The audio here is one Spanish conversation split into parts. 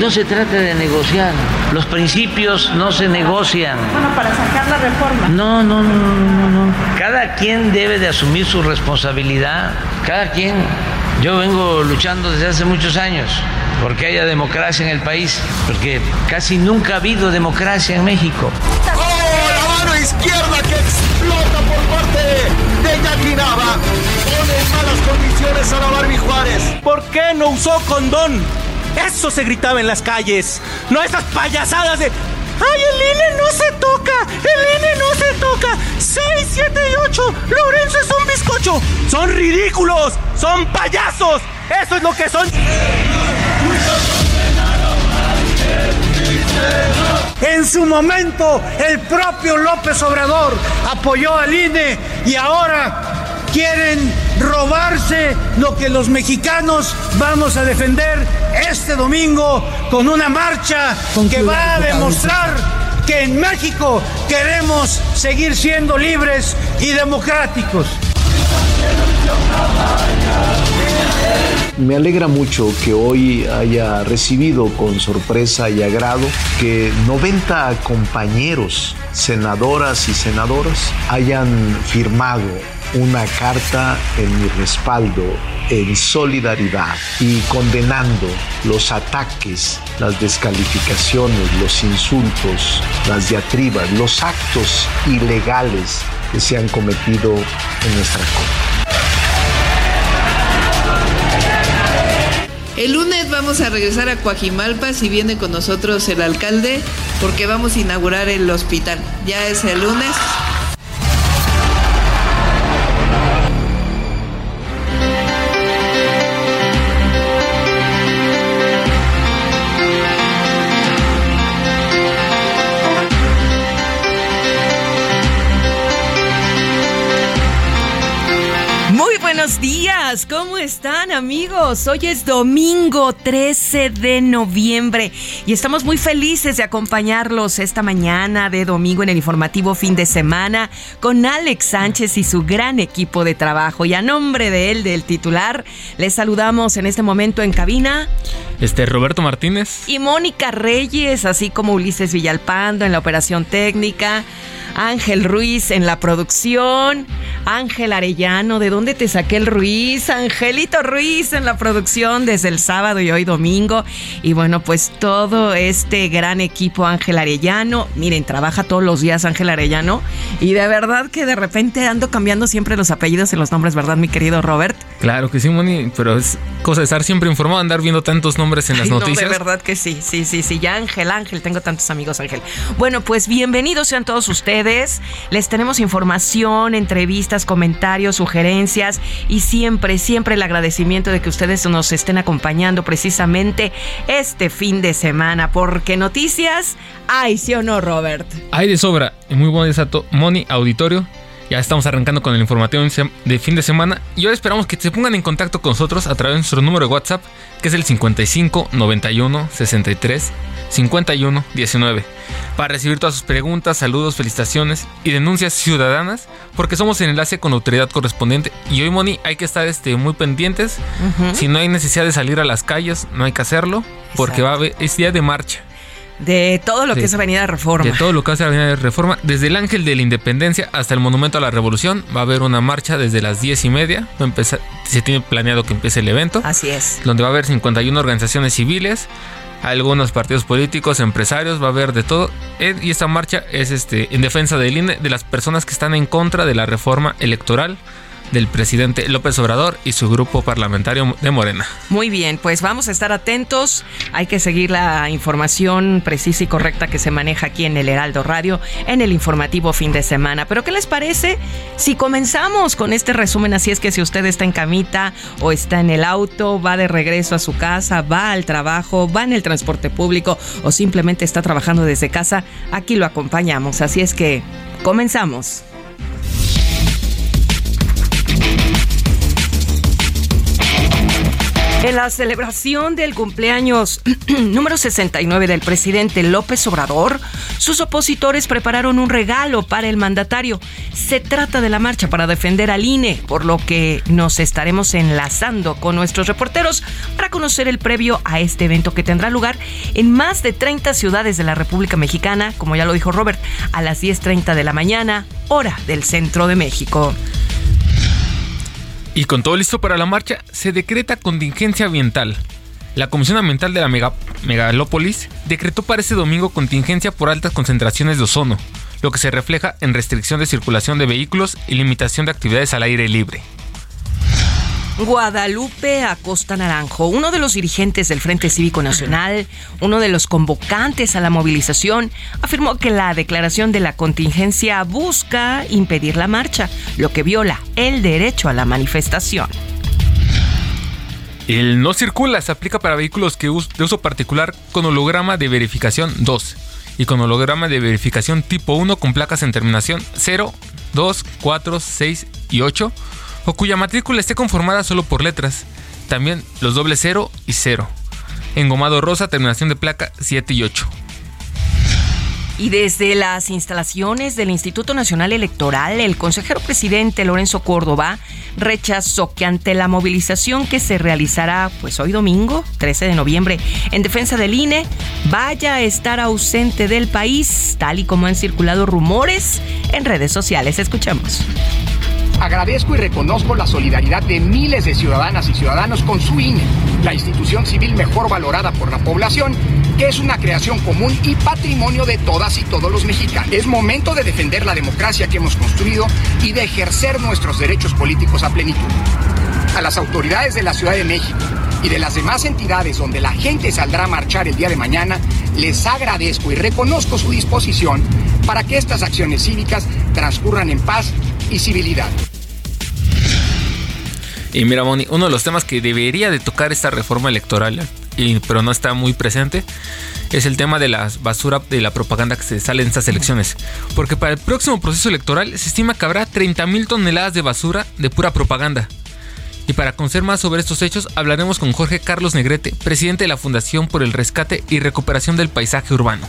No se trata de negociar. Los principios no se negocian. Bueno, para sacar la reforma. No, no, no, no, no. Cada quien debe de asumir su responsabilidad. Cada quien. Yo vengo luchando desde hace muchos años porque haya democracia en el país, porque casi nunca ha habido democracia en México. ¡Oh, la mano izquierda que explota por parte de Jackie Nava! Pone en malas condiciones a la Barbie Juárez. ¿Por qué no usó condón? Eso se gritaba en las calles. No esas payasadas de. ¡Ay, el INE no se toca! ¡El INE no se toca! ¡6, 7 y 8! ¡Lorenzo es un bizcocho! ¡Son ridículos! ¡Son payasos! ¡Eso es lo que son! En su momento, el propio López Obrador apoyó al INE y ahora quieren robarse lo que los mexicanos vamos a defender este domingo con una marcha que va a demostrar que en México queremos seguir siendo libres y democráticos. Me alegra mucho que hoy haya recibido con sorpresa y agrado que 90 compañeros, senadoras y senadores, hayan firmado una carta en mi respaldo, en solidaridad y condenando los ataques, las descalificaciones, los insultos, las diatribas, los actos ilegales que se han cometido en nuestra Corte. El lunes vamos a regresar a Coajimalpa si viene con nosotros el alcalde porque vamos a inaugurar el hospital. Ya es el lunes. Buenos días, ¿cómo están amigos? Hoy es domingo 13 de noviembre y estamos muy felices de acompañarlos esta mañana de domingo en el informativo fin de semana con Alex Sánchez y su gran equipo de trabajo. Y a nombre de él, del titular, les saludamos en este momento en cabina. Este Roberto Martínez. Y Mónica Reyes, así como Ulises Villalpando en la operación técnica. Ángel Ruiz en la producción, Ángel Arellano, ¿de dónde te saqué el Ruiz? Angelito Ruiz en la producción desde el sábado y hoy domingo. Y bueno, pues todo este gran equipo Ángel Arellano, miren, trabaja todos los días Ángel Arellano y de verdad que de repente ando cambiando siempre los apellidos y los nombres, ¿verdad, mi querido Robert? Claro que sí, Moni, pero es cosa de estar siempre informado, andar viendo tantos nombres en las Ay, noticias. No, de verdad que sí, sí, sí, sí. Ya Ángel, Ángel, tengo tantos amigos, Ángel. Bueno, pues bienvenidos sean todos ustedes. Les tenemos información, entrevistas, comentarios, sugerencias y siempre, siempre el agradecimiento de que ustedes nos estén acompañando precisamente este fin de semana. Porque noticias hay, ¿sí o no, Robert? Hay de sobra. Muy buen exacto, Moni, auditorio. Ya estamos arrancando con el informativo de fin de semana y hoy esperamos que se pongan en contacto con nosotros a través de nuestro número de WhatsApp, que es el 55 91 63 51 19, para recibir todas sus preguntas, saludos, felicitaciones y denuncias ciudadanas, porque somos el enlace con la autoridad correspondiente. Y hoy, Moni, hay que estar este, muy pendientes. Si no hay necesidad de salir a las calles, no hay que hacerlo, porque va a haber, es día de marcha. De todo lo que es Avenida Reforma. De todo lo que es Avenida Reforma. Desde el Ángel de la Independencia hasta el Monumento a la Revolución va a haber una marcha desde las 10 y media. se tiene planeado que empiece el evento. Así es. Donde va a haber 51 organizaciones civiles, algunos partidos políticos, empresarios, va a haber de todo. Eh, y esta marcha es este, en defensa del INE, de las personas que están en contra de la reforma electoral del presidente López Obrador y su grupo parlamentario de Morena. Muy bien, pues vamos a estar atentos. Hay que seguir la información precisa y correcta que se maneja aquí en el Heraldo Radio en el informativo fin de semana. Pero ¿qué les parece si comenzamos con este resumen? Así es que si usted está en camita o está en el auto, va de regreso a su casa, va al trabajo, va en el transporte público o simplemente está trabajando desde casa, aquí lo acompañamos. Así es que comenzamos. En la celebración del cumpleaños número 69 del presidente López Obrador, sus opositores prepararon un regalo para el mandatario. Se trata de la marcha para defender al INE, por lo que nos estaremos enlazando con nuestros reporteros para conocer el previo a este evento que tendrá lugar en más de 30 ciudades de la República Mexicana, como ya lo dijo Robert, a las 10.30 de la mañana, hora del centro de México. Y con todo listo para la marcha, se decreta contingencia ambiental. La Comisión Ambiental de la Megalópolis decretó para este domingo contingencia por altas concentraciones de ozono, lo que se refleja en restricción de circulación de vehículos y limitación de actividades al aire libre. Guadalupe Acosta Naranjo, uno de los dirigentes del Frente Cívico Nacional, uno de los convocantes a la movilización, afirmó que la declaración de la contingencia busca impedir la marcha, lo que viola el derecho a la manifestación. El no circula se aplica para vehículos que de uso particular con holograma de verificación 2 y con holograma de verificación tipo 1 con placas en terminación 0, 2, 4, 6 y 8 o cuya matrícula esté conformada solo por letras, también los dobles 0 y 0. Engomado rosa, terminación de placa 7 y 8. Y desde las instalaciones del Instituto Nacional Electoral, el consejero presidente Lorenzo Córdoba rechazó que ante la movilización que se realizará pues hoy domingo, 13 de noviembre, en defensa del INE, vaya a estar ausente del país, tal y como han circulado rumores en redes sociales. Escuchemos. Agradezco y reconozco la solidaridad de miles de ciudadanas y ciudadanos con su INE, la institución civil mejor valorada por la población, que es una creación común y patrimonio de todas y todos los mexicanos. Es momento de defender la democracia que hemos construido y de ejercer nuestros derechos políticos a plenitud. A las autoridades de la Ciudad de México y de las demás entidades donde la gente saldrá a marchar el día de mañana, les agradezco y reconozco su disposición para que estas acciones cívicas transcurran en paz y civilidad. Y mira, Moni, uno de los temas que debería de tocar esta reforma electoral, pero no está muy presente, es el tema de la basura de la propaganda que se sale en estas elecciones. Porque para el próximo proceso electoral se estima que habrá 30 mil toneladas de basura de pura propaganda. Y para conocer más sobre estos hechos, hablaremos con Jorge Carlos Negrete, presidente de la Fundación por el Rescate y Recuperación del Paisaje Urbano.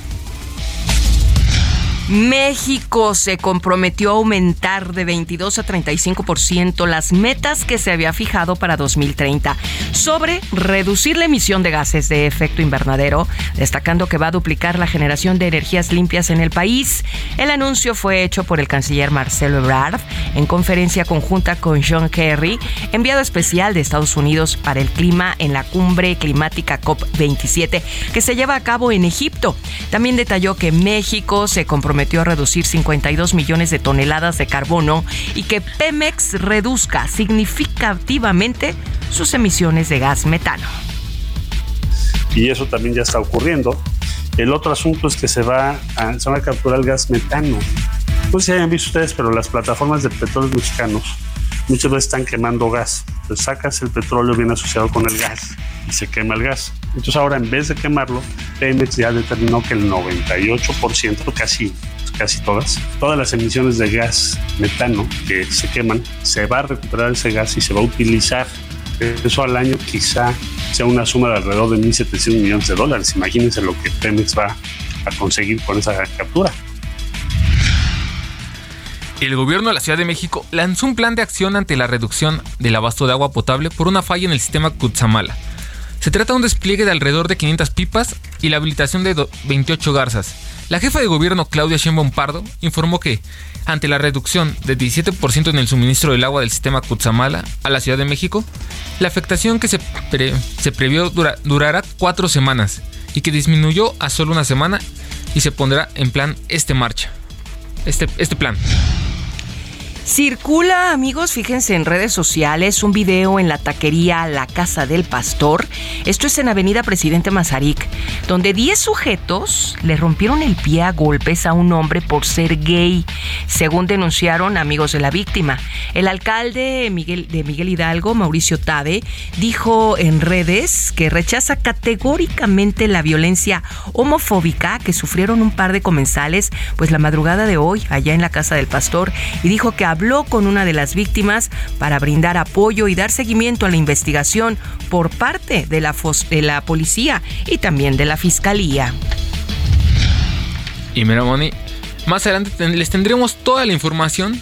México se comprometió a aumentar de 22 a 35% las metas que se había fijado para 2030 sobre reducir la emisión de gases de efecto invernadero, destacando que va a duplicar la generación de energías limpias en el país. El anuncio fue hecho por el canciller Marcelo Ebrard en conferencia conjunta con John Kerry, enviado especial de Estados Unidos para el clima en la cumbre climática COP27 que se lleva a cabo en Egipto. También detalló que México se comprometió a reducir 52 millones de toneladas de carbono y que Pemex reduzca significativamente sus emisiones de gas metano. Y eso también ya está ocurriendo. El otro asunto es que se va a, se va a capturar el gas metano. No sé si hayan visto ustedes, pero las plataformas de petróleo mexicanos muchas veces están quemando gas. Entonces sacas el petróleo bien asociado con el gas y se quema el gas. Entonces ahora en vez de quemarlo, Pemex ya determinó que el 98%, casi casi todas, todas las emisiones de gas metano que se queman, se va a recuperar ese gas y se va a utilizar. Eso al año quizá sea una suma de alrededor de 1.700 millones de dólares. Imagínense lo que Pemex va a conseguir con esa captura. El gobierno de la Ciudad de México lanzó un plan de acción ante la reducción del abasto de agua potable por una falla en el sistema Cutzamala. Se trata de un despliegue de alrededor de 500 pipas y la habilitación de 28 garzas. La jefa de gobierno Claudia Sheinbaum Pardo informó que, ante la reducción de 17% en el suministro del agua del sistema Cutzamala a la Ciudad de México, la afectación que se, se previó durará cuatro semanas y que disminuyó a solo una semana y se pondrá en plan este marcha. Este, este plan. Circula, amigos, fíjense en redes sociales, un video en la taquería La Casa del Pastor. Esto es en Avenida Presidente Mazarik, donde 10 sujetos le rompieron el pie a golpes a un hombre por ser gay, según denunciaron amigos de la víctima. El alcalde Miguel, de Miguel Hidalgo, Mauricio Tade, dijo en redes que rechaza categóricamente la violencia homofóbica que sufrieron un par de comensales, pues la madrugada de hoy, allá en la Casa del Pastor, y dijo que habló con una de las víctimas para brindar apoyo y dar seguimiento a la investigación por parte de la, de la policía y también de la fiscalía. Y mira, Moni, más adelante les tendremos toda la información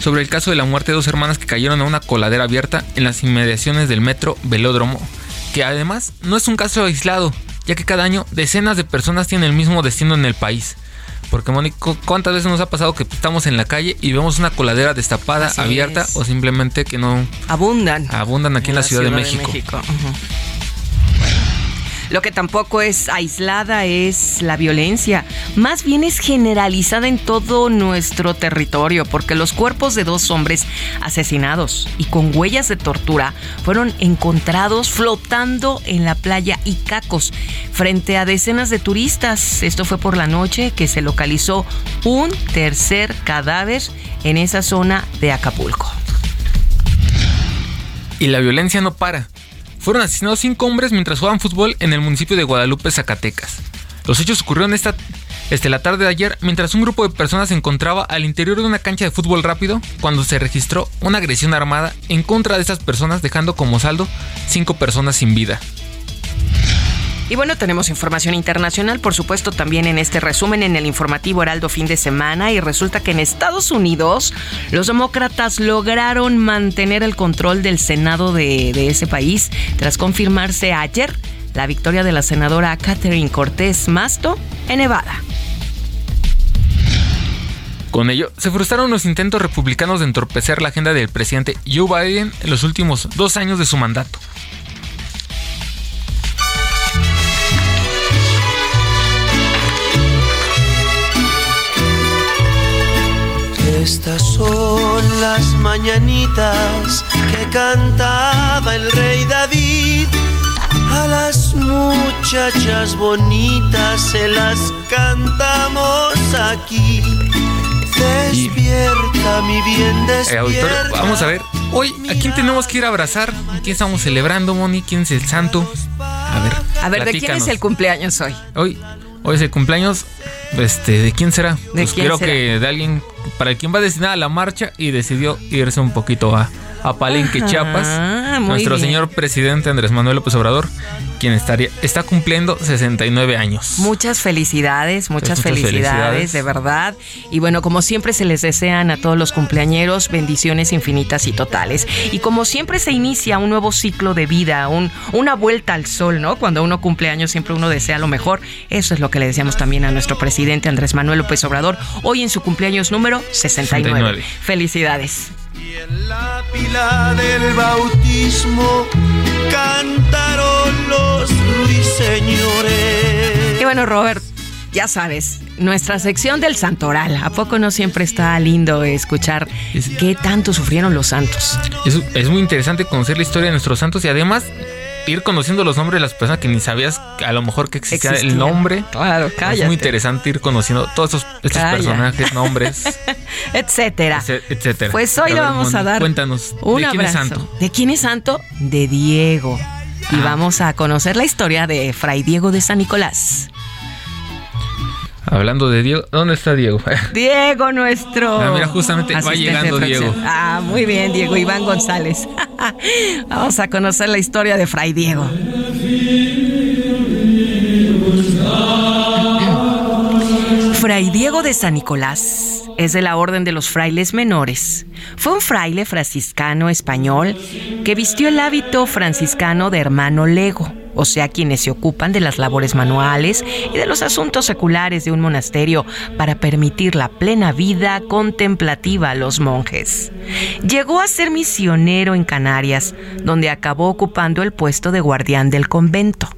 sobre el caso de la muerte de dos hermanas que cayeron a una coladera abierta en las inmediaciones del metro Velódromo, que además no es un caso aislado, ya que cada año decenas de personas tienen el mismo destino en el país. Porque, Mónico, ¿cuántas veces nos ha pasado que estamos en la calle y vemos una coladera destapada, abierta o simplemente que no... Abundan. Abundan aquí en, la, Ciudad, de México. Lo que tampoco es aislada es la violencia, más bien es generalizada en todo nuestro territorio, porque los cuerpos de dos hombres asesinados y con huellas de tortura fueron encontrados flotando en la playa Icacos frente a decenas de turistas. Esto fue por la noche que se localizó un tercer cadáver en esa zona de Acapulco. Y la violencia no para fueron asesinados cinco hombres mientras jugaban fútbol en el municipio de Guadalupe, Zacatecas. Los hechos ocurrieron esta, este, la tarde de ayer mientras un grupo de personas se encontraba al interior de una cancha de fútbol rápido cuando se registró una agresión armada en contra de estas personas dejando como saldo cinco personas sin vida. Y bueno, tenemos información internacional, por supuesto, también en este resumen en el informativo Heraldo fin de semana. Y resulta que en Estados Unidos los demócratas lograron mantener el control del Senado de, ese país tras confirmarse ayer la victoria de la senadora Catherine Cortés Masto en Nevada. Con ello, se frustraron los intentos republicanos de entorpecer la agenda del presidente Joe Biden en los últimos dos años de su mandato. Estas son las mañanitas que cantaba el rey David. A las muchachas bonitas se las cantamos aquí. Despierta, mi bien, eh, despierta. vamos a ver, hoy, ¿a quién tenemos que ir a abrazar? ¿Quién estamos celebrando, Moni? ¿Quién es el santo? A ver, a ver, ¿de quién es el cumpleaños hoy? Hoy, hoy es el cumpleaños, este, ¿de quién será? pues creo que de alguien para quien va destinada a la marcha y decidió irse un poquito a, a Palenque, Chiapas. Nuestro señor presidente Andrés Manuel López Obrador, quien estaría, está cumpliendo 69 años. Muchas felicidades, muchas, felicidades, de verdad. Y bueno, como siempre se les desean a todos los cumpleañeros bendiciones infinitas y totales. Y como siempre se inicia un nuevo ciclo de vida, un, una vuelta al sol, ¿no? Cuando uno cumple años siempre uno desea lo mejor. Eso es lo que le deseamos también a nuestro presidente Andrés Manuel López Obrador, hoy en su cumpleaños número 69. Felicidades. Y en la pila del bautismo cantaron los ruiseñores. Y bueno, Robert, ya sabes, nuestra sección del santoral. ¿A poco no siempre está lindo escuchar qué tanto sufrieron los santos? Es, es muy interesante conocer la historia de nuestros santos y además ir conociendo los nombres de las personas que ni sabías a lo mejor que existía, el nombre. Claro, cállate. Es muy interesante ir conociendo todos estos, personajes, nombres, etcétera. etcétera. Pues hoy le vamos a dar cuéntanos, un ¿de quién es santo? ¿De quién es santo? De Diego. Y Ah. vamos a conocer la historia de Fray Diego de San Nicolás. Hablando de Diego, ¿dónde está Diego? Diego nuestro. Ah, mira, justamente va llegando Diego. Ah, muy bien, Diego Iván González. Vamos a conocer la historia de Fray Diego. Fray Diego de San Nicolás es de la Orden de los Frailes Menores. Fue un fraile franciscano español que vistió el hábito franciscano de hermano lego, o sea, quienes se ocupan de las labores manuales y de los asuntos seculares de un monasterio para permitir la plena vida contemplativa a los monjes. Llegó a ser misionero en Canarias, donde acabó ocupando el puesto de guardián del convento.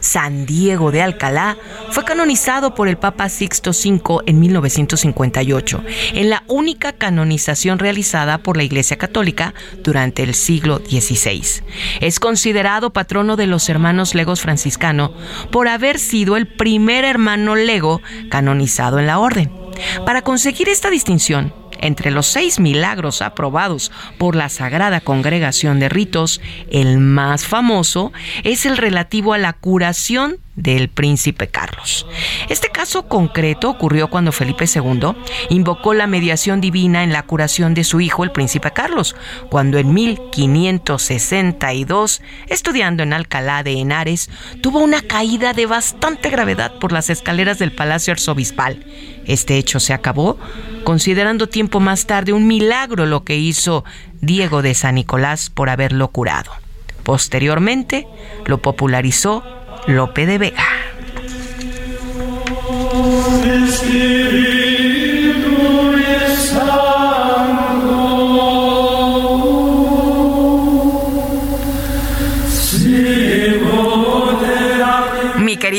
San Diego de Alcalá fue canonizado por el Papa Sixto V en 1958, en la única canonización realizada por la Iglesia Católica durante el siglo XVI. Es considerado patrono de los hermanos legos franciscano por haber sido el primer hermano lego canonizado en la orden. Para conseguir esta distinción, entre los seis milagros aprobados por la Sagrada Congregación de Ritos, el más famoso es el relativo a la curación del príncipe Carlos. Este caso concreto ocurrió cuando Felipe II invocó la mediación divina en la curación de su hijo, el príncipe Carlos, cuando en 1562, estudiando en Alcalá de Henares, tuvo una caída de bastante gravedad por las escaleras del Palacio Arzobispal. Este hecho se acabó considerando tiempo más tarde un milagro lo que hizo Diego de San Nicolás por haberlo curado. Posteriormente lo popularizó Lope de Vega.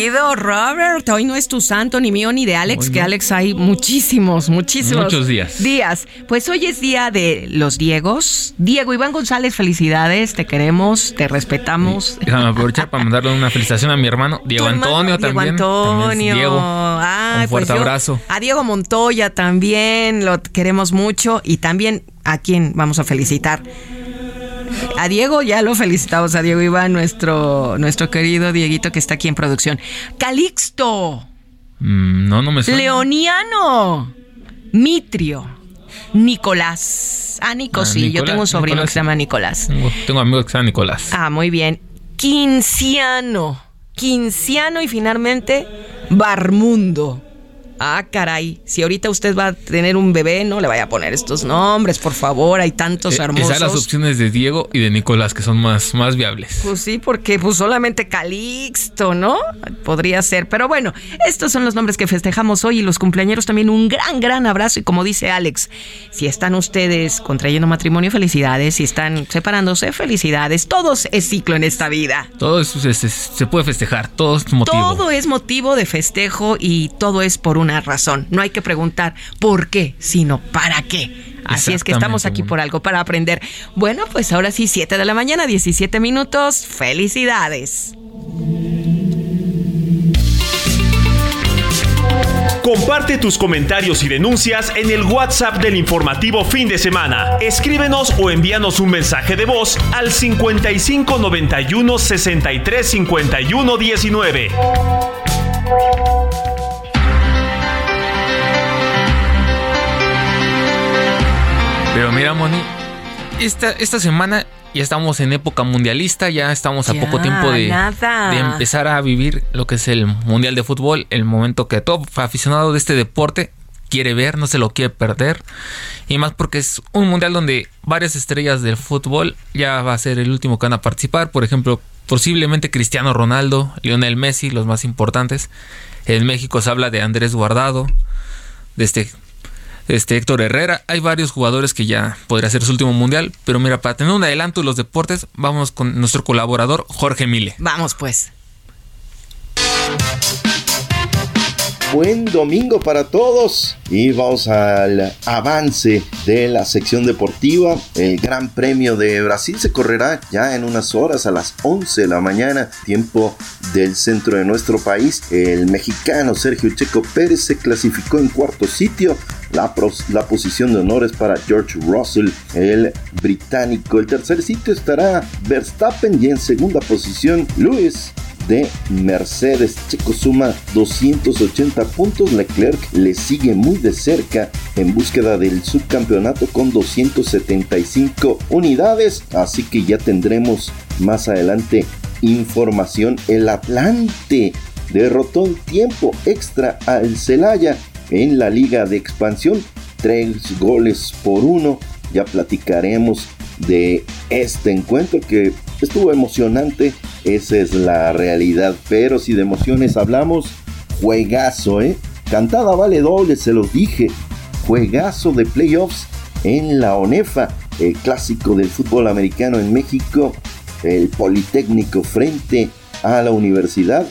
Querido Robert, hoy no es tu santo, ni mío, ni de Alex, que Alex hay muchísimos, muchísimos Muchos días. Días. Pues hoy es día de los Diegos. Diego Iván González, felicidades, te queremos, te respetamos. Déjame aprovechar para mandarle una felicitación a mi hermano Diego hermano, Antonio Diego también. Antonio. También Diego. Ay, Un fuerte pues yo- abrazo. A Diego Montoya también, lo queremos mucho. Y también a quien vamos a felicitar. A Diego ya lo felicitamos, a Diego Iván, nuestro, nuestro querido Dieguito que está aquí en producción. Calixto, Mm, no, no me suena. Leoniano, Mitrio, Nicolás. Ah, Nico, Ah, sí, yo tengo un sobrino Nicolás. que se llama Nicolás. Tengo, tengo amigos que se llaman Nicolás. Ah, muy bien. Quinciano. Quinciano y finalmente Barmundo. Ah, caray. Si ahorita usted va a tener un bebé, no le vaya a poner estos nombres, por favor. Hay tantos Eh, hermosos. Esas las opciones de Diego y de Nicolás que son más, más viables. Pues sí, porque pues solamente Calixto, ¿no? Podría ser. Pero bueno, estos son los nombres que festejamos hoy y los cumpleañeros también un gran, gran abrazo. Y como dice Alex, si están ustedes contrayendo matrimonio, felicidades. Si están separándose, felicidades. Todos es ciclo en esta vida. Todo eso se, se- se puede festejar, todo es motivo. Todo es motivo de festejo y todo es por una razón. No hay que preguntar por qué, sino para qué. Así es que estamos aquí por algo, para aprender. Bueno, pues ahora sí, 7 de la mañana, 17 minutos. Felicidades. Comparte tus comentarios y denuncias en el WhatsApp del informativo fin de semana. Escríbenos o envíanos un mensaje de voz al 55 91 63 51 19. Mira, Moni, esta, esta semana ya estamos en época mundialista, ya estamos a Ya, poco tiempo de, de empezar a vivir lo que es el Mundial de Fútbol, el momento que todo aficionado de este deporte quiere ver, no se lo quiere perder. Y más porque es un mundial donde varias estrellas del fútbol ya va a ser el último que van a participar. Por ejemplo, posiblemente Cristiano Ronaldo, Lionel Messi, los más importantes. En México se habla de Andrés Guardado, de este, este Héctor Herrera. Hay varios jugadores que ya podría ser su último mundial. Pero mira, para tener un adelanto de los deportes, vamos con nuestro colaborador Jorge Mile. Vamos pues. Buen domingo para todos y vamos al avance de la sección deportiva. El Gran Premio de Brasil se correrá ya en unas horas a las 11 de la mañana, tiempo del centro de nuestro país. El mexicano Sergio Checo Pérez se clasificó en cuarto sitio. La, posición de honor es para George Russell, el británico. El tercer sitio estará Verstappen y en segunda posición Lewis de Mercedes. Checo suma 280 puntos, Leclerc le sigue muy de cerca en búsqueda del subcampeonato con 275 unidades, así que ya tendremos más adelante información. El Atlante derrotó en tiempo extra al Celaya en la liga de expansión, tres goles por uno. Ya platicaremos de este encuentro que estuvo emocionante, esa es la realidad, pero si de emociones hablamos, juegazo, ¿eh? Cantada vale doble, se los dije, juegazo de playoffs en la ONEFA, el clásico del fútbol americano en México, el Politécnico frente a la universidad.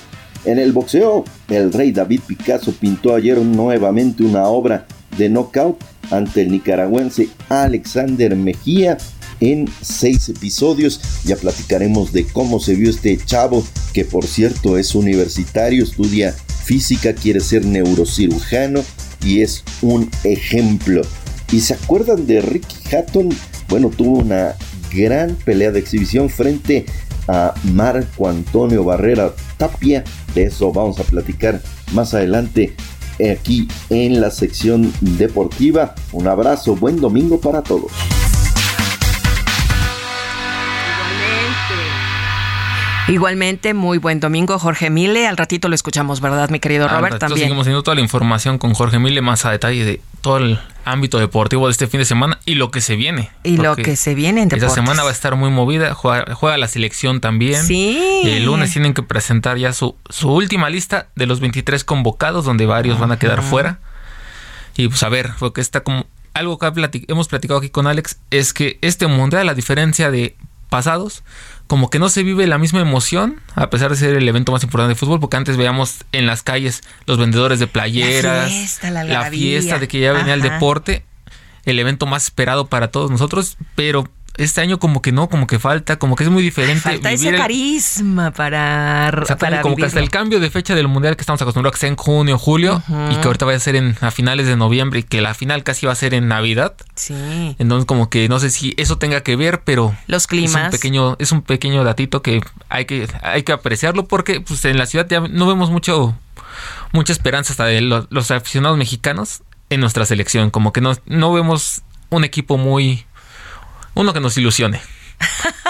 En el boxeo, el rey David Picasso pintó ayer nuevamente una obra de knockout ante el nicaragüense Alexander Mejía en seis episodios. Ya platicaremos de cómo se vio este chavo, que por cierto es universitario, estudia física, quiere ser neurocirujano y es un ejemplo. ¿Y se acuerdan de Ricky Hatton? Bueno, tuvo una gran pelea de exhibición frente a Marco Antonio Barrera Tapia. De eso vamos a platicar más adelante aquí en la sección deportiva. Un abrazo, buen domingo para todos. Igualmente, muy buen domingo, Jorge Mile. Al ratito lo escuchamos, ¿verdad, mi querido Robert? También. Seguimos teniendo toda la información con Jorge Mile más a detalle de todo el ámbito deportivo de este fin de semana y lo que se viene. Y lo que se viene en deportes. Esta semana va a estar muy movida, juega, la selección también. Sí. Y el lunes tienen que presentar ya su, su última lista de los 23 convocados, donde varios van a quedar fuera. Y pues a ver, porque está como... Algo que hemos platicado aquí con Alex es que este mundial, a diferencia de pasados, como que no se vive la misma emoción, a pesar de ser el evento más importante de fútbol, porque antes veíamos en las calles los vendedores de playeras, la fiesta, de que ya venía el deporte, el evento más esperado para todos nosotros, pero este año como que no, como que falta, como que es muy diferente. Falta ese carisma para, para como que hasta el cambio de fecha del mundial que estamos acostumbrados a que sea en junio, julio y que ahorita vaya a ser en a finales de noviembre y que la final casi va a ser en Navidad. Sí. Entonces como que no sé si eso tenga que ver, pero los climas es un pequeño es un pequeño datito que hay que hay que apreciarlo porque pues en la ciudad ya no vemos mucho mucha esperanza hasta de los, los aficionados mexicanos en nuestra selección, como que no no vemos un equipo muy uno que nos ilusione.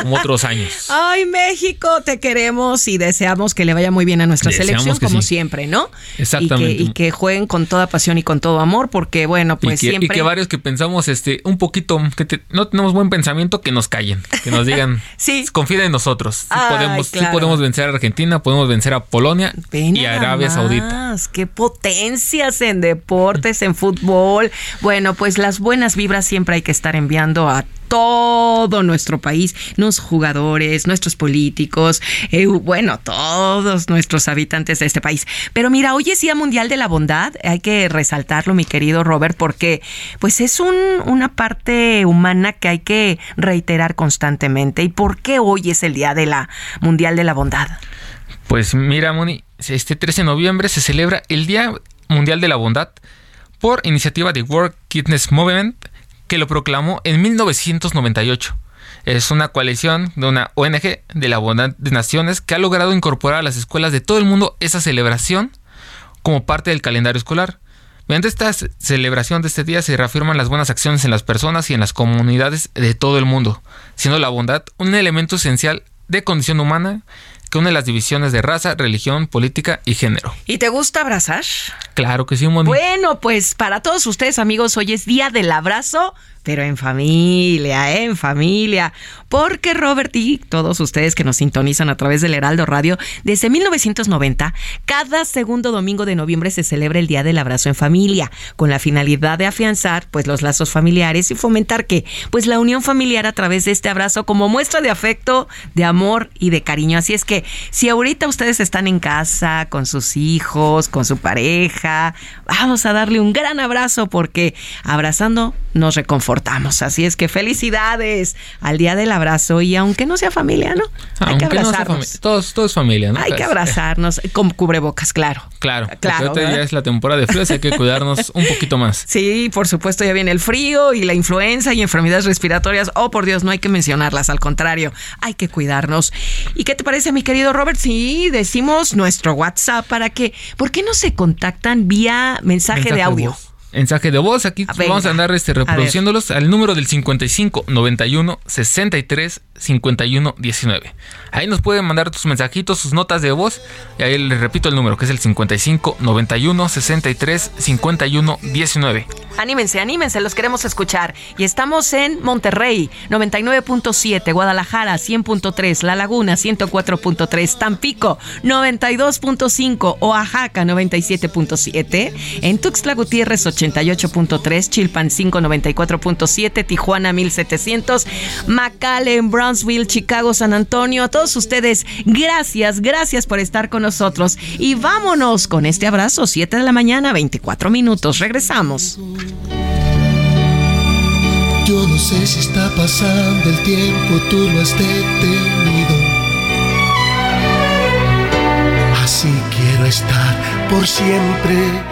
Como otros años. Ay, México, te queremos y deseamos que le vaya muy bien a nuestra selección, como siempre, ¿no? Exactamente. Y que, jueguen con toda pasión y con todo amor, porque bueno, pues siempre. Y que varios que pensamos este un poquito, que no tenemos buen pensamiento, que nos callen, que nos digan, sí. confíen en nosotros. Sí, podemos, podemos vencer a Argentina, podemos vencer a Polonia y a Arabia Saudita. Qué potencias en deportes, en fútbol. Bueno, pues las buenas vibras siempre hay que estar enviando a todo nuestro país, nuestros jugadores, nuestros políticos, eh, bueno, todos nuestros habitantes de este país. Pero mira, hoy es Día Mundial de la Bondad, hay que resaltarlo, mi querido Robert, porque pues es un, una parte humana que hay que reiterar constantemente. ¿Y por qué hoy es el Día de la Mundial de la Bondad? Pues mira, Moni, este 13 de noviembre se celebra el Día Mundial de la Bondad por iniciativa de World Kidness Movement que lo proclamó en 1998. Es una coalición de una ONG de la Bondad de Naciones que ha logrado incorporar a las escuelas de todo el mundo esa celebración como parte del calendario escolar. Mediante esta celebración de este día se reafirman las buenas acciones en las personas y en las comunidades de todo el mundo, siendo la bondad un elemento esencial de condición humana que une las divisiones de raza, religión, política y género. ¿Y te gusta abrazar? Claro que sí, Moni. Bueno, pues para todos ustedes, amigos, hoy es Día del Abrazo pero en familia, en familia. Porque Robert y todos ustedes que nos sintonizan a través del Heraldo Radio, desde 1990, cada segundo domingo de noviembre se celebra el Día del Abrazo en Familia, con la finalidad de afianzar pues los lazos familiares y fomentar que pues la unión familiar a través de este abrazo como muestra de afecto, de amor y de cariño. Así es que si ahorita ustedes están en casa con sus hijos, con su pareja, vamos a darle un gran abrazo porque abrazando nos reconforta Así es que felicidades al Día del Abrazo y aunque no sea familia, ¿no? Hay que Aunque no sea abrazarnos. todos, todo es familia, ¿no? Hay que Pues, abrazarnos con cubrebocas, claro. Claro, Claro, ya es la temporada de frío, así hay que cuidarnos un poquito más. Sí, por supuesto, ya viene el frío y la influenza y enfermedades respiratorias. Oh, por Dios, no hay que mencionarlas, al contrario, hay que cuidarnos. ¿Y qué te parece, mi querido Robert? Sí, decimos nuestro WhatsApp para que, ¿por qué no se contactan vía mensaje, de audio? Mensaje de voz, aquí venga. vamos a andar este, reproduciéndolos al número del 55 91 63 51 19. Ahí nos pueden mandar tus mensajitos, sus notas de voz. Y ahí les repito el número, que es el 55 91 63 51 19. Anímense, anímense, los queremos escuchar. Y estamos en Monterrey, 99.7, Guadalajara, 100.3, La Laguna, 104.3, Tampico, 92.5, Oaxaca, 97.7, en Tuxtla Gutiérrez, 88.3, Chilpancingo, 94.7, Tijuana, 1700, McAllen, Brownsville, Chicago, San Antonio. A todos ustedes, gracias, gracias por estar con nosotros. Y vámonos con este abrazo, 7 de la mañana, 24 minutos. Regresamos. Yo no sé si está pasando el tiempo, tú lo has detenido. Así quiero estar por siempre.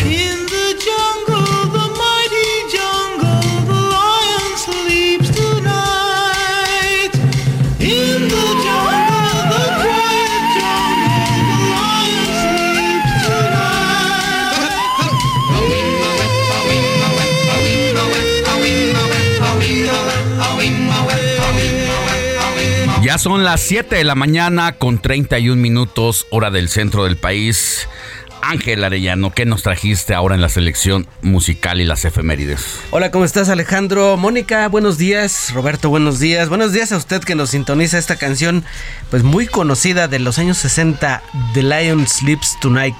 In the jungle, Son las 7 de la mañana con 31 minutos hora del centro del país. Ángel Arellano, ¿qué nos trajiste ahora en la selección musical y las efemérides? Hola, ¿cómo estás Alejandro? Mónica, buenos días. Roberto, buenos días. Buenos días a usted que nos sintoniza esta canción, pues muy conocida de los años 60, The Lion Sleeps Tonight.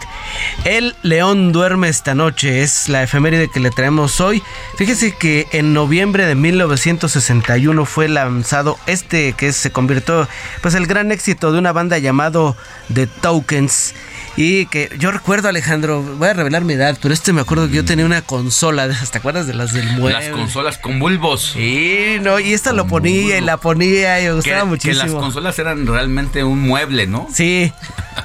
El león duerme esta noche, es la efeméride que le traemos hoy. Fíjese que en noviembre de 1961 fue lanzado este que se convirtió, pues el gran éxito de una banda llamado The Tokens. Y que yo recuerdo, Alejandro, voy a revelar mi edad, pero este me acuerdo que yo tenía una consola, ¿te acuerdas de las del mueble? Las consolas con bulbos. Sí, no, y esta lo ponía y la ponía y me Que, gustaba que muchísimo. las consolas eran realmente un mueble, ¿no? Sí,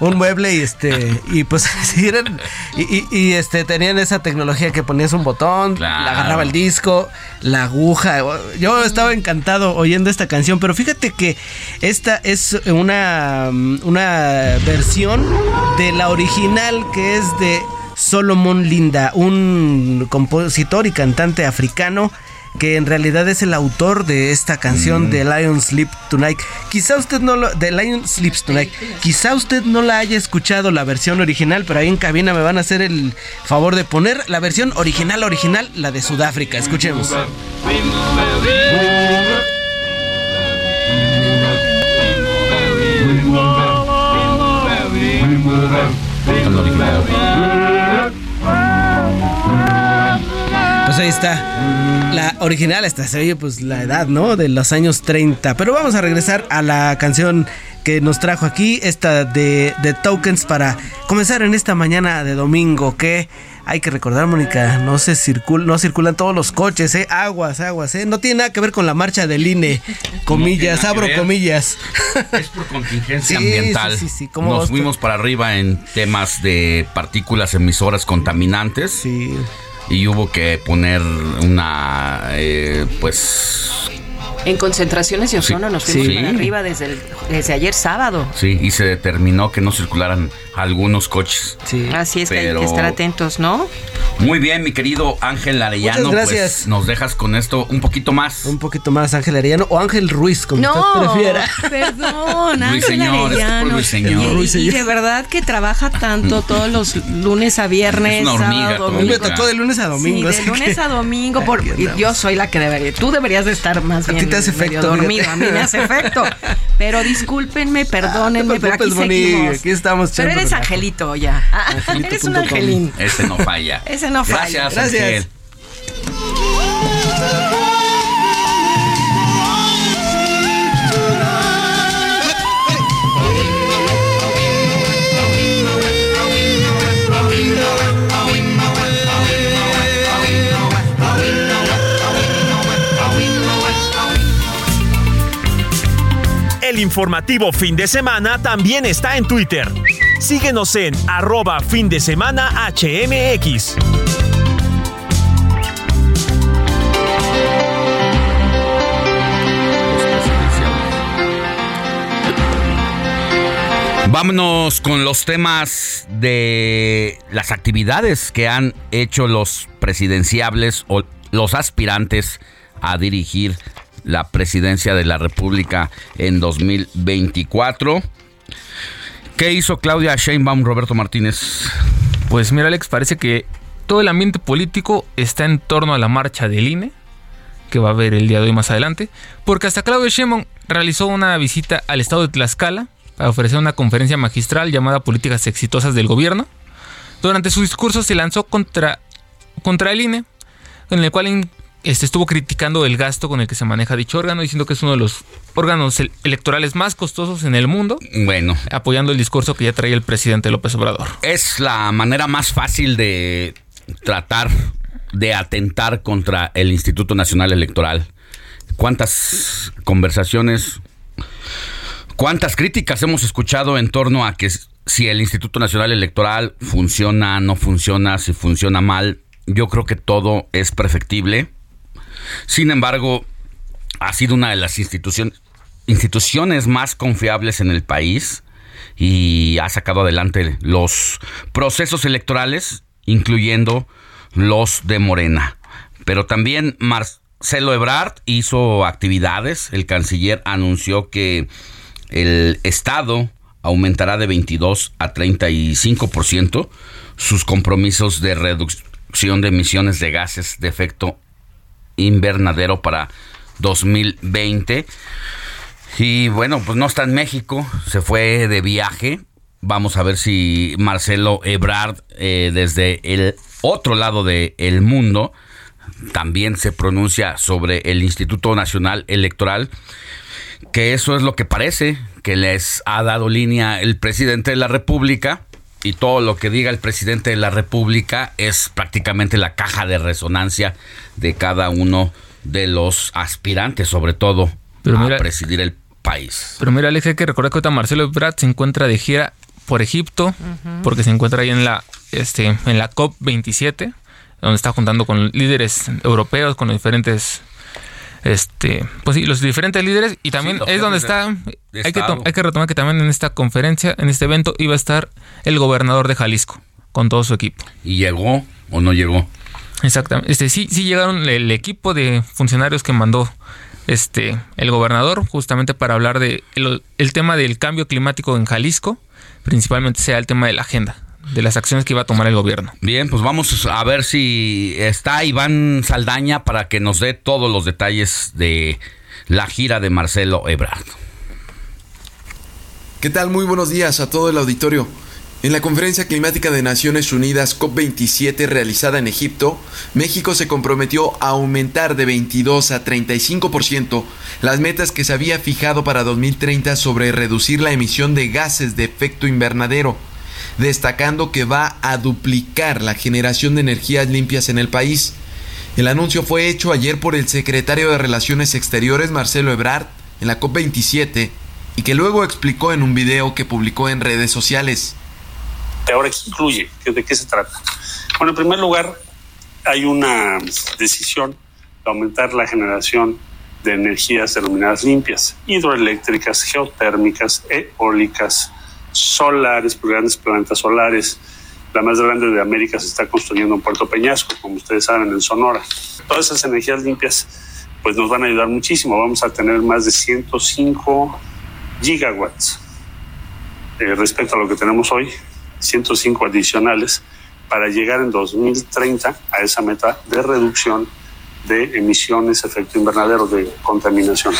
un mueble y este y pues sí eran y, y- y, este tenían esa tecnología que ponías un botón, le agarraba el disco, la aguja. Yo estaba encantado oyendo esta canción, pero fíjate que esta es una una versión de la original que es de Solomon Linda, un compositor y cantante africano que en realidad es el autor de esta canción de Lion Sleep Tonight. Quizá usted no lo de Lion Sleeps Tonight. Quizá usted no la haya escuchado la versión original, pero ahí en cabina me van a hacer el favor de poner la versión original original, la de Sudáfrica. Escuchemos. Pues ahí está. La original, esta se oye pues la edad, ¿no? De los años 30. Pero vamos a regresar a la canción que nos trajo aquí, esta de, de tokens para comenzar en esta mañana de domingo que hay que recordar, Mónica, no se circula, no circulan todos los coches, ¿eh? Aguas, aguas, ¿eh? No tiene nada que ver con la marcha del INE. Comillas, abro comillas. Es por contingencia Sí, ambiental. sí, sí, sí, ¿cómo Nos fuimos para arriba en temas de partículas emisoras contaminantes. Sí. Y hubo que poner una, eh, pues, En concentraciones de ozono Sí. nos fuimos Sí. para arriba desde, el- desde ayer sábado. sí, y se determinó que no circularan algunos coches. Así es que hay que estar atentos, ¿no? Muy bien, mi querido Ángel Arellano. Muchas gracias. Pues nos dejas con esto un poquito más. Un poquito más Ángel Arellano o Ángel Ruiz, como No, usted prefiera. perdón, Ángel Arellano. Ruiseñor. Y-. Y, de verdad que trabaja tanto todos los lunes a viernes, Es una hormiga, sábado, me domingo. tocó de lunes a domingo. Sí, de lunes que- a domingo. Por, y yo soy la que debería. Tú deberías de estar más A ti bien te hace efecto, dormido. A mí me hace efecto. Pero discúlpenme, perdónenme, No te pero aquí seguimos. aquí estamos Pero eres relajo. angelito ya. Ah, eres un angelín. Ese no falla. Ese no falla. Gracias, Gracias. Ángel. El informativo fin de semana también está en Twitter. Síguenos en arroba fin de semana HMX. Vámonos con los temas de las actividades que han hecho los presidenciables o los aspirantes a dirigir la presidencia de la República en 2024. ¿Qué hizo Claudia Sheinbaum, Roberto Martínez? Pues mira, Alex, parece que todo el ambiente político está en torno a la marcha del INE, que va a haber el día de hoy más adelante, porque hasta Claudio Sheinbaum realizó una visita al estado de Tlaxcala para ofrecer una conferencia magistral llamada Políticas Exitosas del Gobierno. Durante su discurso se lanzó contra, contra el INE, en el cual este, estuvo criticando el gasto con el que se maneja dicho órgano, diciendo que es uno de los órganos el- electorales más costosos en el mundo, Bueno, apoyando el discurso que ya traía el presidente López Obrador. es la manera más fácil de tratar de atentar contra el Instituto Nacional Electoral. ¿Cuántas conversaciones, cuántas críticas hemos escuchado en torno a que si el Instituto Nacional Electoral funciona, no funciona, si funciona mal? Yo creo que todo es perfectible. Sin embargo, ha sido una de las instituciones, instituciones más confiables en el país y ha sacado adelante los procesos electorales, incluyendo los de Morena. Pero también Marcelo Ebrard hizo actividades. El canciller anunció que el Estado aumentará de 22 a 35% sus compromisos de reducción de emisiones de gases de efecto invernadero para 2020. Y bueno, pues no está en México, se fue de viaje. Vamos a ver si Marcelo Ebrard, eh, desde el otro lado del mundo, también se pronuncia sobre el Instituto Nacional Electoral, que eso es lo que parece, que les ha dado línea el presidente de la República. Y todo lo que diga el presidente de la República es prácticamente la caja de resonancia de cada uno de los aspirantes, sobre todo Pero a mira- presidir el país. Pero mira, Alex, hay que recordar que ahorita Marcelo Ebrard se encuentra de gira por Egipto, porque se encuentra ahí en la, este, en la COP27, donde está juntando con líderes europeos, con los diferentes, este, pues sí, los diferentes líderes, y también es donde está, hay que, hay que retomar que también en esta conferencia, en este evento, iba a estar el gobernador de Jalisco, con todo su equipo. ¿Y llegó o no llegó? Exactamente. Este, sí, sí llegaron el equipo de funcionarios que mandó este el gobernador justamente para hablar de el, el tema del cambio climático en Jalisco, principalmente sea el tema de la agenda, de las acciones que iba a tomar el gobierno. Bien, pues vamos a ver si está Iván Saldaña para que nos dé todos los detalles de la gira de Marcelo Ebrard. ¿Qué tal? Muy buenos días a todo el auditorio. En la conferencia climática de Naciones Unidas COP27 realizada en Egipto, México se comprometió a aumentar de 22 a 35% las metas que se había fijado para 2030 sobre reducir la emisión de gases de efecto invernadero, destacando que va a duplicar la generación de energías limpias en el país. El anuncio fue hecho ayer por el secretario de Relaciones Exteriores Marcelo Ebrard en la COP27 y que luego explicó en un video que publicó en redes sociales. Ahora, ¿qué incluye? ¿De qué se trata? Bueno, en primer lugar, hay una decisión de aumentar la generación de energías denominadas limpias, hidroeléctricas, geotérmicas, eólicas, solares, grandes plantas solares. La más grande de América se está construyendo en Puerto Peñasco, como ustedes saben, en Sonora. Todas esas energías limpias pues nos van a ayudar muchísimo. Vamos a tener más de 105 gigawatts eh, respecto a lo que tenemos hoy 105 adicionales para llegar en 2030 a esa meta de reducción de emisiones, efecto invernadero, de contaminación.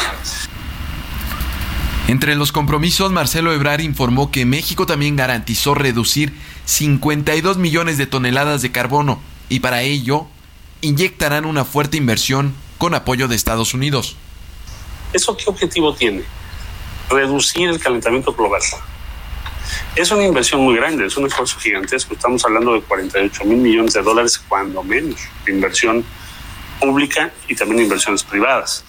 Entre los compromisos, Marcelo Ebrar informó que México también garantizó reducir 52 millones de toneladas de carbono y para ello inyectarán una fuerte inversión con apoyo de Estados Unidos. ¿Eso qué objetivo tiene? Reducir el calentamiento global. Es una inversión muy grande, es un esfuerzo gigantesco. Estamos hablando de 48 mil millones de dólares, cuando menos, de inversión pública y también inversiones privadas.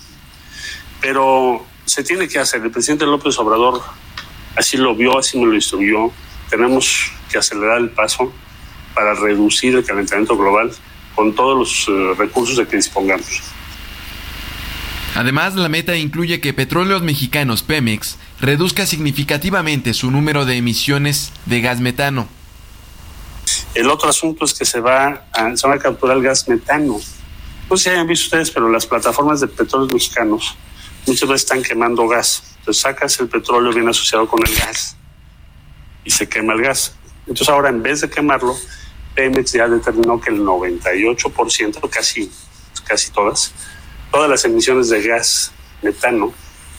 Pero se tiene que hacer. El presidente López Obrador así lo vio, así me lo instruyó. Tenemos que acelerar el paso para reducir el calentamiento global con todos los uh, recursos de que dispongamos. Además, la meta incluye que Petróleos Mexicanos Pemex reduzca significativamente su número de emisiones de gas metano. El otro asunto es que se va a, se va a capturar el gas metano. No sé si hayan visto ustedes, pero las plataformas de petróleos mexicanos muchas veces están quemando gas. Entonces sacas el petróleo bien asociado con el gas y se quema el gas. Entonces ahora en vez de quemarlo, Pemex ya determinó que el 98%, casi, casi todas, todas las emisiones de gas metano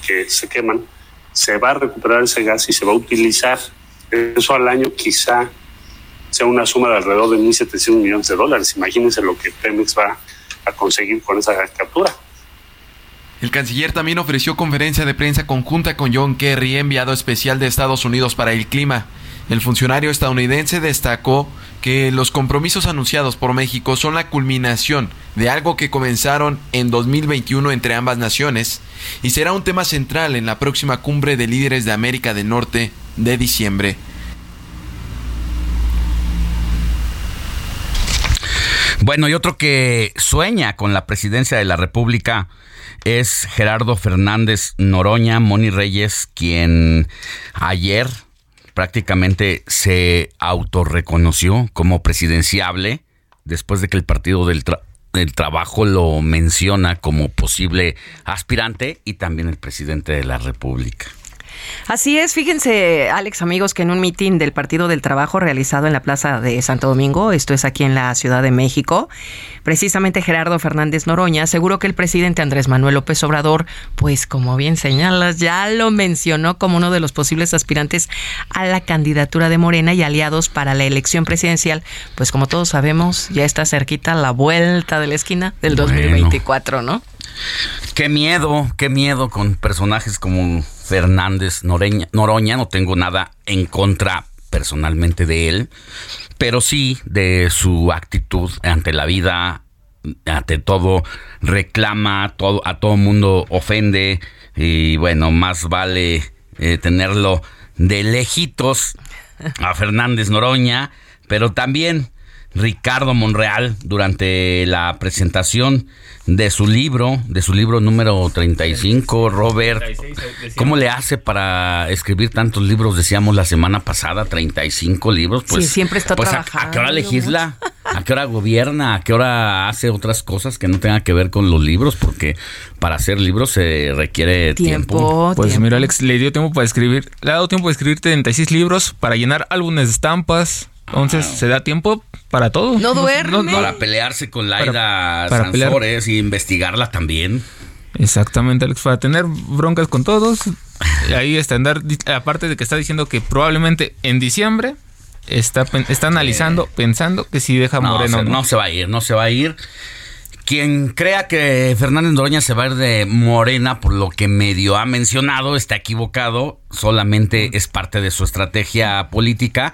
que se queman, se va a recuperar ese gas y se va a utilizar. Eso al año quizá sea una suma de alrededor de 1.700 millones de dólares. Imagínense lo que Pemex va a conseguir con esa captura. El canciller también ofreció conferencia de prensa conjunta con John Kerry, enviado especial de Estados Unidos para el clima. El funcionario estadounidense destacó que los compromisos anunciados por México son la culminación de algo que comenzaron en 2021 entre ambas naciones y será un tema central en la próxima cumbre de líderes de América del Norte de diciembre. Bueno, y otro que sueña con la presidencia de la República es Gerardo Fernández Noroña, Moni Reyes, quien ayer prácticamente se autorreconoció como presidenciable después de que el Partido del, del, Trabajo lo menciona como posible aspirante y también el presidente de la República. Así es, fíjense, Alex, amigos, que en un mitin del Partido del Trabajo realizado en la Plaza de Santo Domingo, esto es aquí en la Ciudad de México, precisamente Gerardo Fernández Noroña aseguró que el presidente Andrés Manuel López Obrador, pues como bien señalas, ya lo mencionó como uno de los posibles aspirantes a la candidatura de Morena y aliados para la elección presidencial, pues como todos sabemos, ya está cerquita la vuelta de la esquina del 2024, ¿no? Qué miedo, qué miedo con personajes como Fernández Noroña. No tengo nada en contra personalmente de él, pero sí de su actitud ante la vida, ante todo, reclama, todo, a todo mundo ofende y bueno, más vale eh, tenerlo de lejitos a Fernández Noroña, pero también Ricardo Monreal durante la presentación de su libro, de su libro número 35, Robert. ¿Cómo le hace para escribir tantos libros? Decíamos la semana pasada, 35 libros. Pues, sí, siempre está pues, trabajando. ¿a, qué hora legisla? ¿A qué hora gobierna? ¿A qué hora hace otras cosas que no tengan que ver con los libros? Porque para hacer libros se requiere tiempo. Pues mira, Alex, le dio tiempo para escribir. Le ha dado tiempo de escribir 36 libros, para llenar álbumes de estampas. Entonces, se da tiempo para todo. No duerme. para pelearse con Laida Sansores y investigarla también. Exactamente, Alex, para tener broncas con todos. Ahí está, andar, aparte de que está diciendo que probablemente en diciembre está, está analizando, pensando que si deja Morena no, no. No se va a ir, no se va a ir. Quien crea que Fernández Noroña se va a ir de Morena por lo que medio ha mencionado está equivocado, solamente es parte de su estrategia política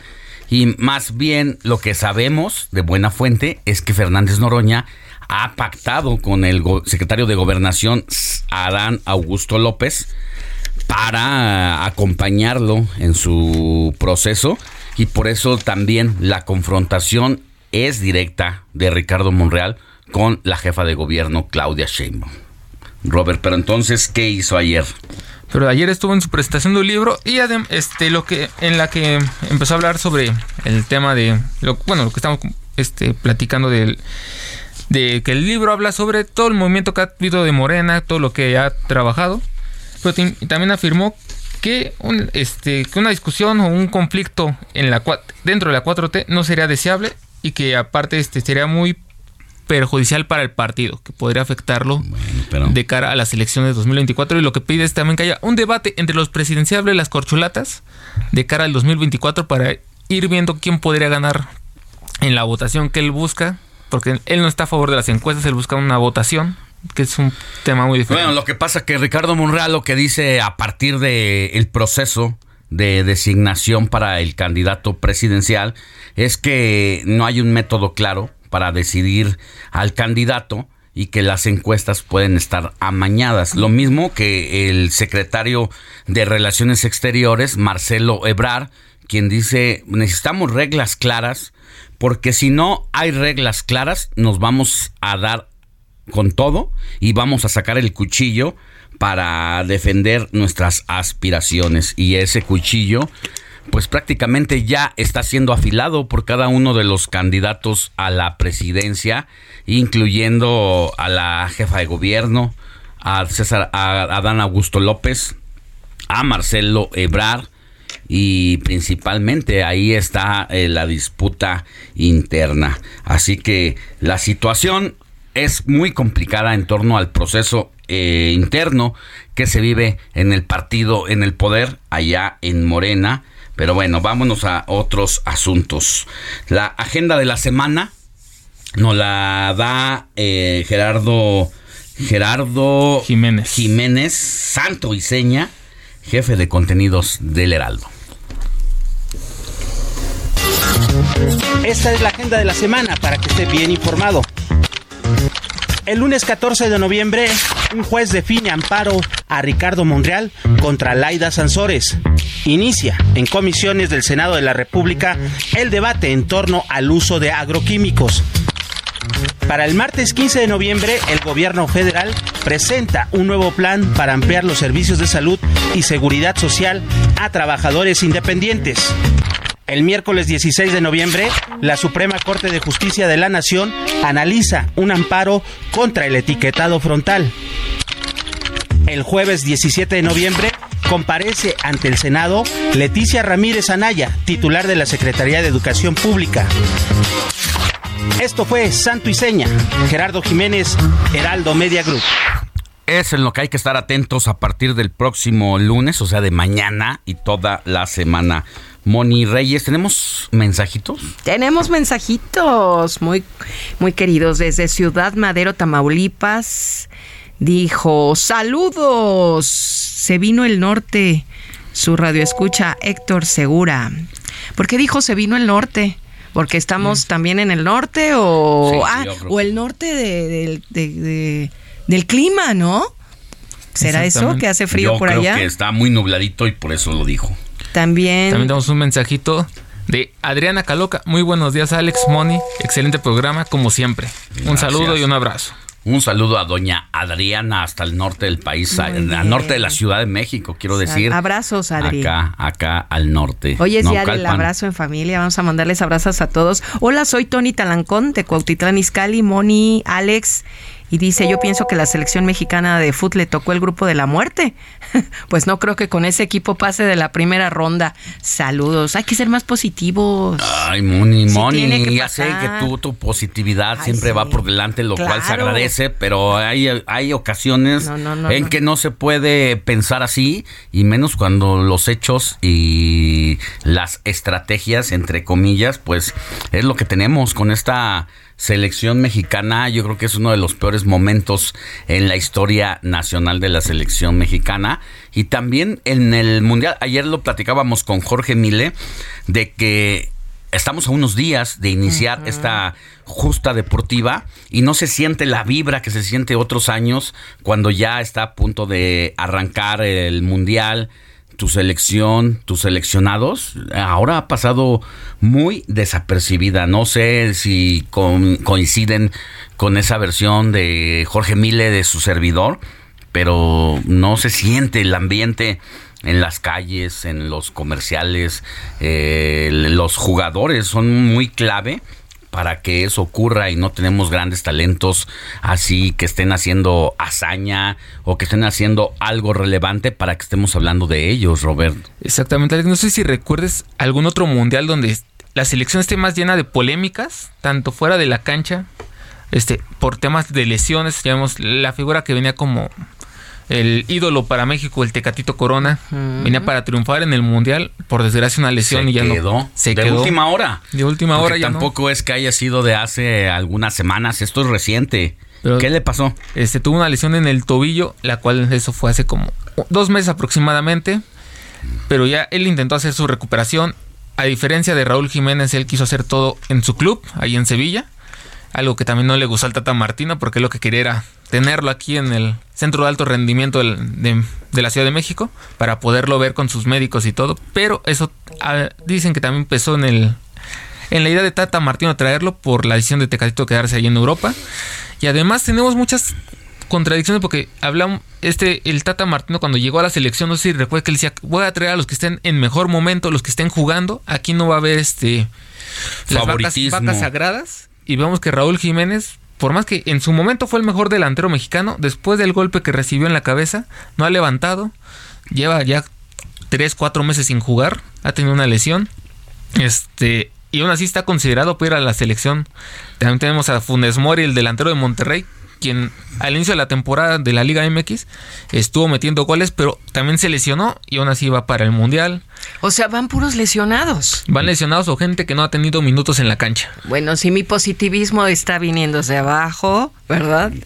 y más bien lo que sabemos de buena fuente es que Fernández Noroña ha pactado con el secretario de Gobernación Adán Augusto López para acompañarlo en su proceso y por eso también la confrontación es directa de Ricardo Monreal con la jefa de gobierno Claudia Sheinbaum. Robert, pero entonces, ¿qué hizo ayer? Pero ayer estuvo en su presentación de un libro y este lo que en la que empezó a hablar sobre el tema de lo bueno, lo que estamos este platicando del de que el libro habla sobre todo el movimiento que ha habido de Morena, todo lo que ha trabajado. Pero también afirmó que, este, que una discusión o un conflicto en la dentro de la 4T no sería deseable y que aparte este sería muy perjudicial para el partido, que podría afectarlo de cara a las elecciones de 2024. Y lo que pide es también que haya un debate entre los presidenciables y las corchulatas de cara al 2024 para ir viendo quién podría ganar en la votación que él busca, porque él no está a favor de las encuestas, él busca una votación que es un tema muy diferente. Bueno, lo que pasa que Ricardo Monreal lo que dice a partir del el proceso de designación para el candidato presidencial es que no hay un método claro para decidir al candidato y que las encuestas pueden estar amañadas. Lo mismo que el secretario de Relaciones Exteriores, Marcelo Ebrar, quien dice necesitamos reglas claras, porque si no hay reglas claras, nos vamos a dar con todo y vamos a sacar el cuchillo para defender nuestras aspiraciones. Y ese cuchillo pues prácticamente ya está siendo afilado por cada uno de los candidatos a la presidencia, incluyendo a la jefa de gobierno, a César, a Adán Augusto López, a Marcelo Ebrar y principalmente ahí está eh, la disputa interna. Así que la situación es muy complicada en torno al proceso eh, interno que se vive en el partido, en el poder, allá en Morena. Pero bueno, vámonos a otros asuntos. La agenda de la semana nos la da eh, Gerardo Gerardo Jiménez. Jiménez, santo y seña, jefe de contenidos del Heraldo. Esta es la agenda de la semana para que esté bien informado. El lunes 14 de noviembre, un juez define amparo a Ricardo Monreal contra Laida Sansores. Inicia en comisiones del Senado de la República el debate en torno al uso de agroquímicos. Para el martes 15 de noviembre, el gobierno federal presenta un nuevo plan para ampliar los servicios de salud y seguridad social a trabajadores independientes. El miércoles 16 de noviembre, la Suprema Corte de Justicia de la Nación analiza un amparo contra el etiquetado frontal. El jueves 17 de noviembre comparece ante el Senado Leticia Ramírez Anaya, titular de la Secretaría de Educación Pública. Esto fue Santo y Seña. Gerardo Jiménez, Heraldo Media Group. Es en lo que hay que estar atentos a partir del próximo lunes, o sea, de mañana y toda la semana. Moni Reyes, ¿tenemos mensajitos? Tenemos mensajitos muy, muy queridos desde Ciudad Madero, Tamaulipas. Dijo, saludos, se vino el norte. Su radio escucha Héctor Segura. ¿Por qué dijo se vino el norte? Porque estamos también en el norte o, Sí, ah, o el norte de- del- de- de- del clima, ¿no? ¿Será eso que hace frío Yo por creo allá? que está muy nubladito y por eso lo dijo. También. También tenemos un mensajito de Adriana Caloca. Muy buenos días, Alex Moni. Excelente programa, como siempre. Un saludo y un abrazo. Un saludo a doña Adriana hasta el norte del país, al norte de la Ciudad de México, quiero decir. Abrazos, Adri. Acá, acá al norte. Hoy es día del abrazo en familia. Vamos a mandarles abrazos a todos. Hola, soy Tony Talancón de Cuautitlán Izcalli, Moni, Alex Y dice, yo pienso que la selección mexicana de fútbol le tocó el grupo de la muerte. pues no creo que con ese equipo pase de la primera ronda. Saludos. Hay que ser más positivos. Ay, Moni, Sí Moni, ya sé que tú, tu positividad Ay, siempre sí. va por delante, lo cual se agradece, pero hay, hay ocasiones No, no, no, en que no se puede pensar así, y menos cuando los hechos y las estrategias, entre comillas, pues es lo que tenemos con esta selección mexicana. Yo creo que es uno de los peores momentos en la historia nacional de la selección mexicana. Y también en el Mundial, ayer lo platicábamos con Jorge Mile, de que estamos a unos días de iniciar esta justa deportiva y no se siente la vibra que se siente otros años cuando ya está a punto de arrancar el mundial, tu selección, tus seleccionados. Ahora ha pasado muy desapercibida. No sé si coinciden con esa versión de Jorge Mile de su servidor, pero no se siente el ambiente en las calles, en los comerciales. eh, los jugadores son muy clave para que eso ocurra y no tenemos grandes talentos así que estén haciendo hazaña o que estén haciendo algo relevante para que estemos hablando de ellos, Robert. Exactamente, Alex. No sé si recuerdes algún otro mundial donde la selección esté más llena de polémicas, tanto fuera de la cancha, este, por temas de lesiones. Vemos la figura que venía como el ídolo para México, el Tecatito Corona, venía para triunfar en el mundial, por desgracia una lesión Se y ya quedó. no se de quedó. última hora. De última Porque hora ya no. tampoco es que haya sido de hace algunas semanas, esto es reciente. ¿Qué le pasó? Este tuvo una lesión en el tobillo, la cual eso fue hace como dos meses aproximadamente. Pero ya él intentó hacer su recuperación. A diferencia de Raúl Jiménez, él quiso hacer todo en su club, ahí en Sevilla. Algo que también no le gustó al Tata Martino, porque lo que quería era tenerlo aquí en el centro de alto rendimiento de, de la Ciudad de México, para poderlo ver con sus médicos y todo. Pero eso ah, dicen que también empezó en el en la idea de Tata Martino traerlo por la decisión de Tecatito quedarse ahí en Europa. Y además tenemos muchas contradicciones porque hablamos, este, el Tata Martino cuando llegó a la selección, no sé si recuerda que él decía, voy a traer a los que estén en mejor momento, los que estén jugando, aquí no va a haber este las vacas, vacas sagradas. Y vemos que Raúl Jiménez, por más que en su momento fue el mejor delantero mexicano, después del golpe que recibió en la cabeza, no ha levantado, lleva ya tres, cuatro meses sin jugar, ha tenido una lesión. Este, y aún así está considerado para ir a la selección. También tenemos a Funes Mori, el delantero de Monterrey, quien al inicio de la temporada de la Liga MX estuvo metiendo goles, pero también se lesionó y aún así va para el Mundial. O sea, van puros lesionados. Van lesionados o gente que no ha tenido minutos en la cancha. Bueno, si mi positivismo está viniéndose abajo, ¿verdad?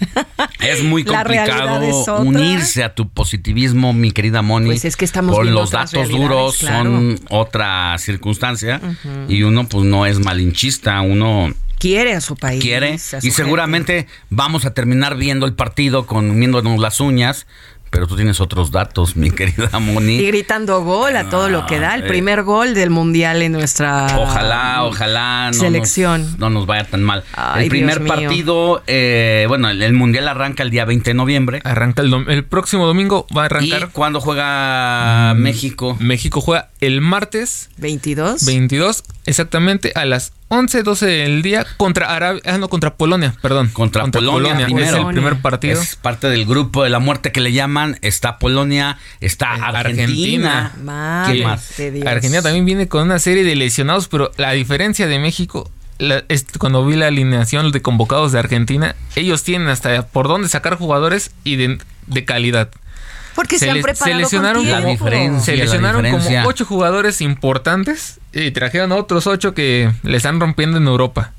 Es muy complicado es unirse a tu positivismo, mi querida Moni. Pues es que estamos viendo los datos duros claro. son otra circunstancia y uno pues no es malinchista, uno Quiere a su país. quiere su y gente. seguramente vamos a terminar viendo el partido comiéndonos las uñas, pero tú tienes otros datos, mi querida Moni. Y gritando gol a todo lo que da. El eh. primer gol del mundial en nuestra Ojalá, ojalá no selección. Nos, no nos vaya tan mal. Ay, el primer Dios partido, eh, bueno, el, el mundial arranca el día 20 de noviembre. Arranca el, dom- el próximo domingo, va a arrancar. ¿Y cuándo juega México? México juega el martes 22. 22, exactamente, a las 11, 12 del día contra Arabia, ah, no, contra Polonia, perdón. Contra, Polonia, Es primero. el primer partido. Es parte del grupo de la muerte que le llaman. Está Polonia, está Argentina. Madre ¿Qué más? de Dios. Argentina también viene con una serie de lesionados, pero la diferencia de México, la- es- cuando vi la alineación de convocados de Argentina, ellos tienen hasta por dónde sacar jugadores y de, de calidad. Porque se, han le- preparado lesionaron tiempo. diferencia. se la diferencia. como ocho jugadores importantes y trajeron a otros ocho que le están rompiendo en Europa.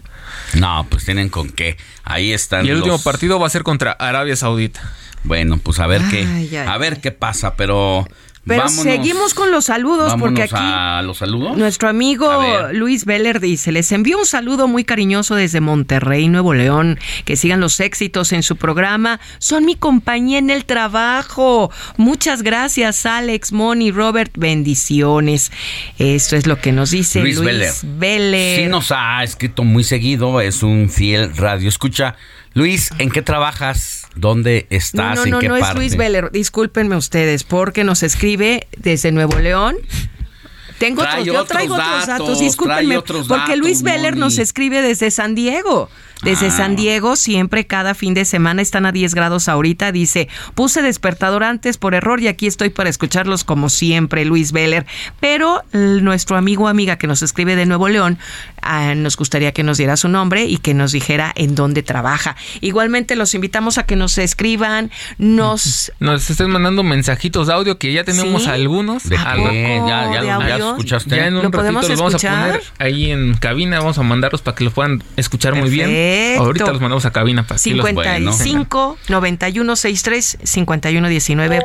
No, pues tienen con qué. Ahí están. Y el último partido va a ser contra Arabia Saudita. Bueno, pues a ver Ay, qué. ay, a ver qué pasa, pero. Pero vámonos- seguimos con los saludos porque aquí a los saludos. Nuestro amigo. Luis Veller dice, les envío un saludo muy cariñoso desde Monterrey, Nuevo León. Que sigan los éxitos en su programa. Son mi compañía en el trabajo. Muchas gracias, Alex, Moni, Robert. Bendiciones. Esto es lo que nos dice Luis, Luis. Veller. Sí nos ha escrito muy seguido, es un fiel radio. Escucha, Luis, ¿en qué trabajas? ¿Dónde No, estás? no, ¿En no, qué no es? Luis Veller. Discúlpenme ustedes porque nos escribe desde Nuevo León. Tengo otros, yo traigo otros datos, datos, discúlpenme, otros porque Luis Veller nos escribe desde San Diego. Desde Ah. San Diego, siempre cada fin de semana están a 10 grados ahorita. Dice, puse despertador antes por error y aquí estoy para escucharlos como siempre, Luis Veller. Pero nuestro amigo o amiga que nos escribe de Nuevo León, ah, nos gustaría que nos diera su nombre y que nos dijera en dónde trabaja. Igualmente los invitamos a que nos escriban, nos Nos estén mandando mensajitos de audio que ya tenemos ¿Sí? algunos. ¿De A ¿Ya- ya- ¿De ya audio? escuchaste? Ya en un ¿Lo ratito los vamos escuchar? a poner ahí en cabina, vamos a mandarlos para que los puedan escuchar muy bien. Ahorita los mandamos a cabina para que los 55 91 63 51 19.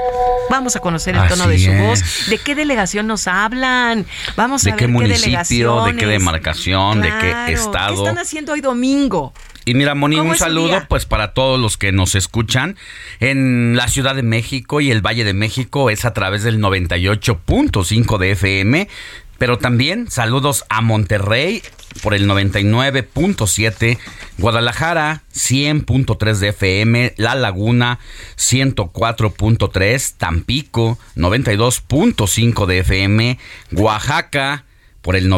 Vamos a conocer el tono de su es. voz. ¿De qué delegación nos hablan? Vamos ¿De a qué ver municipio? ¿De qué demarcación? ¿De qué estado? ¿Qué están haciendo hoy domingo? Y mira, Moni, ¿Cómo un saludo pues para todos los que nos escuchan en la Ciudad de México y el Valle de México es a través del 98.5 de FM, pero también saludos a Monterrey por el 99.7, Guadalajara 100.3 de FM, La Laguna 104.3, Tampico 92.5 de FM, Oaxaca por el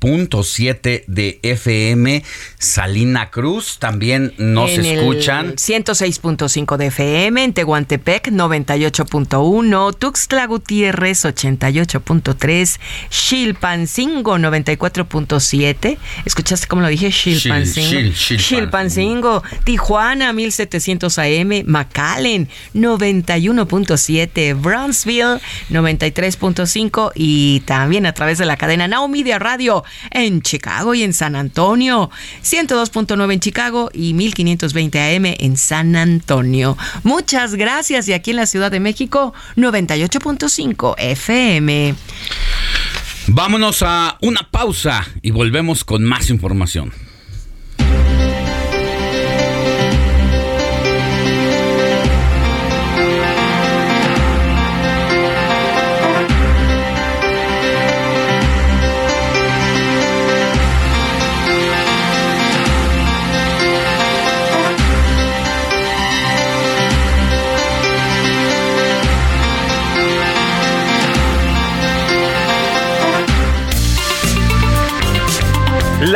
97.7 de FM. Salina Cruz también nos En escuchan. 106.5 de FM, en Tehuantepec 98.1, Tuxtla Gutiérrez 88.3, Chilpancingo 94.7. ¿Escuchaste cómo lo dije? Chilpancingo. Chil- Chil- Chilpancingo. Tijuana 1700 AM, McAllen 91.7, Brownsville 93.5 y también a través de la cadena Now Media Radio en Chicago y en San Antonio, 102.9 en Chicago y 1520 AM en San Antonio. Muchas gracias y aquí en la Ciudad de México 98.5 FM. Vámonos a una pausa y volvemos con más información.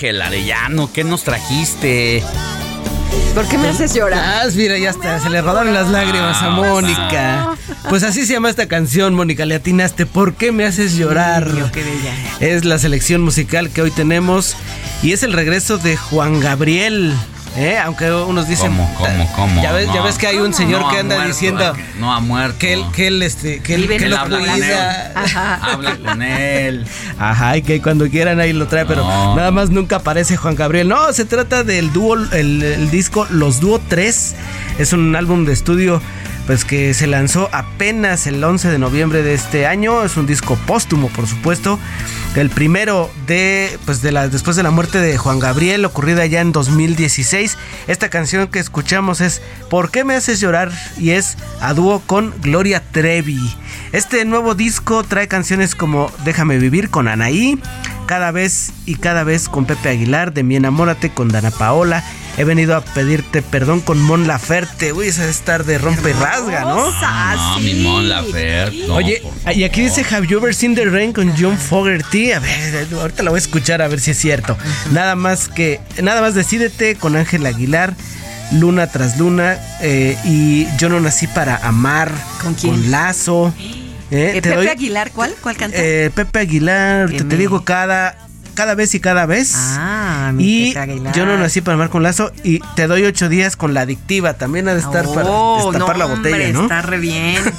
Ángel Arellano, ¿qué nos trajiste? ¿Por qué me haces llorar? Ah, mira, ya está, se le rodaron las lágrimas a Mónica. Pues así se llama esta canción, Mónica, le atinaste. ¿Por qué me haces llorar? qué bella. Es la selección musical que hoy tenemos y es el regreso de Juan Gabriel. ¿Eh? Aunque unos dicen. ¿Cómo, cómo, cómo? Ya ves, ya No. ves que hay un señor No que anda muerto, diciendo. No ha muerto. Que él, que él, este, que él, que habla con cuida. Habla con él. Ajá, y que cuando quieran ahí lo trae, pero No. nada más nunca aparece Juan Gabriel. No, se trata del dúo, el, el disco Los Dúo 3. Es un álbum de estudio pues que se lanzó apenas el 11 de noviembre de este año. Es un disco póstumo, por supuesto. El primero de, pues de después de la muerte de Juan Gabriel, ocurrida ya en 2016. Esta canción que escuchamos es ¿Por qué me haces llorar? Y es a dúo con Gloria Trevi. Este nuevo disco trae canciones como Déjame vivir con Anaí, Cada vez y cada vez con Pepe Aguilar, De mi enamórate con Dana Paola. He venido a pedirte perdón con Mon Laferte. Uy, esa debe estar de rompe y rasga, ¿no? No, mi Mon Laferte. no, Oye, y aquí dice Have you ever seen the rain con John Fogerty? A ver, ahorita la voy a escuchar a ver si es cierto. Nada más que, nada más decídete con Ángel Aguilar, Luna tras Luna eh, y Yo no nací para amar ¿Con quién? con Lazo. Eh, Eh, te Pepe doy- Aguilar, ¿cuál? ¿Cuál canta? eh, Pepe Aguilar, te, digo cada, cada vez y cada vez. Ah, mi y yo no nací para amar con Lazo y te doy ocho días con la adictiva. También ha de estar Oh, para destapar la botella, hombre, ¿no? Está re bien.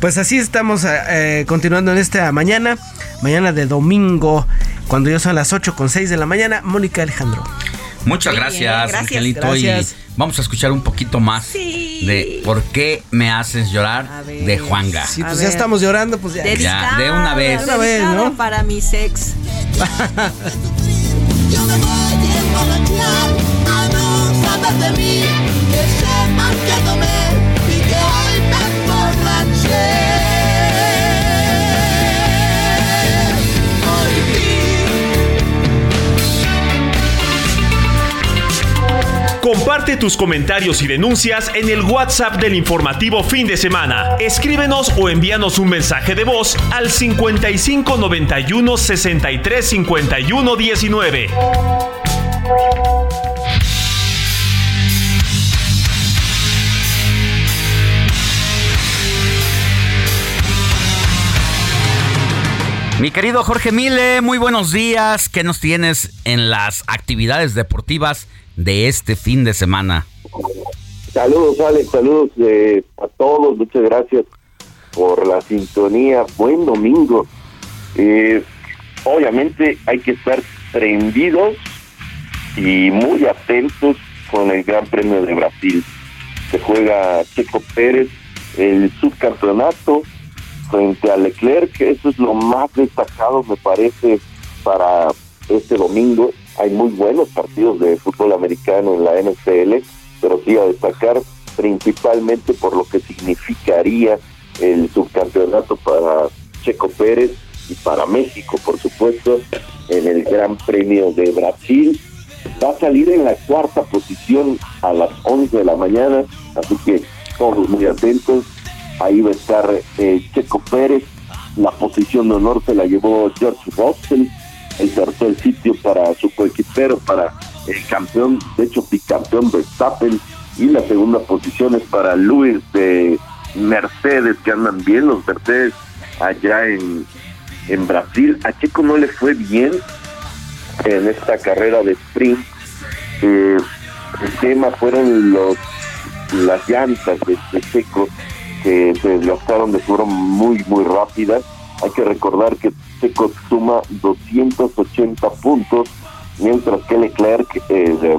Pues así estamos eh, continuando en esta mañana, mañana de domingo, cuando ya son las 8 con 6 de la mañana. Mónica Alejandro. Muchas Muy gracias. Angelito. Gracias. Y vamos a escuchar un poquito más de ¿Por qué me haces llorar? de Juanga. Sí, pues ya estamos llorando, pues ya. Ya, de una vez. De una vez. Para mi sex. a no saber de mí, Comparte tus comentarios y denuncias en el WhatsApp del informativo fin de semana. Escríbenos o envíanos un mensaje de voz al 55 91 63 51 19. Mi querido Jorge Mile, muy buenos días. ¿Qué nos tienes en las actividades deportivas de este fin de semana? Saludos, Alex, saludos eh, a todos, muchas gracias por la sintonía. Buen domingo. Eh, obviamente hay que estar prendidos y muy atentos con el Gran Premio de Brasil. Se juega Checo Pérez, el subcampeonato frente a Leclerc, eso es lo más destacado, me parece, para este domingo. Hay muy buenos partidos de fútbol americano en la NFL, pero sí a destacar principalmente por lo que significaría el subcampeonato para Checo Pérez y para México, por supuesto, en el Gran Premio de Brasil. Va a salir en la cuarta posición a las 11 de la mañana, así que todos muy atentos. Ahí va a estar eh, Checo Pérez. La posición de honor se la llevó George Russell. El tercer sitio para su coequipero, para el campeón, de hecho bicampeón Verstappen. Y la segunda posición es para Luis de Mercedes, que andan bien los Mercedes allá en, en Brasil. A Checo no le fue bien en esta carrera de sprint. Eh, el tema fueron los las llantas de, de Checo que se desgastaron de forma muy muy rápida. Hay que recordar que Checo suma 280 puntos, mientras que Leclerc, eh,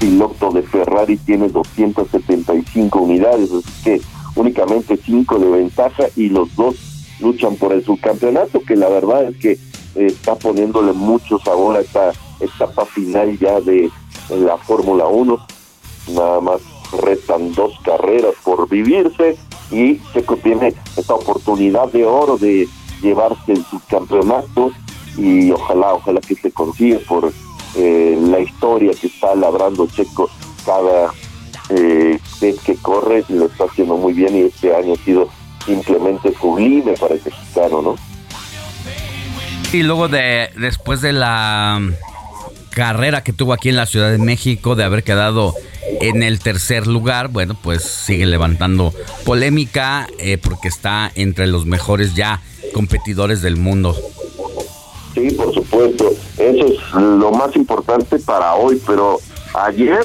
piloto de Ferrari, tiene 275 unidades, así que únicamente 5 de ventaja y los dos luchan por el subcampeonato, que la verdad es que eh, está poniéndole mucho sabor a esta etapa final ya de la Fórmula 1. Nada más restan dos carreras por vivirse y Checo tiene esta oportunidad de oro de llevarse el subcampeonato y ojalá, ojalá que se consiga por eh, la historia que está labrando Checo cada eh, vez que corre, lo está haciendo muy bien y este año ha sido simplemente sublime para el mexicano, ¿no? Y luego de después de la mm, carrera que tuvo aquí en la Ciudad de México de haber quedado en el tercer lugar, bueno, pues sigue levantando polémica eh, porque está entre los mejores ya competidores del mundo. Sí, por supuesto. Eso es lo más importante para hoy, pero Ayer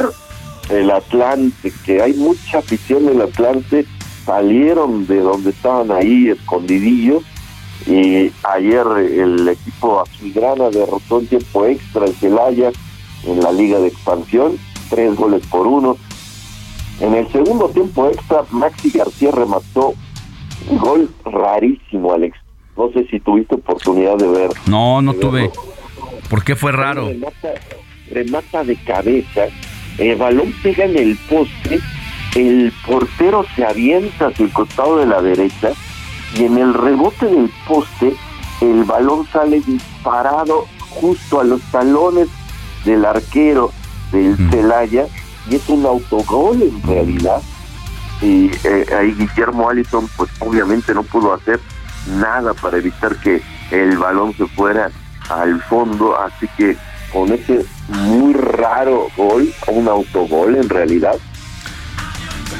el Atlante, que hay mucha afición del Atlante, salieron de donde estaban ahí escondidillos y ayer el equipo azulgrana derrotó en tiempo extra el Celaya en la Liga de Expansión, tres goles por uno. En el segundo tiempo extra, Maxi García remató un gol rarísimo, Alex. No sé si tuviste oportunidad de ver. No, no tuve. verlo. ¿Por qué fue raro? Remata, remata de cabeza, el balón pega en el poste, el portero se avienta hacia el costado de la derecha y en el rebote del poste el balón sale disparado justo a los talones del arquero del Celaya y es un autogol en realidad y eh, ahí Guillermo Allison pues obviamente no pudo hacer nada para evitar que el balón se fuera al fondo así que con ese muy raro gol un autogol en realidad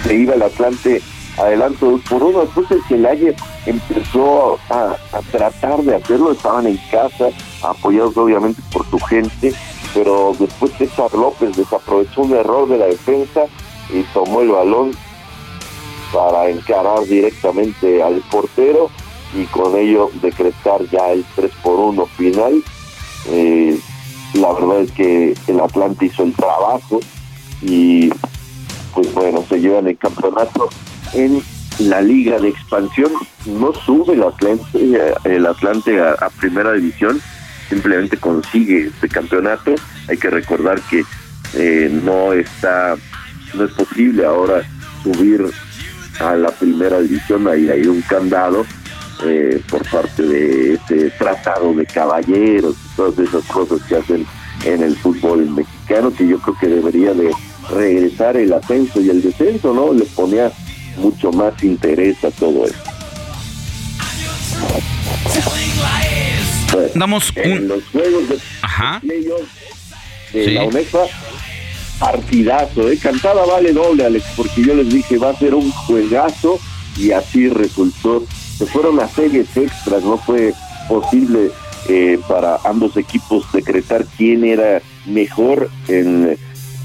se iba el Atlante adelante por uno. Después el Celaya empezó a, a tratar de hacerlo estaban en casa apoyados obviamente por su gente pero después César López desaprovechó un error de la defensa y tomó el balón para encarar directamente al portero y con ello decretar ya el 3 por 1 final. Eh, la verdad es que el Atlante hizo el trabajo y pues bueno, se llevan el campeonato en la liga de expansión. No sube el Atlante, el Atlante a, a primera división, simplemente consigue este campeonato. Hay que recordar que eh, no está, no es posible ahora subir a la primera división, ahí hay un candado eh, por parte de este tratado de caballeros y todas esas cosas que hacen en el fútbol mexicano, que yo creo que debería de regresar el ascenso y el descenso, ¿no? Le ponía mucho más interés a todo esto. Pues, Damos en los juegos de Sí. la UNEFA, partidazo, ¿eh? Cantada vale doble, Alex, porque yo les dije, va a ser un juegazo y así resultó. Se fueron a series extras, no fue posible eh, para ambos equipos decretar quién era mejor en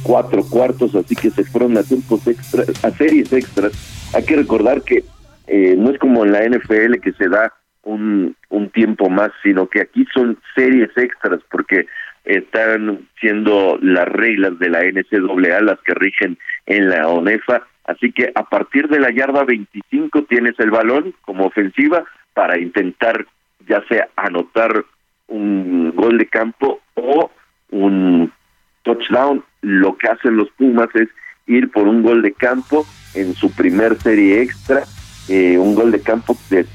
cuatro cuartos, así que se fueron a tiempos extras, a series extras. Hay que recordar que eh, no es como en la NFL que se da un, un tiempo más, sino que aquí son series extras porque están siendo las reglas de la NCAA las que rigen en la ONEFA, así que a partir de la yarda 25 tienes el balón como ofensiva para intentar ya sea anotar un gol de campo o un touchdown. Lo que hacen los Pumas es ir por un gol de campo en su primer serie extra, eh, un gol de campo de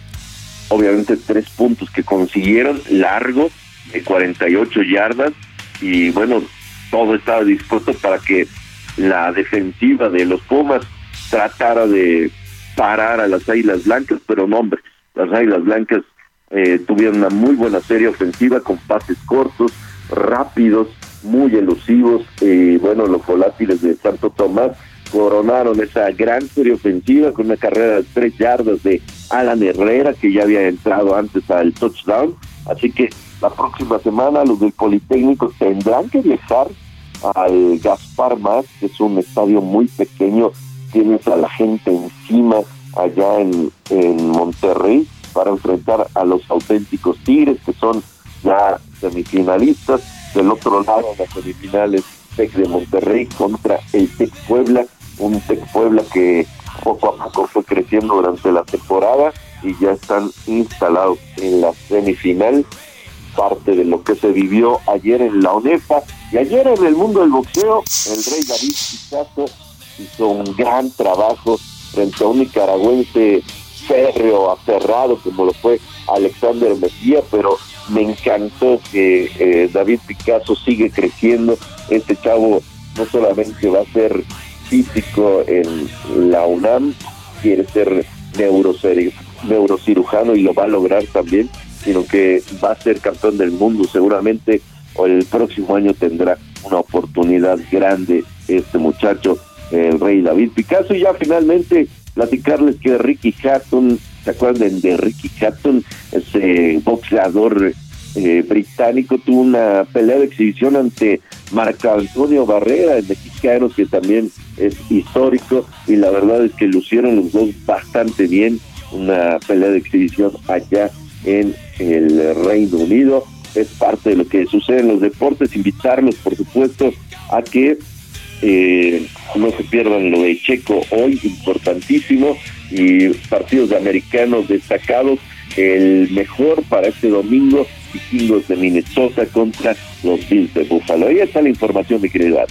obviamente tres puntos que consiguieron largos de 48 yardas y bueno, todo estaba dispuesto para que la defensiva de los Pumas tratara de parar a las Águilas Blancas, pero no hombre, las Águilas Blancas eh, tuvieron una muy buena serie ofensiva con pases cortos, rápidos, muy elusivos, y bueno, los volátiles de Santo Tomás coronaron esa gran serie ofensiva con una carrera de tres yardas de Alan Herrera que ya había entrado antes al touchdown, así que la próxima semana los del Politécnico tendrán que viajar al Gaspar Más, que es un estadio muy pequeño, tienes a la gente encima allá en, en Monterrey para enfrentar a los auténticos Tigres, que son ya semifinalistas. Del otro lado, las semifinales Tec de Monterrey contra el Tec Puebla, un Tec Puebla que poco a poco fue creciendo durante la temporada y ya están instalados en la semifinal parte de lo que se vivió ayer en la ONEFA y ayer en el mundo del boxeo el rey David Picasso hizo un gran trabajo frente a un nicaragüense férreo, aferrado como lo fue Alexander Mejía, pero me encantó que eh, David Picasso sigue creciendo, este chavo no solamente va a ser físico en la UNAM, quiere ser neurocir- neurocirujano y lo va a lograr también, sino que va a ser campeón del mundo. Seguramente o el próximo año tendrá una oportunidad grande este muchacho, el rey David Picasso. Y ya finalmente platicarles que Ricky Hatton, ¿se acuerdan de Ricky Hatton? Ese boxeador eh, británico tuvo una pelea de exhibición ante Marco Antonio Barrera, el mexicano que también es histórico y la verdad es que lucieron los dos bastante bien una pelea de exhibición allá en el Reino Unido. Es parte de lo que sucede en los deportes. Invitarlos, por supuesto, a que eh, no se pierdan lo de Checo hoy, importantísimo, y partidos de americanos destacados. El mejor para este domingo, vikingos de Minnesota contra los Bills de Buffalo. Ahí está la información, mi querida.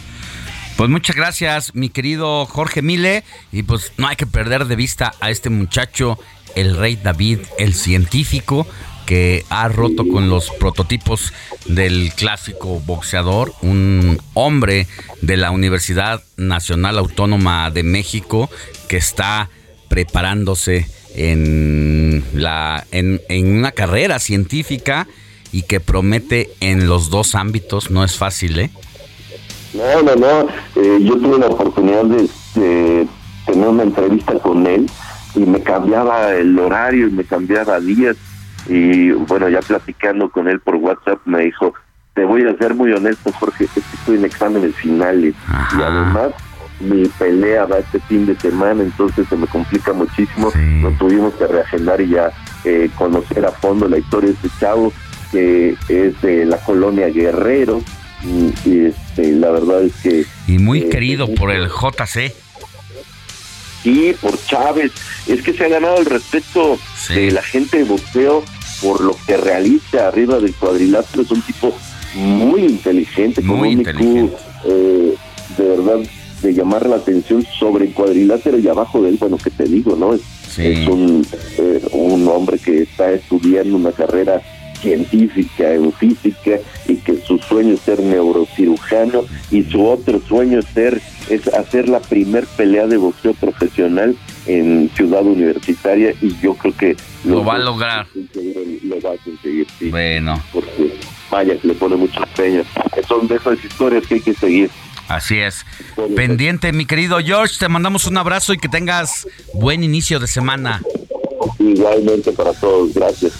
Pues muchas gracias, mi querido Jorge Mile. Y pues no hay que perder de vista a este muchacho, el rey David, el científico, que ha roto con los prototipos del clásico boxeador, un hombre de la Universidad Nacional Autónoma de México que está preparándose en, la, en, en una carrera científica y que promete en los dos ámbitos. No es fácil, ¿eh? No, no, no. Eh, yo tuve la oportunidad de, de tener una entrevista con él y me cambiaba el horario y me cambiaba días. Y bueno, ya platicando con él por WhatsApp me dijo, te voy a ser muy honesto Jorge, estoy en exámenes finales y además mi pelea va este fin de semana, entonces se me complica muchísimo. Nos tuvimos que reagendar y ya eh, conocer a fondo la historia de este chavo que es de la colonia Guerrero y, y, este, la verdad es que... Y muy querido por el JC. Sí, por Chávez. Es que se ha ganado el respeto de la gente de boxeo por lo que realiza arriba del cuadrilátero. Es un tipo muy inteligente, con Muy un inteligente. Eh, de verdad de llamar la atención sobre el cuadrilátero y abajo de él, bueno, que te digo, ¿no? Es, es un, eh, un hombre que está estudiando una carrera científica en física y que su sueño es ser neurocirujano y su otro sueño es ser es hacer la primer pelea de boxeo profesional en Ciudad Universitaria y yo creo que Lo va a lograr. lo va a conseguir sí Bueno. porque vaya le pone mucho empeño son de esas historias que hay que seguir Así es. Pendiente, mi querido George, te mandamos un abrazo y que tengas buen inicio de semana. igualmente para todos gracias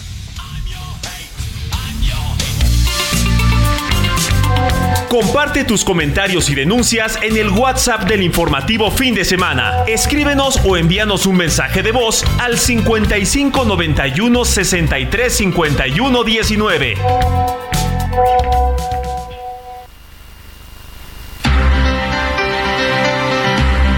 Comparte tus comentarios y denuncias en el WhatsApp del informativo fin de semana. Escríbenos o envíanos un mensaje de voz al 55 91 63 51 19.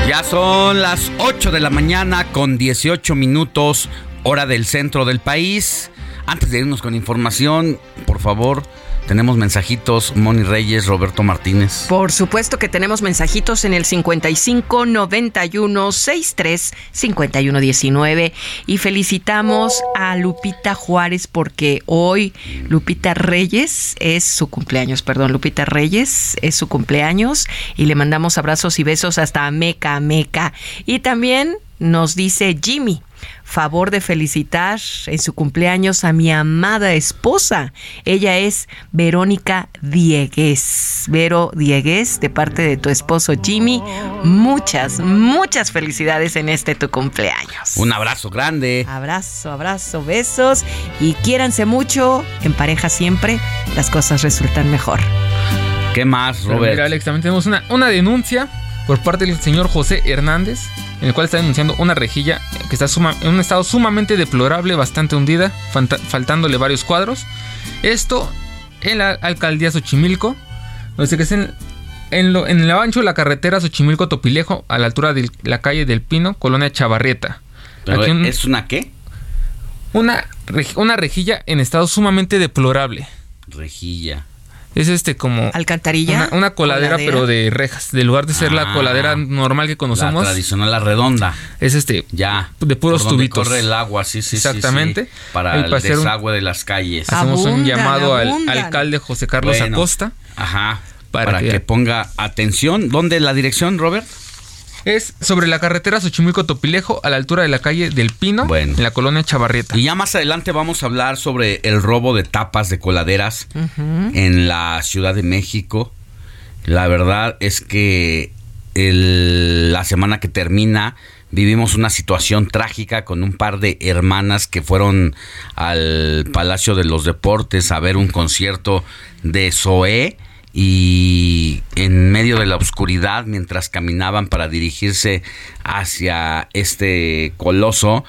Ya son las 8 de la mañana con 18 minutos, hora del centro del país. Antes de irnos con información, por favor, tenemos mensajitos. Moni Reyes, Roberto Martínez. Por supuesto que tenemos mensajitos en el 55 91 63 51 19 y felicitamos a Lupita Juárez porque hoy Lupita Reyes es su cumpleaños, perdón, Lupita Reyes es su cumpleaños y le mandamos abrazos y besos hasta Meca Meca y también nos dice Jimmy favor de felicitar en su cumpleaños a mi amada esposa. Ella es Verónica Diegues. Vero Diegues, de parte de tu esposo Jimmy, muchas, muchas felicidades en este tu cumpleaños. Un abrazo grande. Abrazo, abrazo, besos y quiéranse mucho, en pareja siempre, las cosas resultan mejor. ¿Qué más, Pero Robert? Mira, Alex, también tenemos una, una denuncia por parte del señor José Hernández, en el cual está denunciando una rejilla que está suma- en un estado sumamente deplorable, bastante hundida, faltándole varios cuadros. Esto en la alcaldía Xochimilco, donde se que es en, en, lo- en el ancho de la carretera Xochimilco-Topilejo, a la altura de la calle del Pino, colonia Chavarrieta. Pero, Aquí un- ¿Es una qué? una, una rejilla en estado sumamente deplorable. Rejilla. Es este como... ¿Alcantarilla? Una, una coladera, ¿Coladera? pero de rejas. De lugar de ser Ah, la coladera normal que La conocemos. tradicional, la redonda. Es este. Ya. De puros por donde tubitos. corre el agua, sí, sí, sí, Exactamente. sí, Para El el, desagüe de las calles. Hacemos un Abundan, llamado al alcalde José Carlos Bueno, Acosta. Ajá. Para Para, que- que... ponga atención. ¿Dónde la dirección, Robert? Es sobre la carretera Xochimilco-Topilejo, a la altura de la calle del Pino, en la colonia Chavarrieta. Y ya más adelante vamos a hablar sobre el robo de tapas de coladeras en la Ciudad de México. La verdad es que el- la semana que termina vivimos una situación trágica con un par de hermanas que fueron al Palacio de los Deportes a ver un concierto de Zoé y en medio de la oscuridad mientras caminaban para dirigirse hacia este coloso,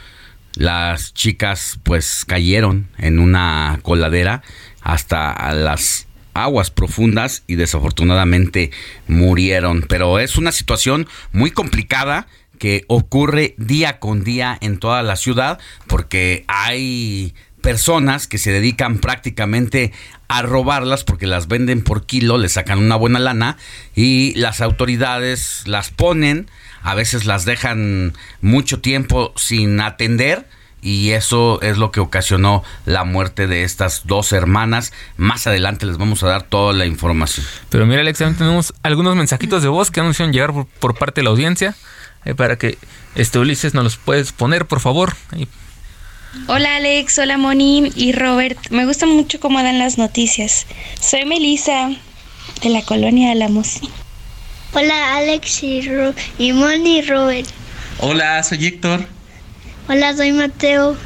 las chicas pues cayeron en una coladera hasta las aguas profundas y desafortunadamente murieron. Pero es una situación muy complicada que ocurre día con día en toda la ciudad porque hay personas que se dedican prácticamente a robarlas porque las venden por kilo, le sacan una buena lana y las autoridades las ponen, a veces las dejan mucho tiempo sin atender y eso es lo que ocasionó la muerte de estas dos hermanas. Más adelante les vamos a dar toda la información. Pero mira, Alex, tenemos algunos mensajitos de voz que anuncian llegar por, parte de la audiencia. eh, para que este Ulises nos los puedes poner, por favor. Hola Alex, hola Moni y Robert. Me gusta mucho cómo dan las noticias. Soy Melissa de la colonia Álamos. Hola Alex y, Ro y Moni y Robert. Hola, soy Héctor. Hola, soy Mateo.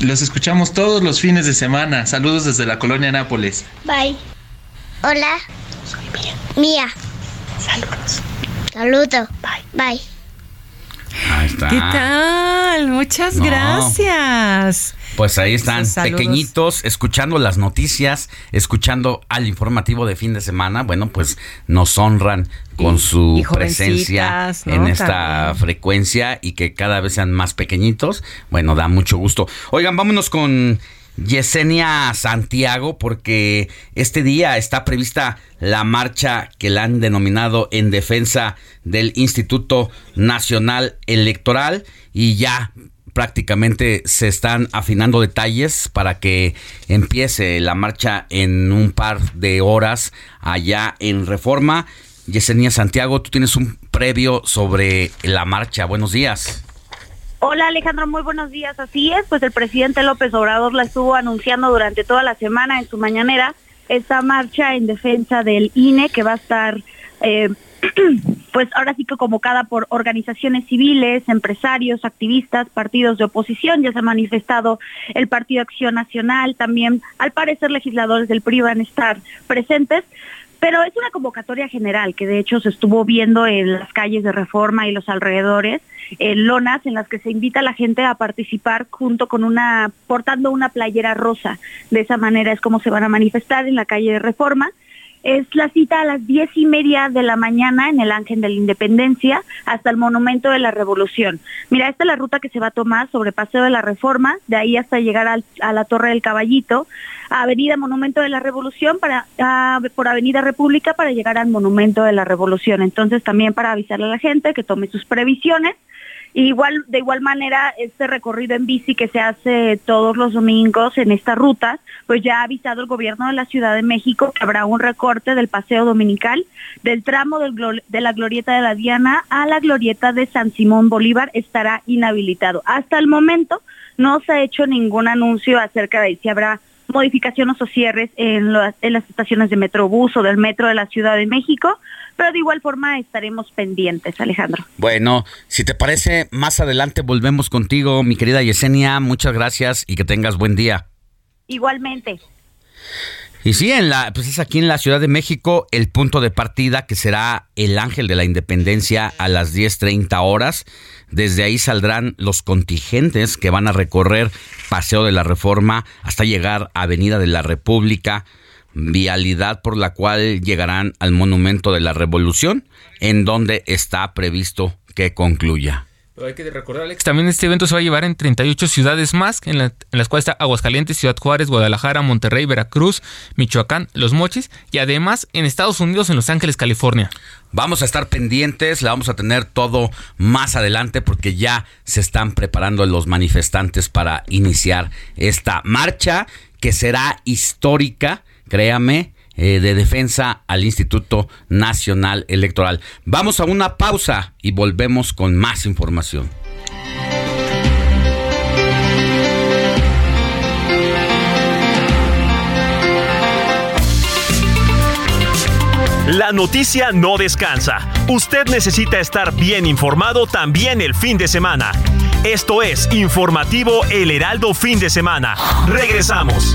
Los escuchamos todos los fines de semana. Saludos desde la colonia Nápoles. Bye. Hola. Soy Mía. Mía. Saludos. Saludos. Bye. Bye. Ahí está. ¿Qué tal? Muchas No. gracias. Pues ahí están, saludos. pequeñitos, escuchando las noticias, escuchando al informativo de fin de semana. Bueno, pues nos honran con Y- su y presencia en esta También. frecuencia y que cada vez sean más pequeñitos. Bueno, da mucho gusto. Oigan, vámonos con Yesenia Santiago porque este día está prevista la marcha que la han denominado en defensa del Instituto Nacional Electoral y ya prácticamente se están afinando detalles para que empiece la marcha en un par de horas allá en Reforma. Yesenia Santiago, tú tienes un previo sobre la marcha. Buenos días. Hola Alejandro, muy buenos días. Así es, pues el presidente López Obrador la estuvo anunciando durante toda la semana en su mañanera esta marcha en defensa del INE que va a estar, eh, pues ahora sí que convocada por organizaciones civiles, empresarios, activistas, partidos de oposición. Ya se ha manifestado el Partido Acción Nacional, también al parecer legisladores del PRI van a estar presentes. Pero es una convocatoria general que de hecho se estuvo viendo en las calles de Reforma y los alrededores, en lonas en las que se invita a la gente a participar junto con una, portando una playera rosa. De esa manera es como se van a manifestar en la calle de Reforma. Es la cita a las diez y media de la mañana en el Ángel de la Independencia hasta el Monumento de la Revolución. Mira, esta es la ruta que se va a tomar sobre Paseo de la Reforma, de ahí hasta llegar a la Torre del Caballito, a Avenida Monumento de la Revolución, para, a- por Avenida República para llegar al Monumento de la Revolución. Entonces también para avisarle a la gente que tome sus previsiones. Igual, de igual manera, este recorrido en bici que se hace todos los domingos en esta ruta, pues ya ha avisado el gobierno de la Ciudad de México que habrá un recorte del paseo dominical del tramo de la glorieta de la Diana a la glorieta de San Simón Bolívar estará inhabilitado. Hasta el momento no se ha hecho ningún anuncio acerca de si habrá modificaciones o cierres en las estaciones de Metrobús o del metro de la Ciudad de México, pero de igual forma estaremos pendientes, Alejandro. Bueno, si te parece, más adelante volvemos contigo, mi querida Yesenia. Muchas gracias y que tengas buen día. Igualmente. Y sí, en la, pues es aquí en la Ciudad de México el punto de partida que será el Ángel de la Independencia a las 10.30 horas. Desde ahí saldrán los contingentes que van a recorrer Paseo de la Reforma hasta llegar a Avenida de la República, vialidad por la cual llegarán al Monumento de la Revolución, en donde está previsto que concluya. Pero hay que recordar, Alex, también este evento se va a llevar en 38 ciudades más, en, la- en las cuales está Aguascalientes, Ciudad Juárez, Guadalajara, Monterrey, Veracruz, Michoacán, Los Mochis y además en Estados Unidos, en Los Ángeles, California. Vamos a estar pendientes, la vamos a tener todo más adelante porque ya se están preparando los manifestantes para iniciar esta marcha que será histórica, créame, eh, de defensa al Instituto Nacional Electoral. Vamos a una pausa y volvemos con más información. La noticia no descansa. Usted necesita estar bien informado también el fin de semana. Esto es Informativo El Heraldo Fin de Semana. Regresamos.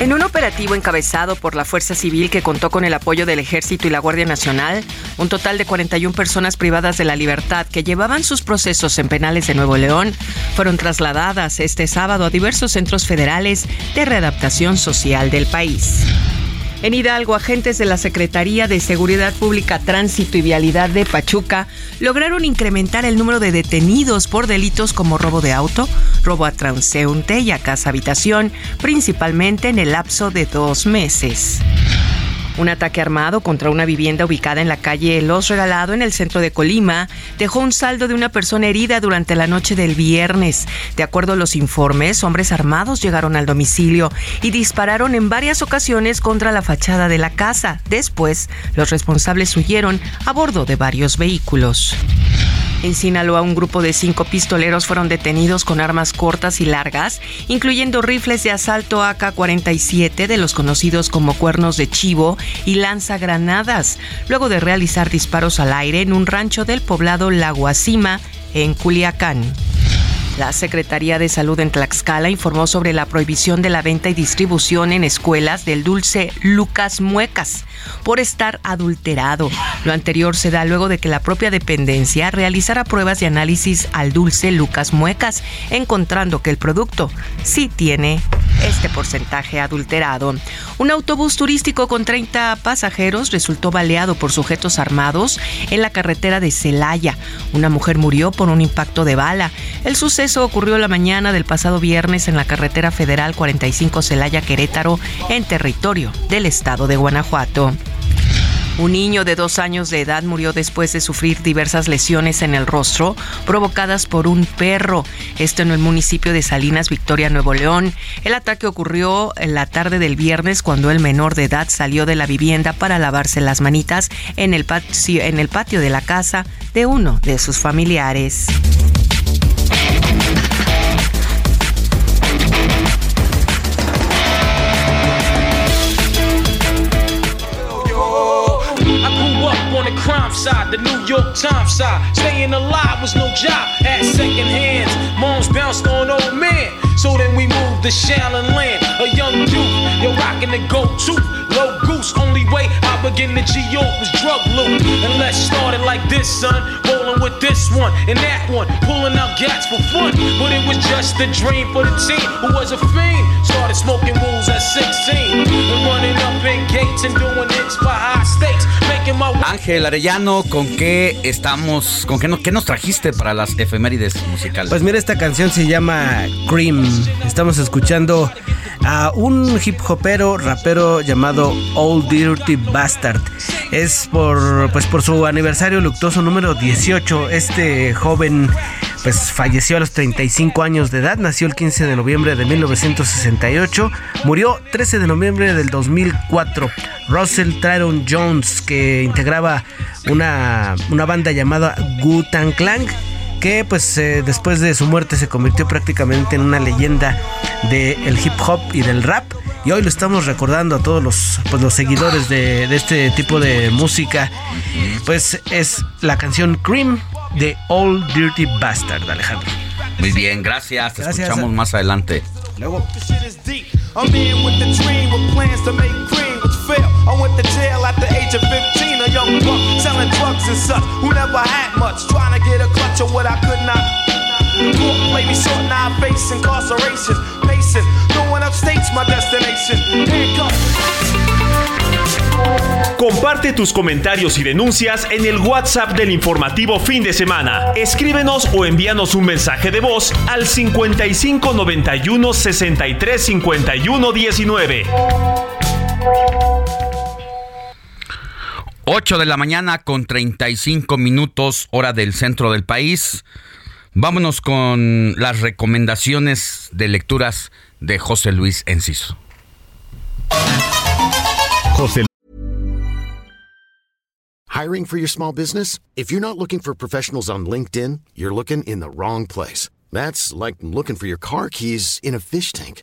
En un operativo encabezado por la Fuerza Civil que contó con el apoyo del Ejército y la Guardia Nacional, un total de 41 personas privadas de la libertad que llevaban sus procesos en penales de Nuevo León fueron trasladadas este sábado a diversos centros federales de readaptación social del país. En Hidalgo, agentes de la Secretaría de Seguridad Pública, Tránsito y Vialidad de Pachuca lograron incrementar el número de detenidos por delitos como robo de auto, robo a transeúnte y a casa habitación, principalmente en el lapso de dos meses. Un ataque armado contra una vivienda ubicada en la calle Los Regalado en el centro de Colima dejó un saldo de una persona herida durante la noche del viernes. De acuerdo a los informes, hombres armados llegaron al domicilio y dispararon en varias ocasiones contra la fachada de la casa. Después, los responsables huyeron a bordo de varios vehículos. En Sinaloa, un grupo de cinco pistoleros fueron detenidos con armas cortas y largas, incluyendo rifles de asalto AK-47 de los conocidos como cuernos de chivo y lanzagranadas, luego de realizar disparos al aire en un rancho del poblado La Guasima, en Culiacán. La Secretaría de Salud en Tlaxcala informó sobre la prohibición de la venta y distribución en escuelas del dulce Lucas Muecas por estar adulterado. Lo anterior se da luego de que la propia dependencia realizara pruebas de análisis al dulce Lucas Muecas, encontrando que el producto sí tiene este porcentaje adulterado. Un autobús turístico con 30 pasajeros resultó baleado por sujetos armados en la carretera de Celaya. Una mujer murió por un impacto de bala. El suceso ocurrió la mañana del pasado viernes en la carretera federal 45 Celaya Querétaro en territorio del estado de Guanajuato. Un niño de dos años de edad murió después de sufrir diversas lesiones en el rostro provocadas por un perro. Esto en el municipio de Salinas, Victoria, Nuevo León. El ataque ocurrió en la tarde del viernes cuando el menor de edad salió de la vivienda para lavarse las manitas en el patio de la casa de uno de sus familiares. Side, the New York Times side. Staying alive was no job, had second hands. Moms bounced on old men. So then we moved to Shallon Land, a young youth. You're rocking the go-to, low goose. Only way I begin to G-York was drug loot. And let's start it like this, son. Rolling with this one and that one, pulling out gats for fun. But it was just a dream for the team who was a fiend. Started smoking rules at 16 and running up in gates and doing hits by high stakes. Making my Ángel Arellano, ¿con qué estamos? ¿Con qué, no, qué nos trajiste para las efemérides musicales? Pues mira, esta canción se llama Cream. Estamos escuchando a un hip hopero, rapero llamado Old Dirty Bastard. Es por, pues por su aniversario luctuoso número 18. Este joven pues falleció a los 35 años de edad, nació el 15 de noviembre de 1968, murió 13 de noviembre del 2004. Russell Tyron Jones, que integraba una, una banda llamada Wu-Tang Clan, que pues eh, después de su muerte se convirtió prácticamente en una leyenda del hip hop y del rap. Y hoy lo estamos recordando a todos los, pues, los seguidores de, de este tipo de música. Pues es la canción Cream de Old Dirty Bastard, Alejandro. Muy bien, gracias. Te Gracias. escuchamos más adelante. Luego. I went to jail at the age of 15, a young buck selling drugs and such. Who never had much, trying to get a clutch on what I could not. Comparte tus comentarios y denuncias en el WhatsApp del informativo fin de semana. Escríbenos o envíanos un mensaje de voz al 55 91 63 51 19. 8 de la mañana con 35 minutos hora del centro del país. Vámonos con las recomendaciones de lecturas de José Luis Enciso. José Hiring for your small business? If you're not looking for professionals on LinkedIn, you're looking in the wrong place. That's like looking for your car keys in a fish tank.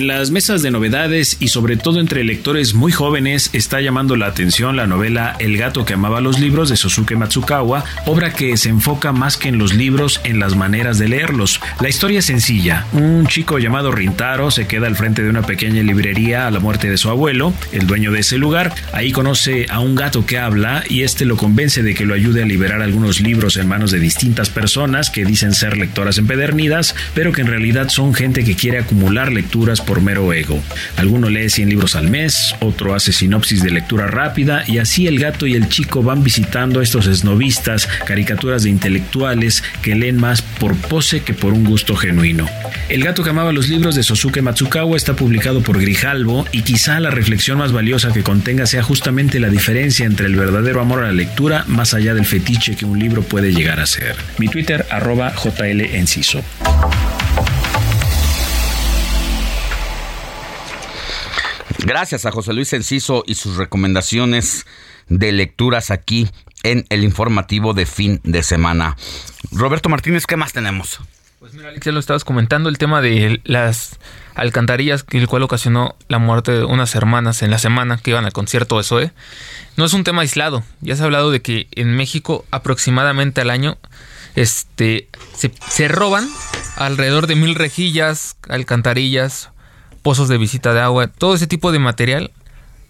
En las mesas de novedades y sobre todo entre lectores muy jóvenes está llamando la atención la novela El gato que amaba los libros de Sosuke Matsukawa, obra que se enfoca más que en los libros en las maneras de leerlos. La historia es sencilla. Un chico llamado Rintaro se queda al frente de una pequeña librería a la muerte de su abuelo, el dueño de ese lugar. Ahí conoce a un gato que habla y este lo convence de que lo ayude a liberar algunos libros en manos de distintas personas que dicen ser lectoras empedernidas, pero que en realidad son gente que quiere acumular lecturas por mero ego. Alguno lee 100 libros al mes, otro hace sinopsis de lectura rápida y así el gato y el chico van visitando a estos esnovistas, caricaturas de intelectuales que leen más por pose que por un gusto genuino. El gato que amaba los libros de Sosuke Matsukawa está publicado por Grijalbo y quizá la reflexión más valiosa que contenga sea justamente la diferencia entre el verdadero amor a la lectura más allá del fetiche que un libro puede llegar a ser. Mi Twitter arroba JL Enciso. Gracias a José Luis Enciso y sus recomendaciones de lecturas aquí en el informativo de fin de semana. Roberto Martínez, ¿qué más tenemos? Pues mira, Alex, ya lo estabas comentando, el tema de las alcantarillas, el cual ocasionó la muerte de unas hermanas en la semana que iban al concierto de Zoe. No es un tema aislado. Ya se ha hablado de que en México aproximadamente al año este, se, se roban alrededor de mil rejillas, alcantarillas, pozos de visita de agua, todo ese tipo de material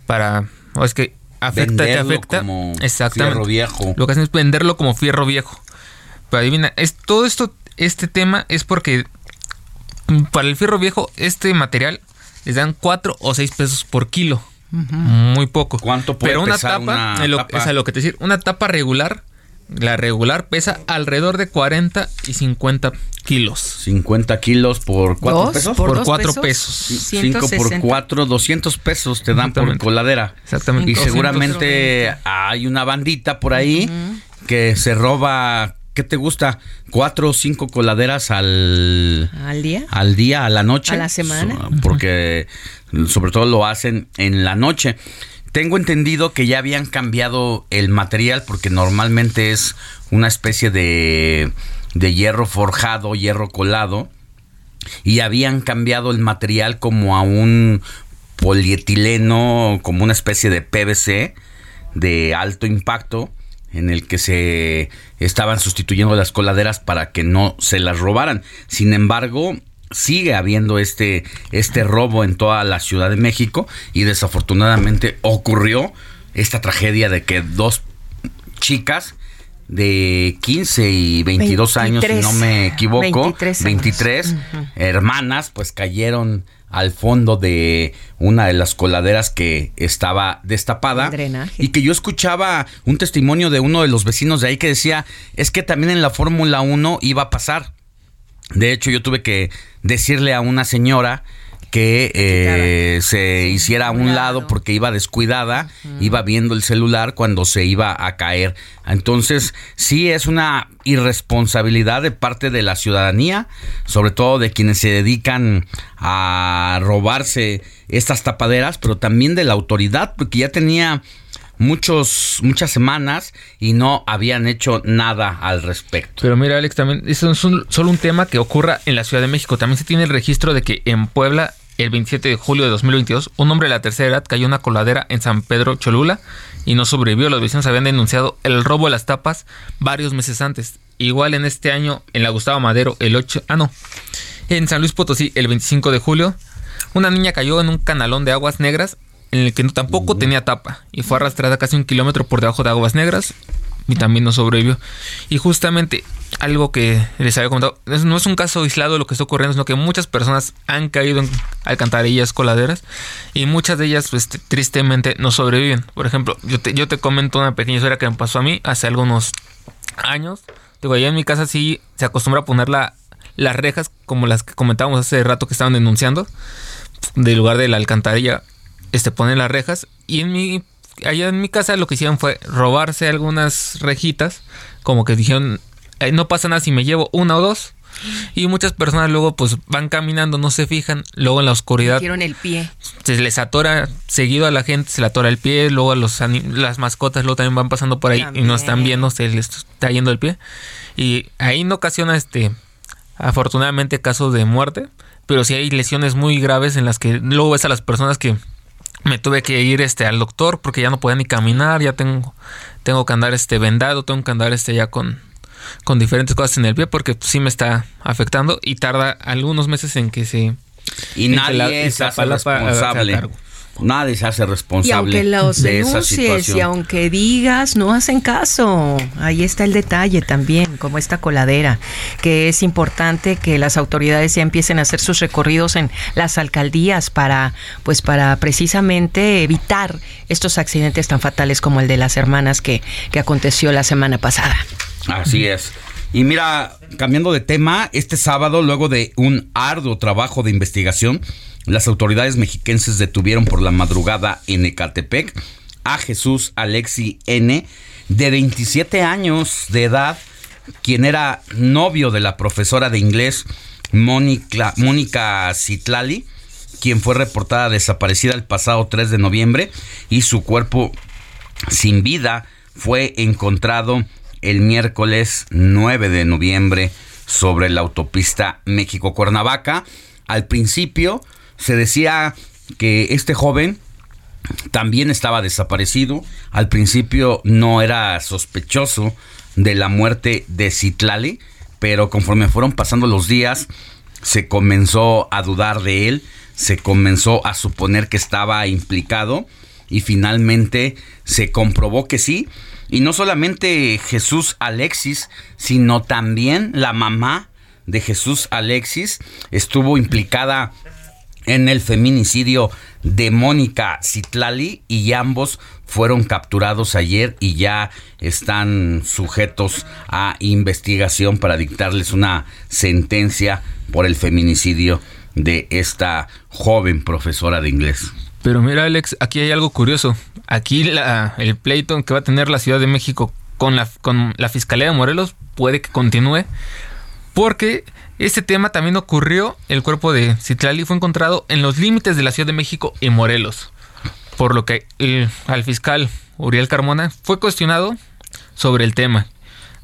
para... O es que afecta, que afecta. como Exactamente. fierro viejo. Lo que hacen es venderlo como fierro viejo. Pero adivina, es, todo esto, este tema es porque para el fierro viejo, este material les dan 4 o 6 pesos por kilo. Muy poco. ¿Cuánto puede Pero una pesar tapa, una lo, tapa? es a lo que te decir, una tapa regular, la regular pesa alrededor de 40 y 50 kilos. 50 kilos por 4 ¿Dos? pesos. ¿Por Por dos cuatro pesos? pesos. 5 por 160. 4, 200 pesos te dan por coladera. Exactamente. Y seguramente hay una bandita por ahí que se roba, ¿qué te gusta? 4 o 5 coladeras al, ¿Al día? al día, a la noche. ¿A la semana? Porque sobre todo lo hacen en la noche. Tengo entendido que ya habían cambiado el material porque normalmente es una especie de, de hierro forjado, hierro colado. Y habían cambiado el material como a un polietileno, como una especie de PVC de alto impacto en el que se estaban sustituyendo las coladeras para que no se las robaran. Sin embargo, sigue habiendo este, este robo en toda la Ciudad de México y desafortunadamente ocurrió esta tragedia de que dos chicas de 15 y 22 años, si no me equivoco, 23 años. 23 hermanas, pues cayeron al fondo de una de las coladeras que estaba destapada y que yo escuchaba un testimonio de uno de los vecinos de ahí que decía, es que también en la Fórmula 1 iba a pasar. De hecho, yo tuve que decirle a una señora que eh, se hiciera a un lado porque iba descuidada, iba viendo el celular cuando se iba a caer. Entonces, sí es una irresponsabilidad de parte de la ciudadanía, sobre todo de quienes se dedican a robarse estas tapaderas, pero también de la autoridad, porque ya tenía muchos, muchas semanas y no habían hecho nada al respecto. Pero mira, Alex, también eso es un- solo un tema que ocurra en la Ciudad de México. También se tiene el registro de que en Puebla, el 27 de julio de 2022, un hombre de la tercera edad cayó en una coladera en San Pedro Cholula y no sobrevivió. Los vecinos habían denunciado el robo de las tapas varios meses antes. Igual en este año, en la Gustavo Madero, el 8... Ah, no. En San Luis Potosí, el 25 de julio, una niña cayó en un canalón de aguas negras en el que tampoco tenía tapa y fue arrastrada casi un kilómetro por debajo de aguas negras y también no sobrevivió. Y justamente algo que les había comentado, no es un caso aislado lo que está ocurriendo, sino que muchas personas han caído en alcantarillas, coladeras y muchas de ellas pues, tristemente no sobreviven. Por ejemplo, yo te, yo te comento una pequeña historia que me pasó a mí hace algunos años. Digo, allá en mi casa sí se acostumbra a poner la- las rejas como las que comentábamos hace rato que estaban denunciando del lugar de la alcantarilla este ponen las rejas. Y en mi allá en mi casa lo que hicieron fue robarse algunas rejitas. Como que dijeron "Eh, no pasa nada si me llevo una o dos y muchas personas luego pues van caminando no se fijan. Luego en la oscuridad Metieron el pie. se les atora seguido a la gente, se le atora el pie, luego a los las mascotas luego también van pasando por ahí y no están viendo, se les está yendo el pie. Y ahí no ocasiona este afortunadamente casos de muerte, pero sí hay lesiones muy graves en las que luego ves a las personas que me tuve que ir este al doctor porque ya no podía ni caminar, ya tengo tengo que andar este vendado, tengo que andar este ya con con diferentes cosas en el pie porque pues, sí me está afectando y tarda algunos meses en que se Y en que nadie se responsable. Nadie se hace Y responsable aunque los de esa denuncies situación. y aunque digas, no hacen caso. Ahí está el detalle también, como esta coladera, que es importante que las autoridades ya empiecen a hacer sus recorridos en las alcaldías para, pues para precisamente evitar estos accidentes tan fatales como el de las hermanas que, que aconteció la semana pasada. Así es. Y mira, cambiando de tema, este sábado, luego de un arduo trabajo de investigación, las autoridades mexiquenses detuvieron por la madrugada en Ecatepec a Jesús Alexi N, de 27 años de edad, quien era novio de la profesora de inglés Mónica, Mónica Citlali, quien fue reportada desaparecida el pasado 3 de noviembre y su cuerpo sin vida fue encontrado el miércoles 9 de noviembre sobre la autopista México-Cuernavaca. Al principio se decía que este joven también estaba desaparecido. Al principio no era sospechoso de la muerte de Citlali, pero conforme fueron pasando los días se comenzó a dudar de él, se comenzó a suponer que estaba implicado y finalmente se comprobó que sí. Y no solamente Jesús Alexis, sino también la mamá de Jesús Alexis estuvo implicada en el feminicidio de Mónica Citlali y ambos fueron capturados ayer y ya están sujetos a investigación para dictarles una sentencia por el feminicidio de esta joven profesora de inglés. Pero mira, Alex, aquí hay algo curioso. Aquí la- el pleito que va a tener la Ciudad de México con la, con la Fiscalía de Morelos puede que continúe. Porque este tema también ocurrió. El cuerpo de Citlali fue encontrado en los límites de la Ciudad de México y Morelos. Por lo que el- al fiscal Uriel Carmona fue cuestionado sobre el tema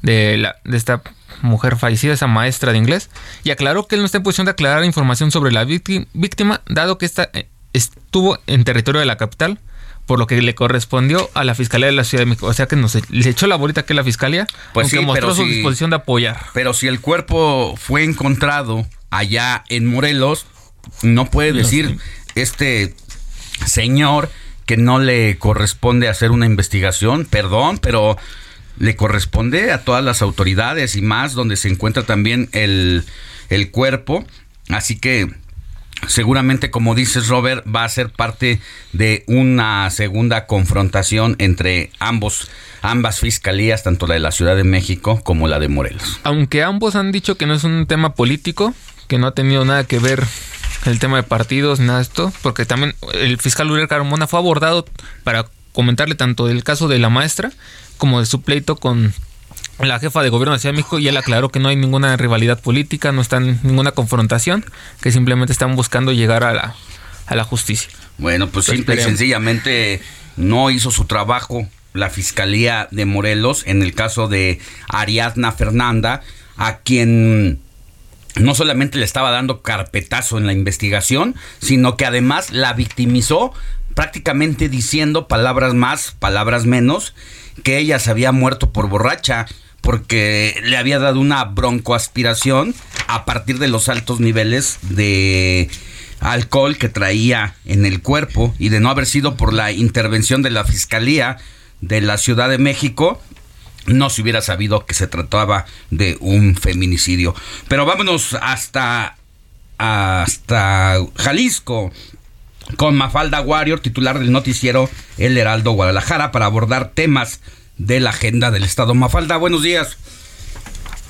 de, la, de esta mujer fallecida, esa maestra de inglés, y aclaró que él no está en posición de aclarar información sobre la vícti- víctima, dado que esta eh, estuvo en territorio de la capital, por lo que le correspondió a la Fiscalía de la Ciudad de México. O sea que nos le echó la bolita que la Fiscalía, Pues aunque sí, mostró pero su si- disposición de apoyar. Pero si el cuerpo fue encontrado allá en Morelos, no puede No decir este señor que no le corresponde hacer una investigación, perdón, pero le corresponde a todas las autoridades y más donde se encuentra también el, el cuerpo. Así que seguramente, como dices Robert, va a ser parte de una segunda confrontación entre ambos, ambas fiscalías, tanto la de la Ciudad de México como la de Morelos. Aunque ambos han dicho que no es un tema político, que no ha tenido nada que ver el tema de partidos, nada de esto, porque también el fiscal Uriel Carmona fue abordado para comentarle tanto del caso de la maestra como de su pleito con la jefa de gobierno de Ciudad de México y él aclaró que no hay ninguna rivalidad política, no está en ninguna confrontación, que simplemente están buscando llegar a la, a la justicia. Bueno, pues simple y sencillamente no hizo su trabajo la Fiscalía de Morelos en el caso de Ariadna Fernanda, a quien no solamente le estaba dando carpetazo en la investigación, sino que además la victimizó prácticamente diciendo palabras más, palabras menos, que ella se había muerto por borracha porque le había dado una broncoaspiración a partir de los altos niveles de alcohol que traía en el cuerpo y de no haber sido por la intervención de la Fiscalía de la Ciudad de México, no se hubiera sabido que se trataba de un feminicidio. Pero vámonos hasta, hasta Jalisco con Mafalda Warrior, titular del noticiero El Heraldo Guadalajara, para abordar temas de la agenda del Estado. Mafalda, buenos días.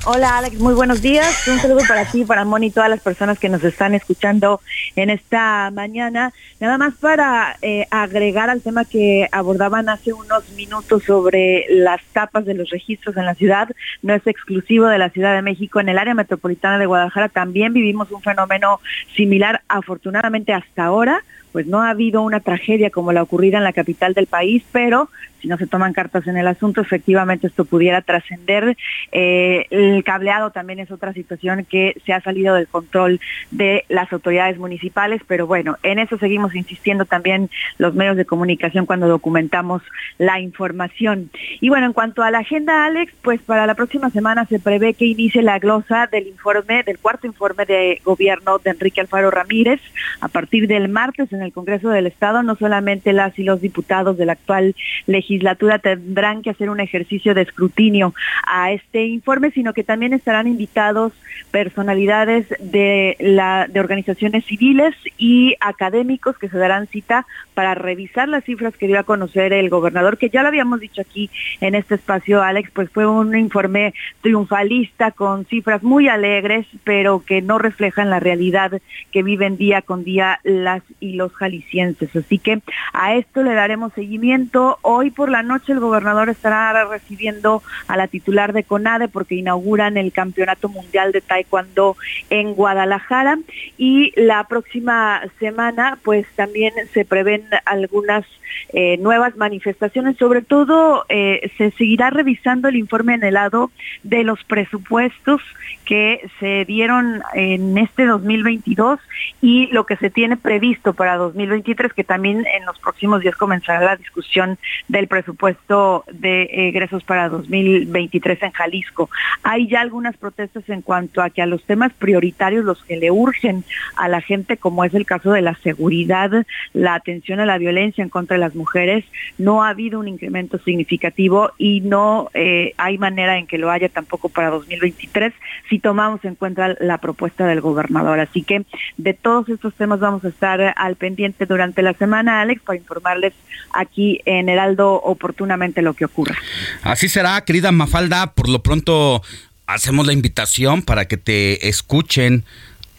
Hola Alex, muy buenos días. Un saludo para ti, para Moni y todas las personas que nos están escuchando en esta mañana. Nada más para eh, agregar al tema que abordaban hace unos minutos sobre las tapas de los registros en la ciudad. No es exclusivo de la Ciudad de México. En el área metropolitana de Guadalajara también vivimos un fenómeno similar, afortunadamente hasta ahora pues no ha habido una tragedia como la ocurrida en la capital del país, pero si no se toman cartas en el asunto, efectivamente esto pudiera trascender. Eh, el cableado también es otra situación que se ha salido del control de las autoridades municipales, pero bueno, en eso seguimos insistiendo también los medios de comunicación cuando documentamos la información. Y bueno, en cuanto a la agenda, Alex, pues para la próxima semana se prevé que inicie la glosa del informe, del cuarto informe de gobierno de Enrique Alfaro Ramírez, a partir del martes en el Congreso del Estado, no solamente las y los diputados de la actual legislatura, legislatura tendrán que hacer un ejercicio de escrutinio a este informe, sino que también estarán invitados personalidades de, la, de organizaciones civiles y académicos que se darán cita para revisar las cifras que dio a conocer el gobernador, que ya lo habíamos dicho aquí en este espacio, Alex, pues fue un informe triunfalista con cifras muy alegres, pero que no reflejan la realidad que viven día con día las y los jaliscienses. Así que a esto le daremos seguimiento. Hoy por la noche el gobernador estará recibiendo a la titular de CONADE porque inauguran el Campeonato Mundial de Taekwondo en Guadalajara. Y la próxima semana pues también se prevén algunas eh, nuevas manifestaciones, sobre todo eh, se seguirá revisando el informe anhelado de los presupuestos que se dieron en este 2022 y lo que se tiene previsto para 2023, que también en los próximos días comenzará la discusión del presupuesto de egresos para 2023 en Jalisco. Hay ya algunas protestas en cuanto a que a los temas prioritarios, los que le urgen a la gente, como es el caso de la seguridad, la atención a la violencia en contra de las mujeres, no ha habido un incremento significativo y no eh, hay manera en que lo haya tampoco para 2023 si tomamos en cuenta la propuesta del gobernador. Así que de todos estos temas vamos a estar al pendiente durante la semana, Alex, para informarles aquí en Heraldo oportunamente lo que ocurra. Así será, querida Mafalda. Por lo pronto hacemos la invitación para que te escuchen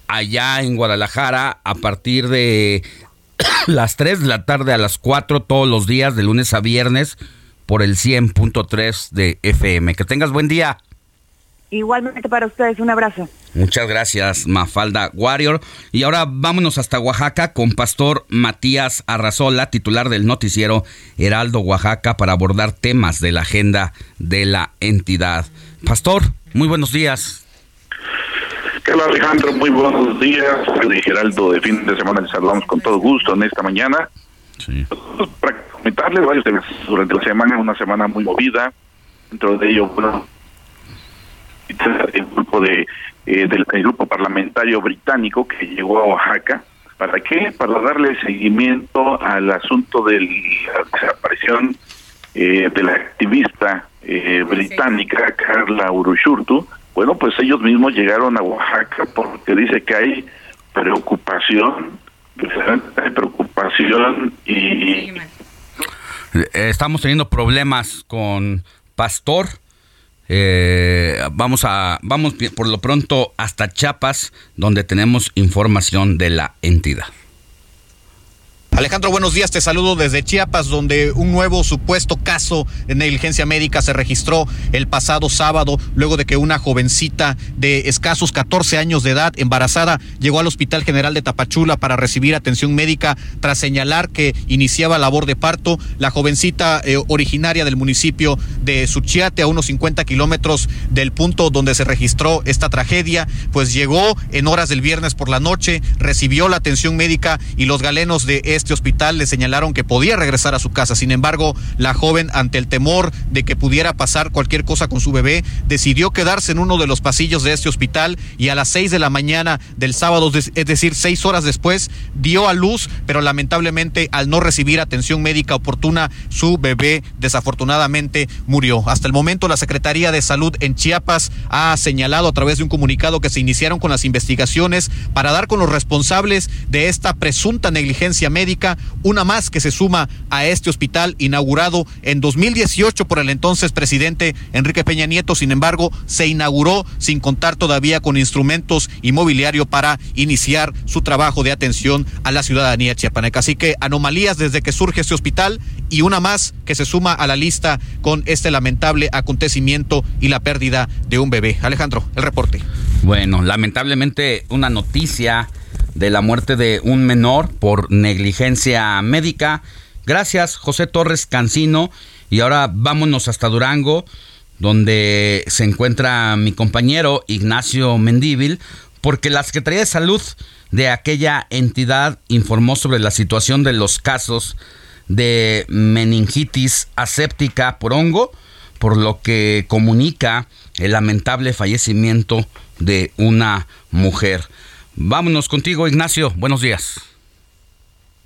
allá en Guadalajara a partir de las 3 de la tarde a las 4 todos los días, de lunes a viernes, por el 100.3 de FM. Que tengas buen día. Igualmente para ustedes, un abrazo. Muchas gracias, Mafalda Warrior. Y ahora vámonos hasta Oaxaca con Pastor Matías Arrazola, titular del noticiero Heraldo Oaxaca, para abordar temas de la agenda de la entidad. Pastor, muy buenos días. Hola Alejandro, muy buenos días. De Geraldo de fin de semana les saludamos con todo gusto en esta mañana. Sí. Para comentarles varios temas durante la semana, una semana muy movida. Dentro de ello, bueno, el grupo de eh, del grupo parlamentario británico que llegó a Oaxaca. ¿Para qué? Para darle seguimiento al asunto de la desaparición eh, de la activista eh, británica Carla Urushurtu. Bueno, pues ellos mismos llegaron a Oaxaca porque dice que hay preocupación, hay preocupación y... Estamos teniendo problemas con Pastor Eh, vamos a vamos por lo pronto hasta Chiapas, donde tenemos información de la entidad. Alejandro, buenos días. Te saludo desde Chiapas, donde un nuevo supuesto caso de negligencia médica se registró el pasado sábado, luego de que una jovencita de escasos 14 años de edad, embarazada, llegó al Hospital General de Tapachula para recibir atención médica tras señalar que iniciaba labor de parto. La jovencita eh, originaria del municipio de Suchiate, a unos 50 kilómetros del punto donde se registró esta tragedia, pues llegó en horas del viernes por la noche, recibió la atención médica y los galenos de este este hospital le señalaron que podía regresar a su casa. Sin embargo, la joven, ante el temor de que pudiera pasar cualquier cosa con su bebé, decidió quedarse en uno de los pasillos de este hospital y a las seis de la mañana del sábado, es decir, seis horas después, dio a luz, pero lamentablemente al no recibir atención médica oportuna, su bebé desafortunadamente murió. Hasta el momento, la Secretaría de Salud en Chiapas ha señalado a través de un comunicado que se iniciaron con las investigaciones para dar con los responsables de esta presunta negligencia médica una más que se suma a este hospital inaugurado en 2018 por el entonces presidente Enrique Peña Nieto. Sin embargo, se inauguró sin contar todavía con instrumentos inmobiliario para iniciar su trabajo de atención a la ciudadanía chiapaneca. Así que anomalías desde que surge este hospital y una más que se suma a la lista con este lamentable acontecimiento y la pérdida de un bebé. Alejandro, el reporte. Bueno, lamentablemente una noticia de la muerte de un menor por negligencia médica. Gracias, José Torres Cancino. Y ahora vámonos hasta Durango, donde se encuentra mi compañero Ignacio Mendíbil, porque la Secretaría de Salud de aquella entidad informó sobre la situación de los casos de meningitis aséptica por hongo, por lo que comunica el lamentable fallecimiento de una mujer. Vámonos contigo, Ignacio. Buenos días.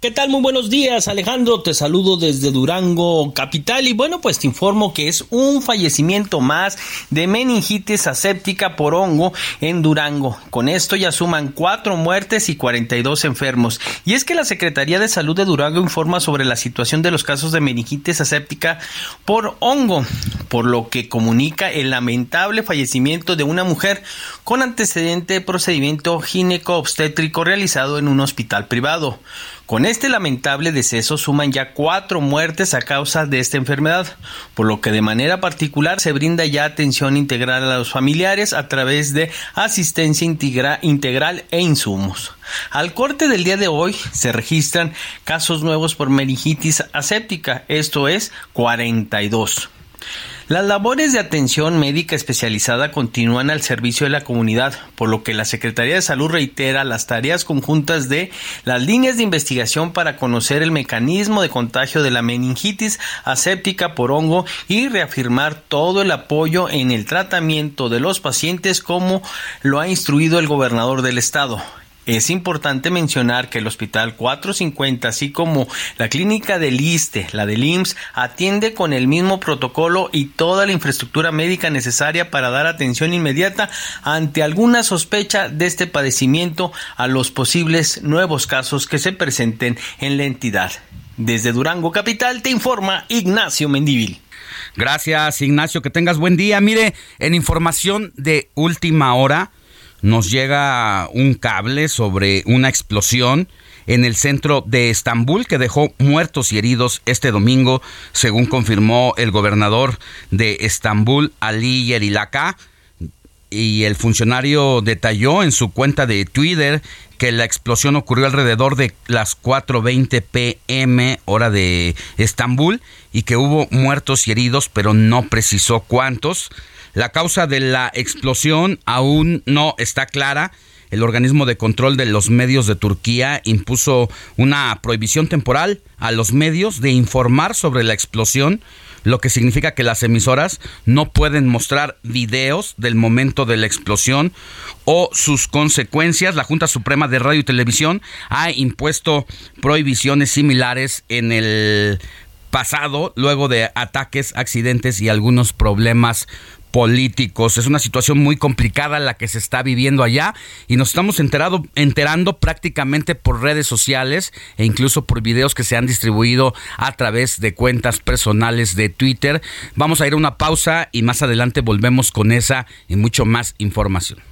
¿Qué tal? Muy buenos días, Alejandro. Te saludo desde Durango, capital. Y bueno, pues te informo que es un fallecimiento más de meningitis aséptica por hongo en Durango. Con esto ya suman cuatro muertes y 42 enfermos. Y es que la Secretaría de Salud de Durango informa sobre la situación de los casos de meningitis aséptica por hongo, por lo que comunica el lamentable fallecimiento de una mujer con antecedente de procedimiento gineco-obstétrico realizado en un hospital privado. Con este lamentable deceso suman ya cuatro muertes a causa de esta enfermedad, por lo que de manera particular se brinda ya atención integral a los familiares a través de asistencia integral e insumos. Al corte del día de hoy se registran casos nuevos por meningitis aséptica, esto es 42. Las labores de atención médica especializada continúan al servicio de la comunidad, por lo que la Secretaría de Salud reitera las tareas conjuntas de las líneas de investigación para conocer el mecanismo de contagio de la meningitis aséptica por hongo y reafirmar todo el apoyo en el tratamiento de los pacientes como lo ha instruido el gobernador del estado. Es importante mencionar que el Hospital 450, así como la clínica del ISTE, la del IMSS, atiende con el mismo protocolo y toda la infraestructura médica necesaria para dar atención inmediata ante alguna sospecha de este padecimiento a los posibles nuevos casos que se presenten en la entidad. Desde Durango Capital te informa Ignacio Mendívil. Gracias Ignacio, que tengas buen día. Mire, en información de última hora, nos llega un cable sobre una explosión en el centro de Estambul que dejó muertos y heridos este domingo, según confirmó el gobernador de Estambul, Ali Yerilaka. Y el funcionario detalló en su cuenta de Twitter que la explosión ocurrió alrededor de las 4.20 pm hora de Estambul y que hubo muertos y heridos, pero no precisó cuántos. La causa de la explosión aún no está clara. El organismo de control de los medios de Turquía impuso una prohibición temporal a los medios de informar sobre la explosión, lo que significa que las emisoras no pueden mostrar videos del momento de la explosión o sus consecuencias. La Junta Suprema de Radio y Televisión ha impuesto prohibiciones similares en el pasado luego de ataques, accidentes y algunos problemas políticos. Es una situación muy complicada la que se está viviendo allá y nos estamos enterado, enterando prácticamente por redes sociales e incluso por videos que se han distribuido a través de cuentas personales de Twitter. Vamos a ir a una pausa y más adelante volvemos con esa y mucho más información.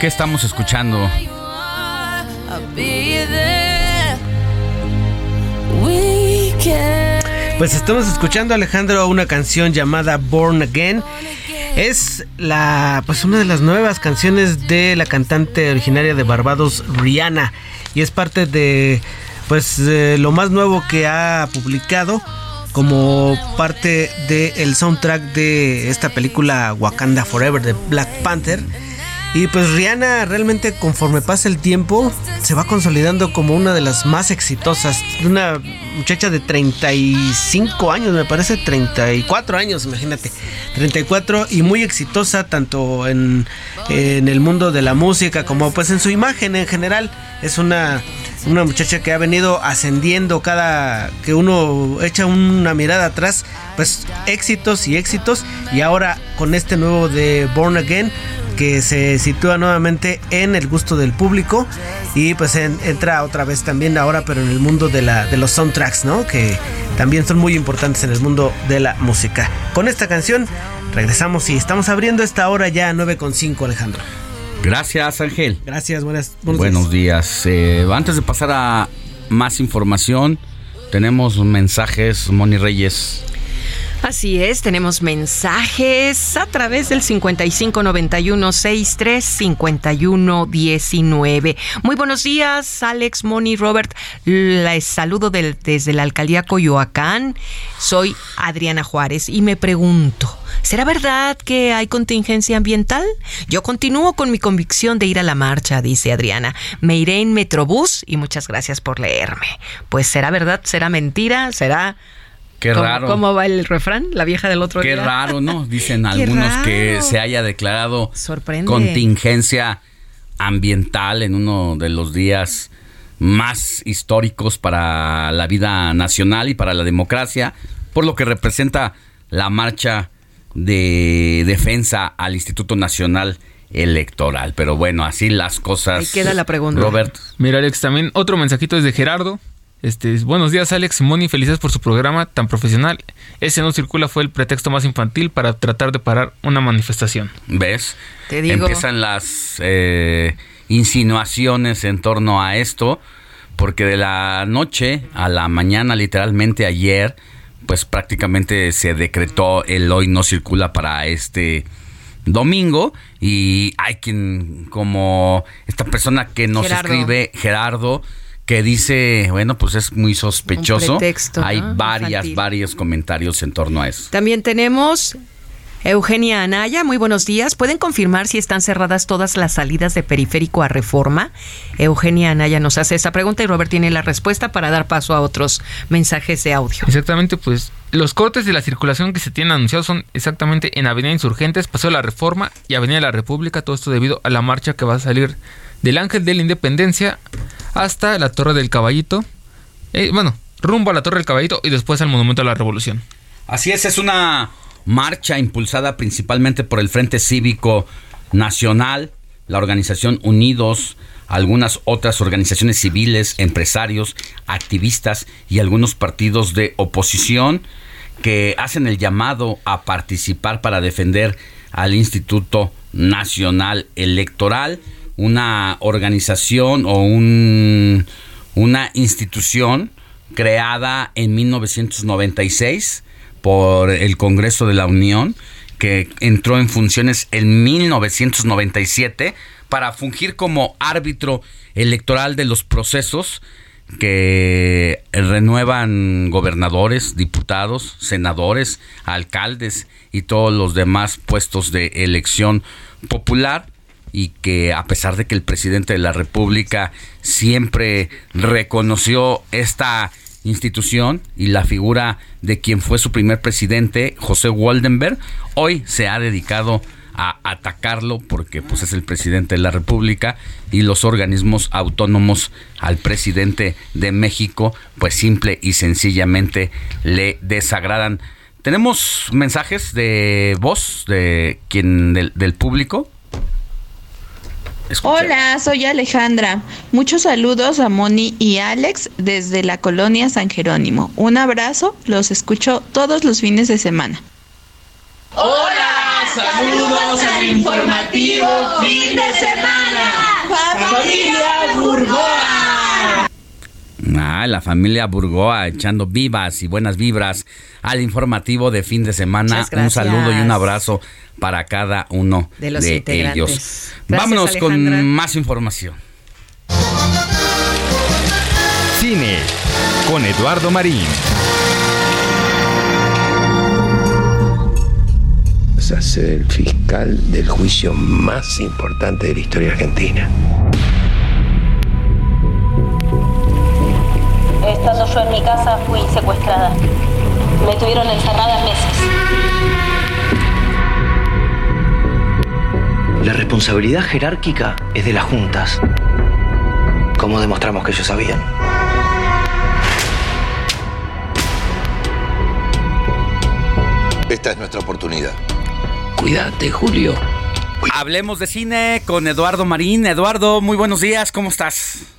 ¿Qué estamos escuchando? Pues estamos escuchando Alejandro una canción llamada Born Again. Es la pues una de las nuevas canciones de la cantante originaria de Barbados Rihanna y es parte de pues lo más nuevo que ha publicado como parte del soundtrack de esta película Wakanda Forever de Black Panther. Y pues Rihanna realmente conforme pasa el tiempo se va consolidando como una de las más exitosas. Una muchacha de 35 años, me parece 34 años, imagínate. 34 y muy exitosa tanto en, en el mundo de la música como pues en su imagen en general. Es una, una muchacha que ha venido ascendiendo cada que uno echa una mirada atrás. Pues éxitos y éxitos. Y ahora con este nuevo de Born Again que se sitúa nuevamente en el gusto del público y pues en- entra otra vez también ahora pero en el mundo de, la, de los soundtracks, ¿no? Que también son muy importantes en el mundo de la música. Con esta canción regresamos y estamos abriendo esta hora ya a 9.5 Alejandro. Gracias, Ángel. Gracias, buenas, buenos Buenos días. días. Eh, antes de pasar a más información, tenemos mensajes, Moni Reyes. Así es, tenemos mensajes a través del 5591-635119. Muy buenos días, Alex, Moni, Robert. Les saludo desde la alcaldía Coyoacán. Soy Adriana Juárez y me pregunto, ¿será verdad que hay contingencia ambiental? Yo continúo con mi convicción de ir a la marcha, dice Adriana. Me iré en Metrobús y muchas gracias por leerme. Pues será verdad, será mentira, será Qué ¿Cómo, raro. ¿Cómo va el refrán? La vieja del otro Qué día. raro, ¿no? Dicen Qué algunos que se haya declarado Sorprende. contingencia ambiental en uno de los días más históricos para la vida nacional y para la democracia, por lo que representa la marcha de defensa al Instituto Nacional Electoral. Pero bueno, así las cosas. Ahí queda la pregunta. Robert. Mira, Alex, también otro mensajito es de Gerardo. Este, buenos días, Alex, Moni, felices por su programa tan profesional. Ese no circula fue el pretexto más infantil para tratar de parar una manifestación. ¿Ves? Te digo. Empiezan las eh, insinuaciones en torno a esto, porque de la noche a la mañana, literalmente ayer, pues prácticamente se decretó el hoy no circula para este domingo y hay quien como esta persona que nos Gerardo. escribe Gerardo que dice, bueno, pues es muy sospechoso. Pretexto, hay ¿no? varias, Infantil. varios comentarios en torno a eso. También tenemos Eugenia Anaya. Muy buenos días. ¿Pueden confirmar si están cerradas todas las salidas de periférico a reforma? Eugenia Anaya nos hace esa pregunta y Robert tiene la respuesta para dar paso a otros mensajes de audio. Exactamente, pues los cortes de la circulación que se tienen anunciados son exactamente en Avenida Insurgentes, Paseo de la Reforma y Avenida de la República. Todo esto debido a la marcha que va a salir del Ángel de la Independencia hasta la Torre del Caballito. Eh, bueno, rumbo a la Torre del Caballito y después al Monumento a la Revolución. Así es, es una marcha impulsada principalmente por el Frente Cívico Nacional, la organización Unidos, algunas otras organizaciones civiles, empresarios, activistas y algunos partidos de oposición que hacen el llamado a participar para defender al Instituto Nacional Electoral, una organización o un, una institución creada en 1996 por el Congreso de la Unión, que entró en funciones en 1997 para fungir como árbitro electoral de los procesos que renuevan gobernadores, diputados, senadores, alcaldes y todos los demás puestos de elección popular y que a pesar de que el presidente de la República siempre reconoció esta institución y la figura de quien fue su primer presidente, José Waldenberg, hoy se ha dedicado a atacarlo porque pues es el presidente de la República y los organismos autónomos al presidente de México pues simple y sencillamente le desagradan. Tenemos mensajes de voz de quien del, del público. Hola, soy Alejandra. Muchos saludos a Moni y Alex desde la colonia San Jerónimo. Un abrazo, los escucho todos los fines de semana. Hola, saludos al informativo fin de semana. Familia Burgoa. Ah, la familia Burgoa echando vivas y buenas vibras al informativo de fin de semana. Un saludo y un abrazo para cada uno De de, los integrantes. ellos. Gracias, Vámonos Alejandra. con más información. Cine con Eduardo Marín. a ser el fiscal del juicio más importante de la historia argentina. Estando yo en mi casa fui secuestrada. Me tuvieron encerrada meses. La responsabilidad jerárquica es de las juntas. ¿Cómo demostramos que ellos sabían? Esta es nuestra oportunidad. Cuídate, Julio. Hablemos de cine con Eduardo Marín. Eduardo, muy buenos días, ¿cómo estás?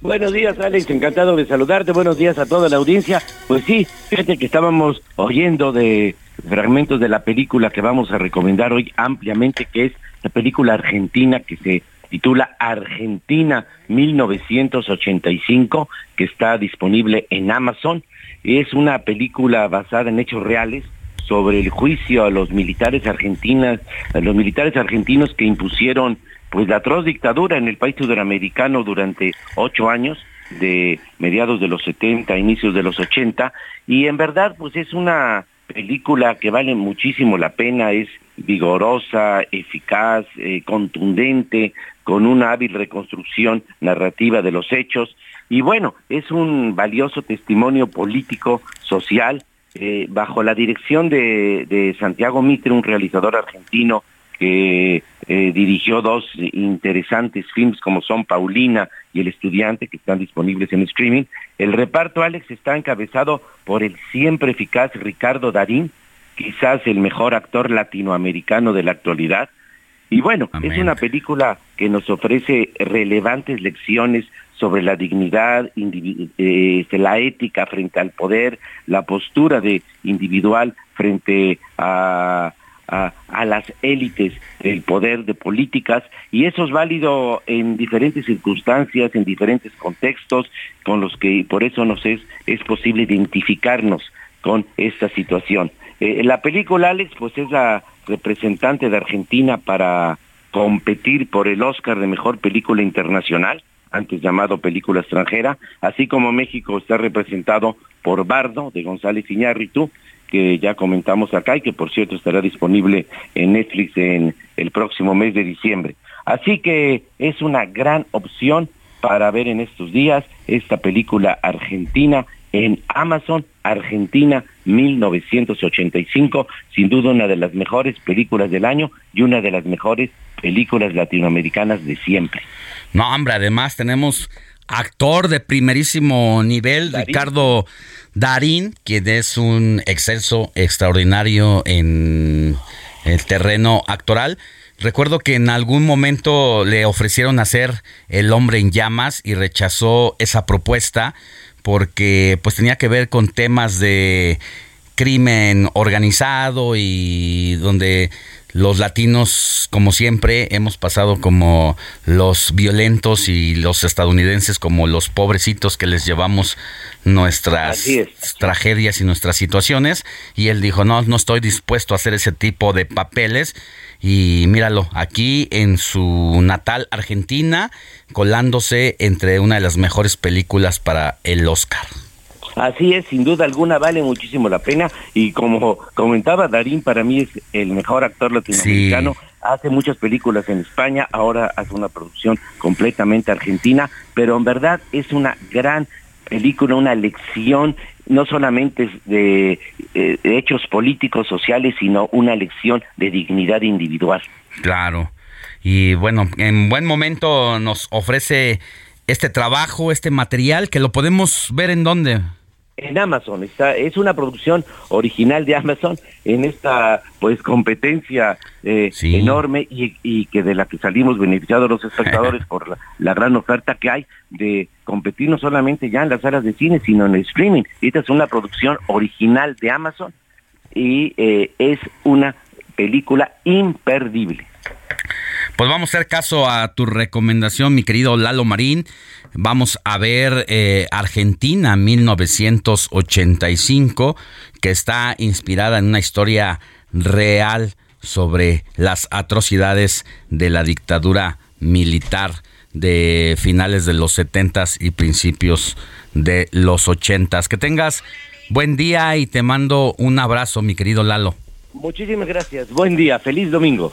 Buenos días, Alex, encantado de saludarte. Buenos días a toda la audiencia. Pues sí, fíjate que estábamos oyendo de fragmentos de la película que vamos a recomendar hoy ampliamente, que es la película argentina que se titula Argentina 1985, que está disponible en Amazon. Es una película basada en hechos reales sobre el juicio a los militares argentinas, a los militares argentinos que impusieron pues la atroz dictadura en el país sudamericano durante ocho años de mediados de los 70, inicios de los 80 y en verdad pues es una película que vale muchísimo la pena, es vigorosa, eficaz, eh, contundente, con una hábil reconstrucción narrativa de los hechos y bueno, es un valioso testimonio político, social, eh, bajo la dirección de, de Santiago Mitre, un realizador argentino que eh, dirigió dos interesantes films como son Paulina y El Estudiante, que están disponibles en streaming. El reparto, Alex, está encabezado por el siempre eficaz Ricardo Darín, quizás el mejor actor latinoamericano de la actualidad. Y bueno, es una película que nos ofrece relevantes lecciones sobre la dignidad, eh, la ética frente al poder, la postura de individual frente a a, las élites del poder de políticas y eso es válido en diferentes circunstancias, en diferentes contextos, con los que por eso nos es, es posible identificarnos con esta situación. Eh, la película, Alex, pues es la representante de Argentina para competir por el Oscar de Mejor Película Internacional, antes llamado Película Extranjera, así como México está representado por Bardo, de González Iñárritu, que ya comentamos acá y que por cierto estará disponible en Netflix en el próximo mes de diciembre. Así que es una gran opción para ver en estos días esta película argentina en Amazon Argentina 1985, sin duda una de las mejores películas del año y una de las mejores películas latinoamericanas de siempre. No, hombre, además tenemos actor de primerísimo nivel, Ricardo Darín, quien es un exceso extraordinario en el terreno actoral. Recuerdo que en algún momento le ofrecieron hacer El hombre en llamas y rechazó esa propuesta porque pues tenía que ver con temas de crimen organizado y donde los latinos, como siempre, hemos pasado como los violentos y los estadounidenses como los pobrecitos que les llevamos nuestras tragedias y nuestras situaciones. Y él dijo, no, no estoy dispuesto a hacer ese tipo de papeles. Y míralo, aquí en su natal Argentina, colándose entre una de las mejores películas para el Oscar. Así es, sin duda alguna vale muchísimo la pena y como comentaba Darín, para mí es el mejor actor latinoamericano. Hace muchas películas en España, ahora hace una producción completamente argentina, pero en verdad es una gran película, una lección no solamente de, eh, de hechos políticos, sociales, sino una lección de dignidad individual. Claro. Y bueno, en buen momento nos ofrece este trabajo, este material, que lo podemos ver en dónde en Amazon. Está, es una producción original de Amazon en esta pues competencia eh, enorme y, que de la que salimos beneficiados los espectadores por la, gran oferta que hay de competir no solamente ya en las salas de cine, sino en el streaming. Esta es una producción original de Amazon y eh, es una película imperdible. Pues vamos a hacer caso a tu recomendación, mi querido Lalo Marín. Vamos a ver eh, Argentina 1985, que está inspirada en una historia real sobre las atrocidades de la dictadura militar de finales de los 70 y principios de los 80 Que tengas buen día y te mando un abrazo, mi querido Lalo. Muchísimas gracias. Buen día. Feliz domingo.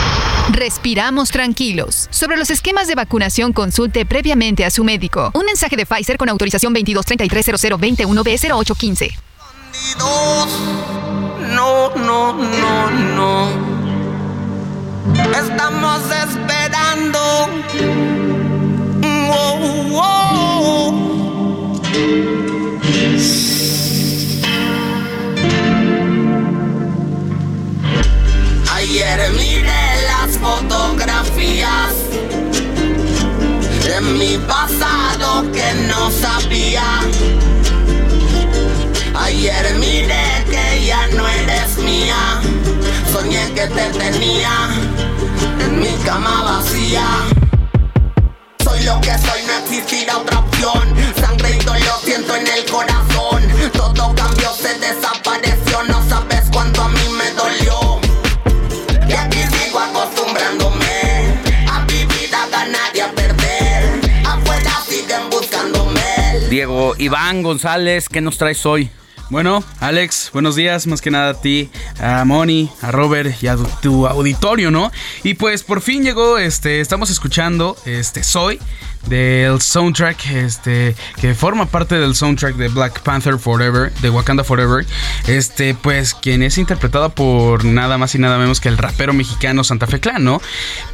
respiramos tranquilos. Sobre los esquemas de vacunación, consulte previamente a su médico. Un mensaje de Pfizer con autorización 22330021B0815. No, no, no, no. Estamos esperando. Miré las fotografías mi pasado que no sabía. Ayer miré que ya no eres mía. Soñé que te tenía en mi cama vacía. Soy lo que soy, no existirá otra opción. Sangre y dolor siento en el corazón. Todo cambió, se desapareció. No Diego Iván González, ¿qué nos traes hoy? Bueno, Alex, buenos días, más que nada a ti, a Moni, a Robert y a tu auditorio, ¿no? Y pues por fin llegó, este, estamos escuchando, este, Soy, del soundtrack este que forma parte del soundtrack de Black Panther Forever de Wakanda Forever. Este pues quien es interpretado por nada más y nada menos que el rapero mexicano Santa Fe Clan no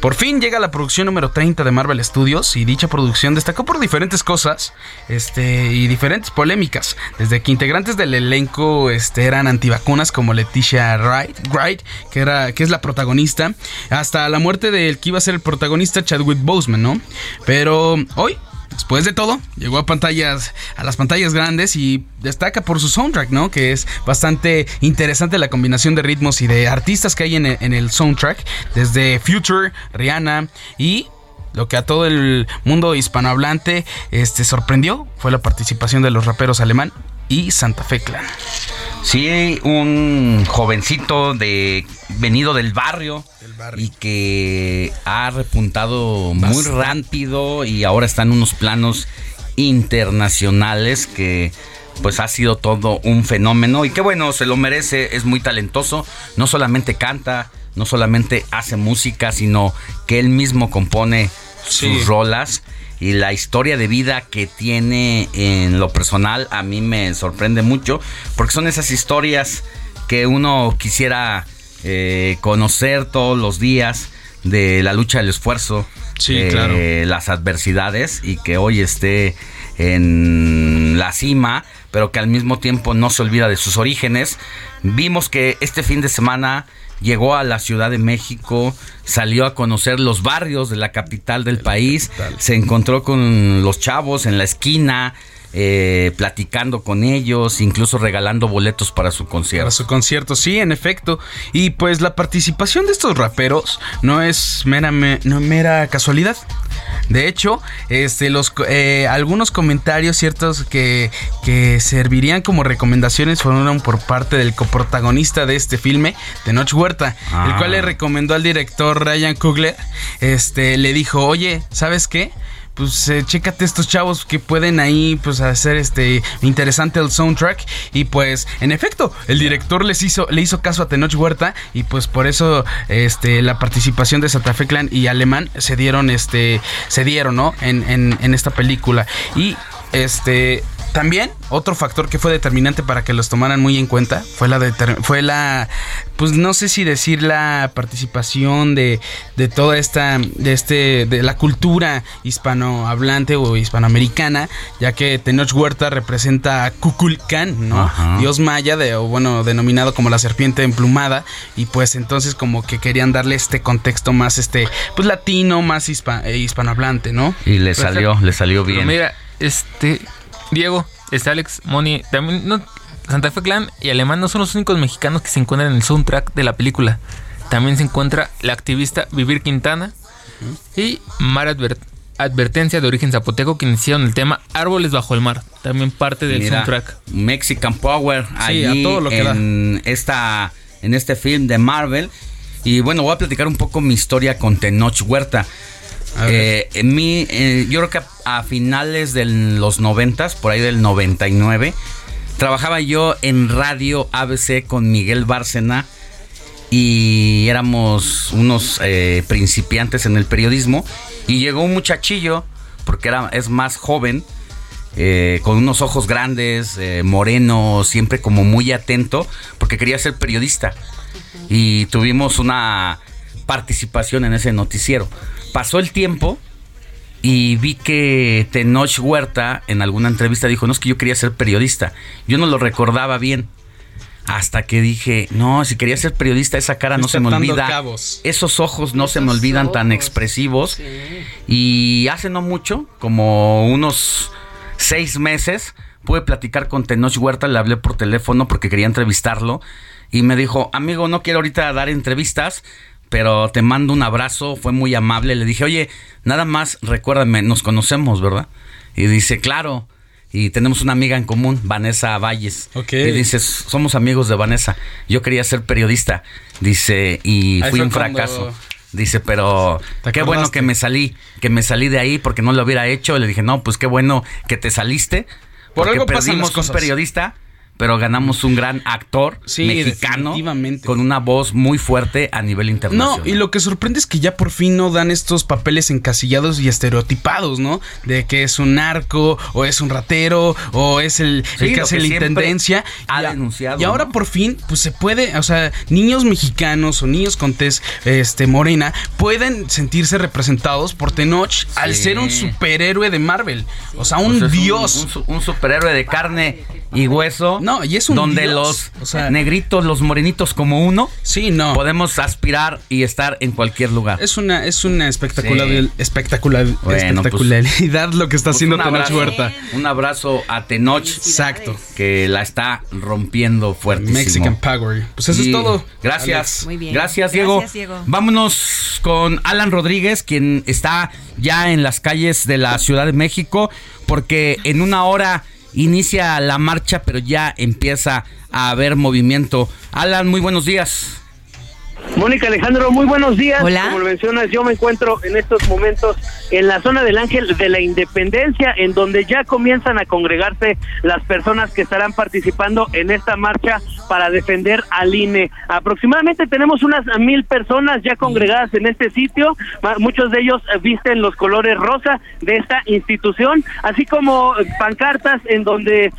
por fin llega la producción número 30 de Marvel Studios y dicha producción destacó por diferentes cosas este y diferentes polémicas. Desde que integrantes del elenco este eran antivacunas como Leticia Wright, Wright que era que es la protagonista hasta la muerte del que iba a ser el protagonista Chadwick Boseman no pero hoy, después de todo, llegó a pantallas, a las pantallas grandes y destaca por su soundtrack, ¿no? Que es bastante interesante la combinación de ritmos y de artistas que hay en el, soundtrack, desde Future, Rihanna y lo que a todo el mundo hispanohablante este, sorprendió fue la participación de los raperos alemán y Santa Fe Clan. Sí, un jovencito de venido del barrio, y que ha repuntado muy rápido y ahora está en unos planos internacionales que pues ha sido todo un fenómeno y que bueno, se lo merece, es muy talentoso, no solamente canta, no solamente hace música, sino que él mismo compone sus rolas y la historia de vida que tiene en lo personal a mí me sorprende mucho porque son esas historias que uno quisiera eh, conocer todos los días de la lucha del esfuerzo, eh, las adversidades y que hoy esté en la cima, pero que al mismo tiempo no se olvida de sus orígenes. Vimos que este fin de semana llegó a la Ciudad de México, salió a conocer los barrios de la capital del país, se encontró con los chavos en la esquina, eh, platicando con ellos, incluso regalando boletos para su concierto. Para su concierto, sí, en efecto. Y pues la participación de estos raperos no es mera, no mera casualidad. De hecho, este, los, eh, algunos comentarios ciertos que, que servirían como recomendaciones fueron por parte del coprotagonista de este filme, Tenoch Huerta, el cual le ah. recomendó al director Ryan Coogler, este, le dijo, oye, ¿sabes qué? Pues eh, chécate estos chavos que pueden ahí pues hacer este interesante el soundtrack. Y pues en efecto el director les hizo le hizo caso a Tenoch Huerta y pues por eso este la participación de Santa Fe Clan y Alemán se dieron este se dieron no en, en, en esta película. Y este también otro factor que fue determinante para que los tomaran muy en cuenta fue la fue la pues no sé si decir la participación de, de toda esta de este de la cultura hispanohablante o hispanoamericana, ya que Tenoch Huerta representa a Kukulkan, ¿no? Dios maya de o bueno, denominado como la serpiente emplumada y pues entonces como que querían darle este contexto más este pues latino, más eh, hispanohablante, ¿no? Y le salió, le salió bien. mira, este Diego, este Alex, Moni, también no, Santa Fe Clan y Alemán no son los únicos mexicanos que se encuentran en el soundtrack de la película. También se encuentra la activista Vivir Quintana y Mar Advertencia de origen zapoteco que iniciaron el tema Árboles bajo el mar, también parte del soundtrack. Mexican Power, allí todo lo que en esta en este film de Marvel. Y bueno, voy a platicar un poco mi historia con Tenoch Huerta. Eh, en mi, eh, yo creo que a, finales de los noventas, por ahí del 99, trabajaba yo en Radio ABC con Miguel Bárcena y éramos unos eh, principiantes en el periodismo. Y llegó un muchachillo, porque era, es más joven, con unos ojos grandes, moreno, siempre como muy atento, porque quería ser periodista. Y tuvimos una participación en ese noticiero pasó el tiempo y vi que Tenoch Huerta en alguna entrevista dijo, no es que yo quería ser periodista, yo no lo recordaba bien. Hasta que dije, no, si quería ser periodista, esa cara no se me olvida. cabos. Esos ojos no se me olvidan tan expresivos. Y hace no mucho, como unos seis meses, pude platicar con Tenoch Huerta, le hablé por teléfono porque quería entrevistarlo. Y me dijo, amigo, no quiero ahorita dar entrevistas, pero te mando un abrazo, fue muy amable. Le dije, oye, nada más recuérdame, nos conocemos, ¿verdad? Y dice, claro. Y tenemos una amiga en común, Vanessa Valles. Y dices, somos amigos de Vanessa. Yo quería ser periodista. Dice, y Ahí fui un cuando- fracaso. Dice, pero ¿Te qué bueno que me salí, que me salí de ahí porque no lo hubiera hecho. Le dije, no, pues qué bueno que te saliste. Por porque algo perdimos un cosas. periodista, pero ganamos un gran actor Sí, mexicano con una voz muy fuerte a nivel internacional. No, y lo que sorprende es que ya por fin no dan estos papeles encasillados y estereotipados, ¿no? De que es un narco, o es un ratero, o es el, Sí, el que hace que la intendencia. ha Y denunciado, Y ahora ¿no? por fin, pues se puede, o sea, niños mexicanos o niños con tez este, morena pueden sentirse representados por Tenoch al ser un superhéroe de Marvel. O sea, un Pues es dios. Un superhéroe de carne y hueso. No, y es un Donde dios. los O sea- negritos, los morenitos como uno. Sí, no. Podemos aspirar y estar en cualquier lugar. Es una, es una espectacular, Sí. espectacular, Bueno, pues- espectacularidad lo que está Pues haciendo Tenoch Huerta. Un abrazo a Tenoch. Exacto. Que la está rompiendo fuertísimo. Mexican Power. Pues eso Y es todo. Gracias. Alex. Muy bien. Gracias, Diego. Gracias, Diego. Vámonos con Alan Rodríguez, quien está ya en las calles de la Ciudad de México, porque en una hora inicia la marcha, pero ya empieza a haber movimiento. Alan, muy buenos días. Mónica Alejandro, muy buenos días. Hola. Como lo mencionas, yo me encuentro en estos momentos en la zona del Ángel de la Independencia, en donde ya comienzan a congregarse las personas que estarán participando en esta marcha para defender al INE. Aproximadamente tenemos unas mil personas ya congregadas en este sitio. Muchos de ellos eh, visten los colores rosa de esta institución, así como pancartas en donde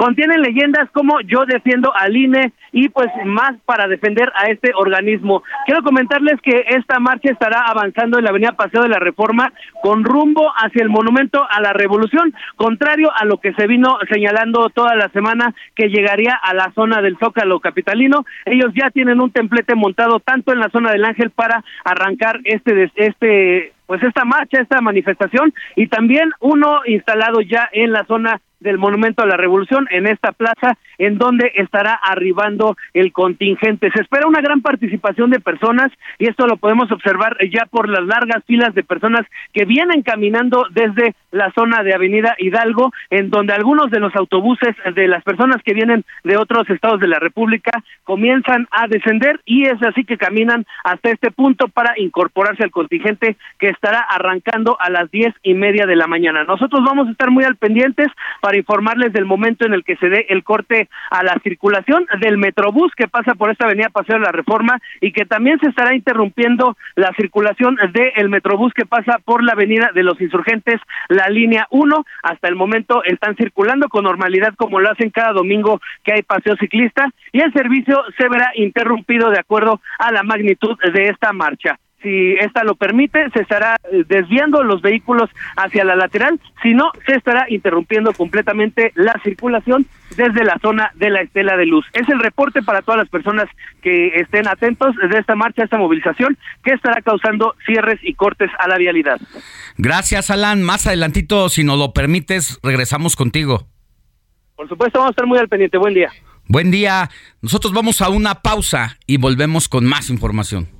contienen leyendas como yo defiendo al INE y pues más para defender a este organismo. Quiero comentarles que esta marcha estará avanzando en la avenida Paseo de la Reforma con rumbo hacia el monumento a la revolución, contrario a lo que se vino señalando toda la semana que llegaría a la zona del Zócalo capitalino. Ellos ya tienen un templete montado tanto en la zona del Ángel para arrancar este este pues esta marcha, esta manifestación y también uno instalado ya en la zona del Monumento a la Revolución en esta plaza en donde estará arribando el contingente. Se espera una gran participación de personas y esto lo podemos observar ya por las largas filas de personas que vienen caminando desde la zona de Avenida Hidalgo, en donde algunos de los autobuses de las personas que vienen de otros estados de la República comienzan a descender y es así que caminan hasta este punto para incorporarse al contingente que estará arrancando a las diez y media de la mañana. Nosotros vamos a estar muy al pendientes para informarles del momento en el que se dé el corte a la circulación del Metrobús que pasa por esta avenida Paseo de la Reforma y que también se estará interrumpiendo la circulación del Metrobús que pasa por la avenida de los insurgentes, la línea 1. Hasta el momento están circulando con normalidad como lo hacen cada domingo que hay paseo ciclista y el servicio se verá interrumpido de acuerdo a la magnitud de esta marcha si esta lo permite, se estará eh, desviando los vehículos hacia la lateral, si no, se estará interrumpiendo completamente la circulación desde la zona de la estela de luz. Es el reporte para todas las personas que estén atentos de esta marcha, esta movilización, que estará causando cierres y cortes a la vialidad. Gracias, Alan. Más adelantito, si nos lo permites, regresamos contigo. Por supuesto, vamos a estar muy al pendiente. Buen día. Buen día. Nosotros vamos a una pausa y volvemos con más información.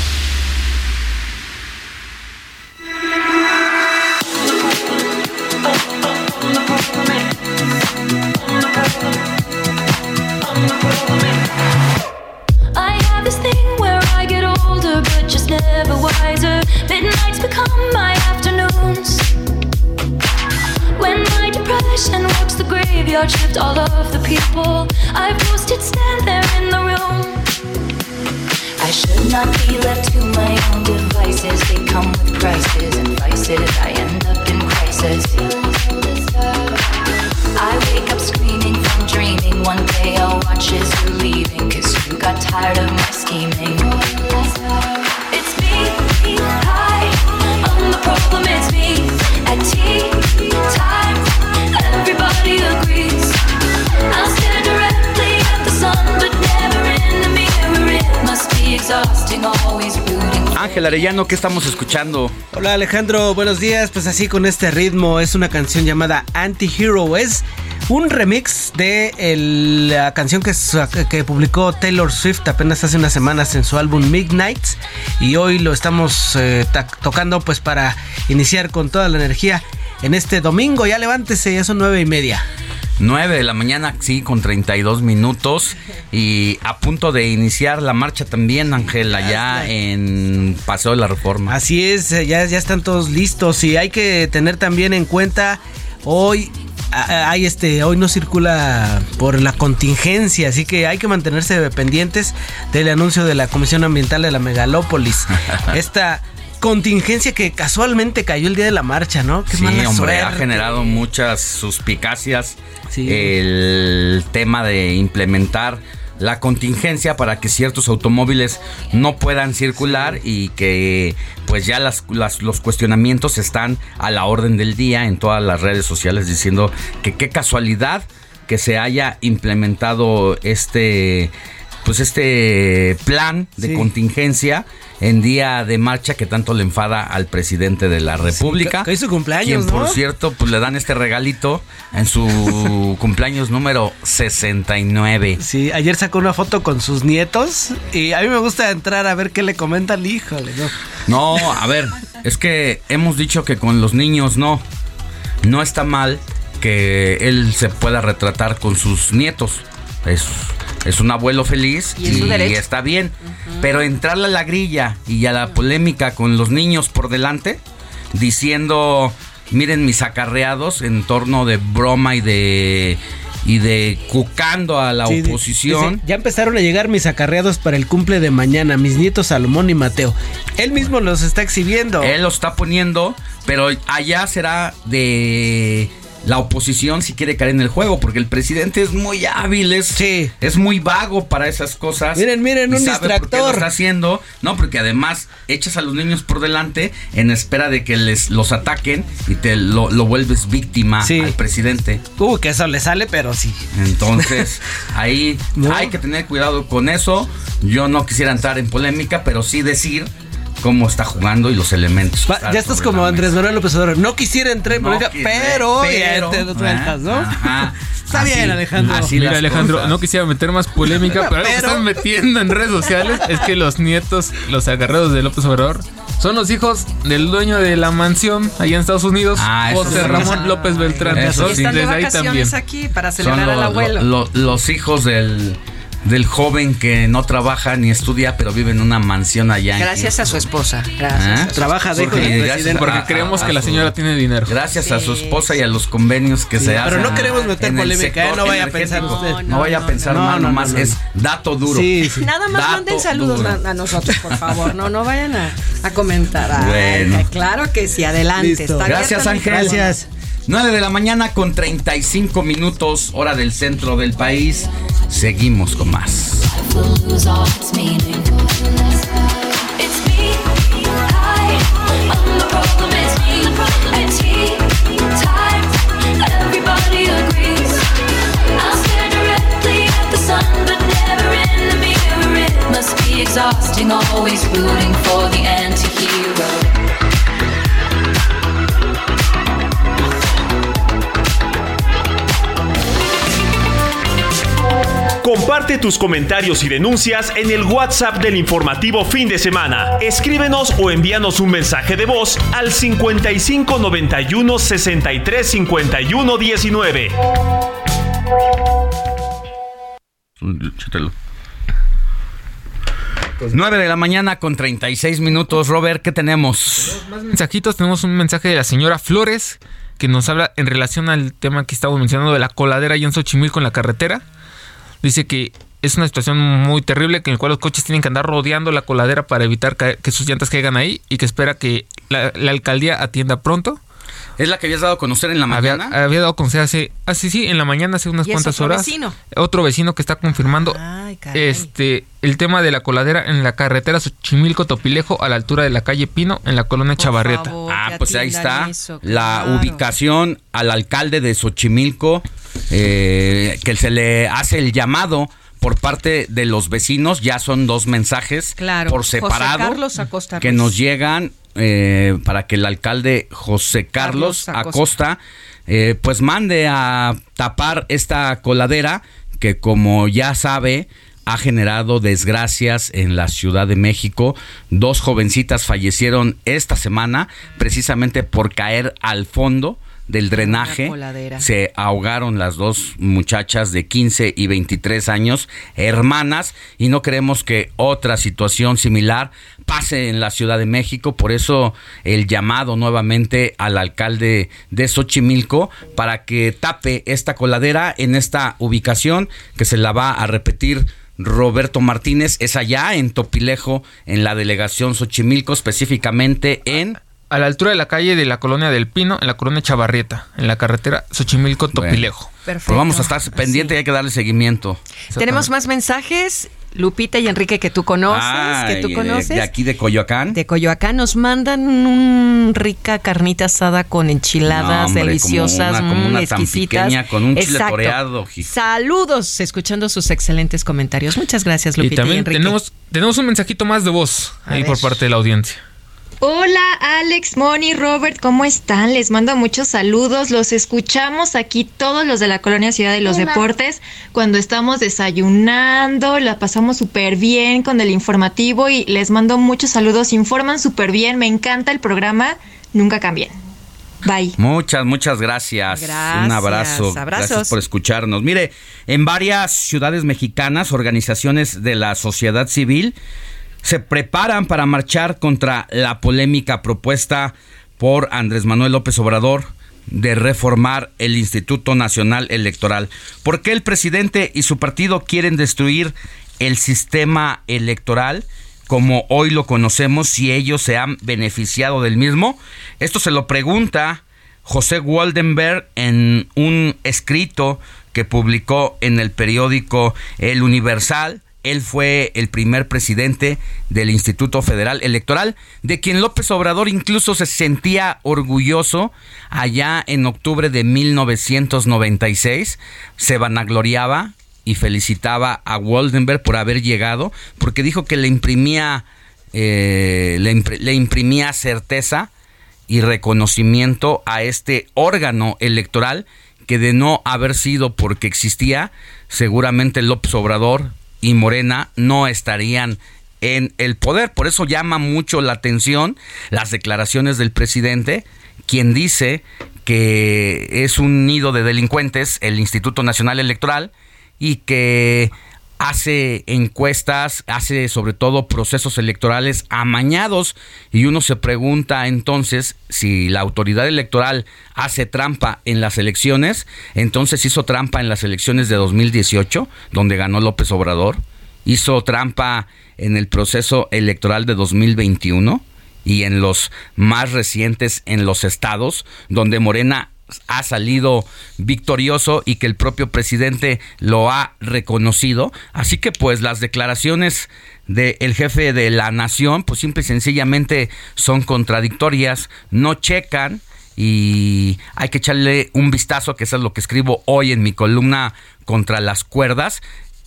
I have this thing where I get older, but just never wiser. Midnights become my afternoons. When my depression works, the graveyard shift all of the people I posted, stand there in the room. I should not be left to my own devices. They come with prices and prices. I end up in crisis. I wake up. One day I'll watch as you're leaving. Cause you got tired of my scheming. It's me, hi, I'm the problem, it's me. At tea time, everybody agrees. I'll stare directly at the sun, but never in the mirror. It must be exhausting, always rooting. Ángel Arellano, ¿qué estamos escuchando? Hola Alejandro, buenos días. Pues así con este ritmo es una canción llamada Anti-Hero. Es un remix de el- la canción que, publicó Taylor Swift apenas hace unas semanas en su álbum Midnight. Y hoy lo estamos eh, tocando pues para iniciar con toda la energía en este domingo. Ya levántese, ya son nueve y media. 9 de la mañana, sí, con 32 minutos. Y a punto de iniciar la marcha también, Ángel, allá en Paseo de la Reforma. Así es, ya, ya están todos listos y hay que tener también en cuenta hoy. Hay este, hoy no circula por la contingencia, así que hay que mantenerse pendientes del anuncio de la Comisión Ambiental de la Megalópolis. Esta contingencia que casualmente cayó el día de la marcha, ¿no? Qué Sí, mala hombre, ha suerte. generado muchas suspicacias Sí. el tema de implementar la contingencia para que ciertos automóviles no puedan circular y que pues ya las, las- los cuestionamientos están a la orden del día en todas las redes sociales diciendo que qué casualidad que se haya implementado este pues este plan de Sí. contingencia en día de marcha que tanto le enfada al presidente de la República. que hoy es su cumpleaños, quien, por cierto, pues le dan este regalito en su cumpleaños número 69. Sí, ayer sacó una foto con sus nietos y a mí me gusta entrar a ver qué le comentan, híjole, no. No, a ver, es que hemos dicho que con los niños no. No está mal que él se pueda retratar con sus nietos. Es, es un abuelo feliz Y está bien. Pero entrarle a la grilla y a la polémica con los niños por delante, diciendo, miren mis acarreados en torno de broma y de y de cucando a la Sí, oposición. dice, ya empezaron a llegar mis acarreados para el cumple de mañana, mis nietos Salomón y Mateo. Él mismo los está exhibiendo. Él lo está poniendo, pero allá será de la oposición si quiere caer en el juego, porque el presidente es muy hábil, es, es muy vago para esas cosas. Miren, miren, y un sabe por qué lo distractor. está haciendo, no, porque además echas a los niños por delante en espera de que les los ataquen y te lo, lo vuelves víctima al presidente. Uy, que eso le sale, pero sí. Entonces, ahí hay que tener cuidado con eso. Yo no quisiera entrar en polémica, pero sí decir cómo está jugando y los elementos. Va, ya estás como Andrés Manuel López Obrador. No quisiera entrar en No política, pero, pero, ya te lo sueltas, ¿no? Ajá. Está Así- bien, Alejandro. así Mira, Alejandro, cosas. no quisiera meter más polémica, pero algo que están metiendo en redes sociales es que los nietos, los agarrados de López Obrador, son los hijos del dueño de la mansión allá en Estados Unidos, Ah, José. Ramón López Beltrán. Eso sí. Están de desde ahí también. vacaciones aquí para Son celebrar al lo- abuelo. lo- los hijos del, del joven que no trabaja ni estudia, pero vive en una mansión allá. en Gracias a su esposa. ¿Ah? Gracias. Trabaja de Porque. Porque a- creemos a- que la su- señora tiene dinero. Gracias a su esposa y a los convenios que Sí, se pero hacen. no queremos meter en polémica, ¿eh? No vaya a pensar usted. No, vaya a pensar no, mal, no, nomás no, no. es dato duro. Sí, sí. Nada más Dato manden saludos duro. a, a nosotros, por favor. No, no vayan a, a comentar. Ay, Bueno. Claro que sí, adelante. Está Gracias, Ángel. micrófono. Gracias. 9 de la mañana con 35 minutos, hora del centro del país. Seguimos con más. Life will lose all its meaning. Comparte tus comentarios y denuncias en el WhatsApp del informativo fin de semana. Escríbenos o envíanos un mensaje de voz al 55 91 63 51 19. Chútalo. 9 de la mañana con 36 minutos. Robert, ¿qué tenemos? Más mensajitos, tenemos un mensaje de la señora Flores que nos habla en relación al tema que estamos mencionando de la coladera y en Xochimilco en la carretera. Dice que es una situación muy terrible en la cual los coches tienen que andar rodeando la coladera para evitar que sus llantas caigan ahí y que espera que la, la alcaldía atienda pronto. ¿Es la que habías dado a conocer en la mañana? Había, había dado a conocer hace, hace sí, en la mañana, hace unas Y es cuantas otro horas. vecino. Otro vecino que está confirmando este el tema de la coladera en la carretera Xochimilco-Topilejo a la altura de la calle Pino en la colonia Chavarrieta. Ah, pues ahí está la ubicación al alcalde de Xochimilco, eh, que se le hace el llamado por parte de los vecinos. Ya son dos mensajes Claro. por separado Carlos Acosta que nos llegan eh, para que el alcalde José Carlos, Carlos Acosta. Acosta, eh, pues mande a tapar esta coladera que como ya sabe ha generado desgracias en la Ciudad de México. Dos jovencitas fallecieron esta semana precisamente por caer al fondo del drenaje. Se ahogaron las dos muchachas de 15 y 23 años, hermanas, y no queremos que otra situación similar pase en la Ciudad de México. Por eso el llamado nuevamente al alcalde de Xochimilco para que tape esta coladera en esta ubicación que se la va a repetir Roberto Martínez. Es allá en Topilejo, en la delegación Xochimilco, específicamente en... A la altura de la calle de la colonia del Pino, en la colonia Chavarrieta, en la carretera Xochimilco-Topilejo. Perfecto. Pues vamos a estar pendiente y hay que darle seguimiento. Tenemos más mensajes. Lupita y Enrique, que tú conoces, que tú de- conoces. De, aquí de Coyoacán. De Coyoacán nos mandan un rica carnita asada con enchiladas No, hombre, deliciosas, como una- como una exquisitas. con un chile Exacto. toreado, ji. Saludos, escuchando sus excelentes comentarios. Muchas gracias, Y Lupita y, también Enrique. tenemos, tenemos un mensajito más de voz A ahí ver. por parte de la audiencia. Hola Alex, Moni, Robert, ¿cómo están? Les mando muchos saludos. Los escuchamos aquí todos los de la Colonia Ciudad de los Hola. Deportes cuando estamos desayunando. La pasamos súper bien con el informativo y les mando muchos saludos. Informan súper bien. Me encanta el programa. Nunca cambien. Bye. Muchas, muchas gracias. Gracias, Un abrazo. abrazos. Gracias por escucharnos. Mire, en varias ciudades mexicanas, organizaciones de la sociedad civil se preparan para marchar contra la polémica propuesta por Andrés Manuel López Obrador de reformar el Instituto Nacional Electoral. ¿Por qué el presidente y su partido quieren destruir el sistema electoral? como hoy lo conocemos, si ellos se han beneficiado del mismo. Esto se lo pregunta José Waldenberg en un escrito que publicó en el periódico El Universal. Él fue el primer presidente del Instituto Federal Electoral, de quien López Obrador incluso se sentía orgulloso allá en octubre de 1996. Se vanagloriaba y felicitaba a Waldenberg por haber llegado, porque dijo que le imprimía, eh, le, impr- le imprimía certeza y reconocimiento a este órgano electoral que de no haber sido porque existía, seguramente López Obrador y Morena no estarían en el poder. Por eso llama mucho la atención las declaraciones del presidente, quien dice que es un nido de delincuentes el Instituto Nacional Electoral y que hace encuestas, hace sobre todo procesos electorales amañados y uno se pregunta entonces si la autoridad electoral hace trampa en las elecciones, entonces hizo trampa en las elecciones de 2018, donde ganó López Obrador, hizo trampa en el proceso electoral de 2021 y en los más recientes en los estados donde Morena ha salido victorioso y que el propio presidente lo ha reconocido. Así que pues las declaraciones del jefe de la nación pues simple y sencillamente son contradictorias, no checan y hay que echarle un vistazo, que eso es lo que escribo hoy en mi columna contra las cuerdas.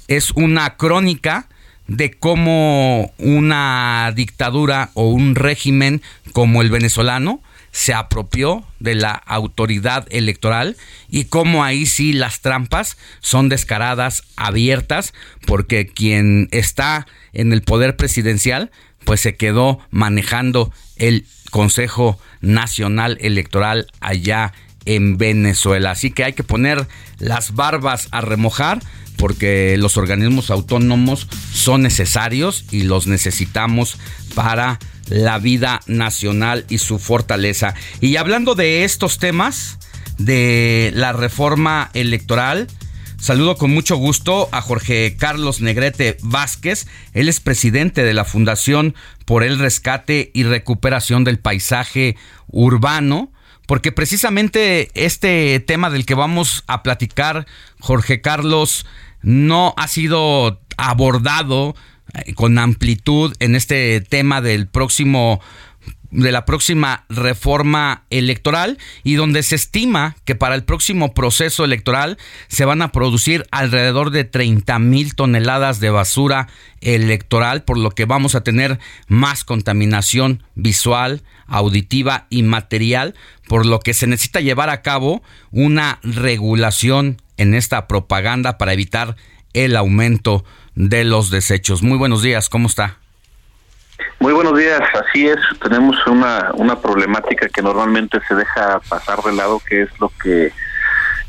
Es una crónica de cómo una dictadura o un régimen como el venezolano se apropió de la autoridad electoral y cómo ahí sí las trampas son descaradas, abiertas, porque quien está en el poder presidencial pues se quedó manejando el Consejo Nacional Electoral allá en Venezuela. Así que hay que poner las barbas a remojar porque los organismos autónomos son necesarios y los necesitamos para la vida nacional y su fortaleza. Y hablando de estos temas, de la reforma electoral, Saludo con mucho gusto a Jorge Carlos Negrete Vázquez. Él es presidente de la Fundación por el Rescate y Recuperación del Paisaje Urbano. Porque precisamente este tema del que vamos a platicar, Jorge Carlos, no ha sido abordado con amplitud en este tema del próximo de la próxima reforma electoral y donde se estima que para el próximo proceso electoral se van a producir alrededor de 30 mil toneladas de basura electoral, por lo que vamos a tener más contaminación visual, auditiva y material, por lo que se necesita llevar a cabo una regulación en esta propaganda para evitar el aumento de los desechos. Muy buenos días, ¿cómo está? Muy buenos días, así es, tenemos una, una problemática que normalmente se deja pasar de lado, que es lo que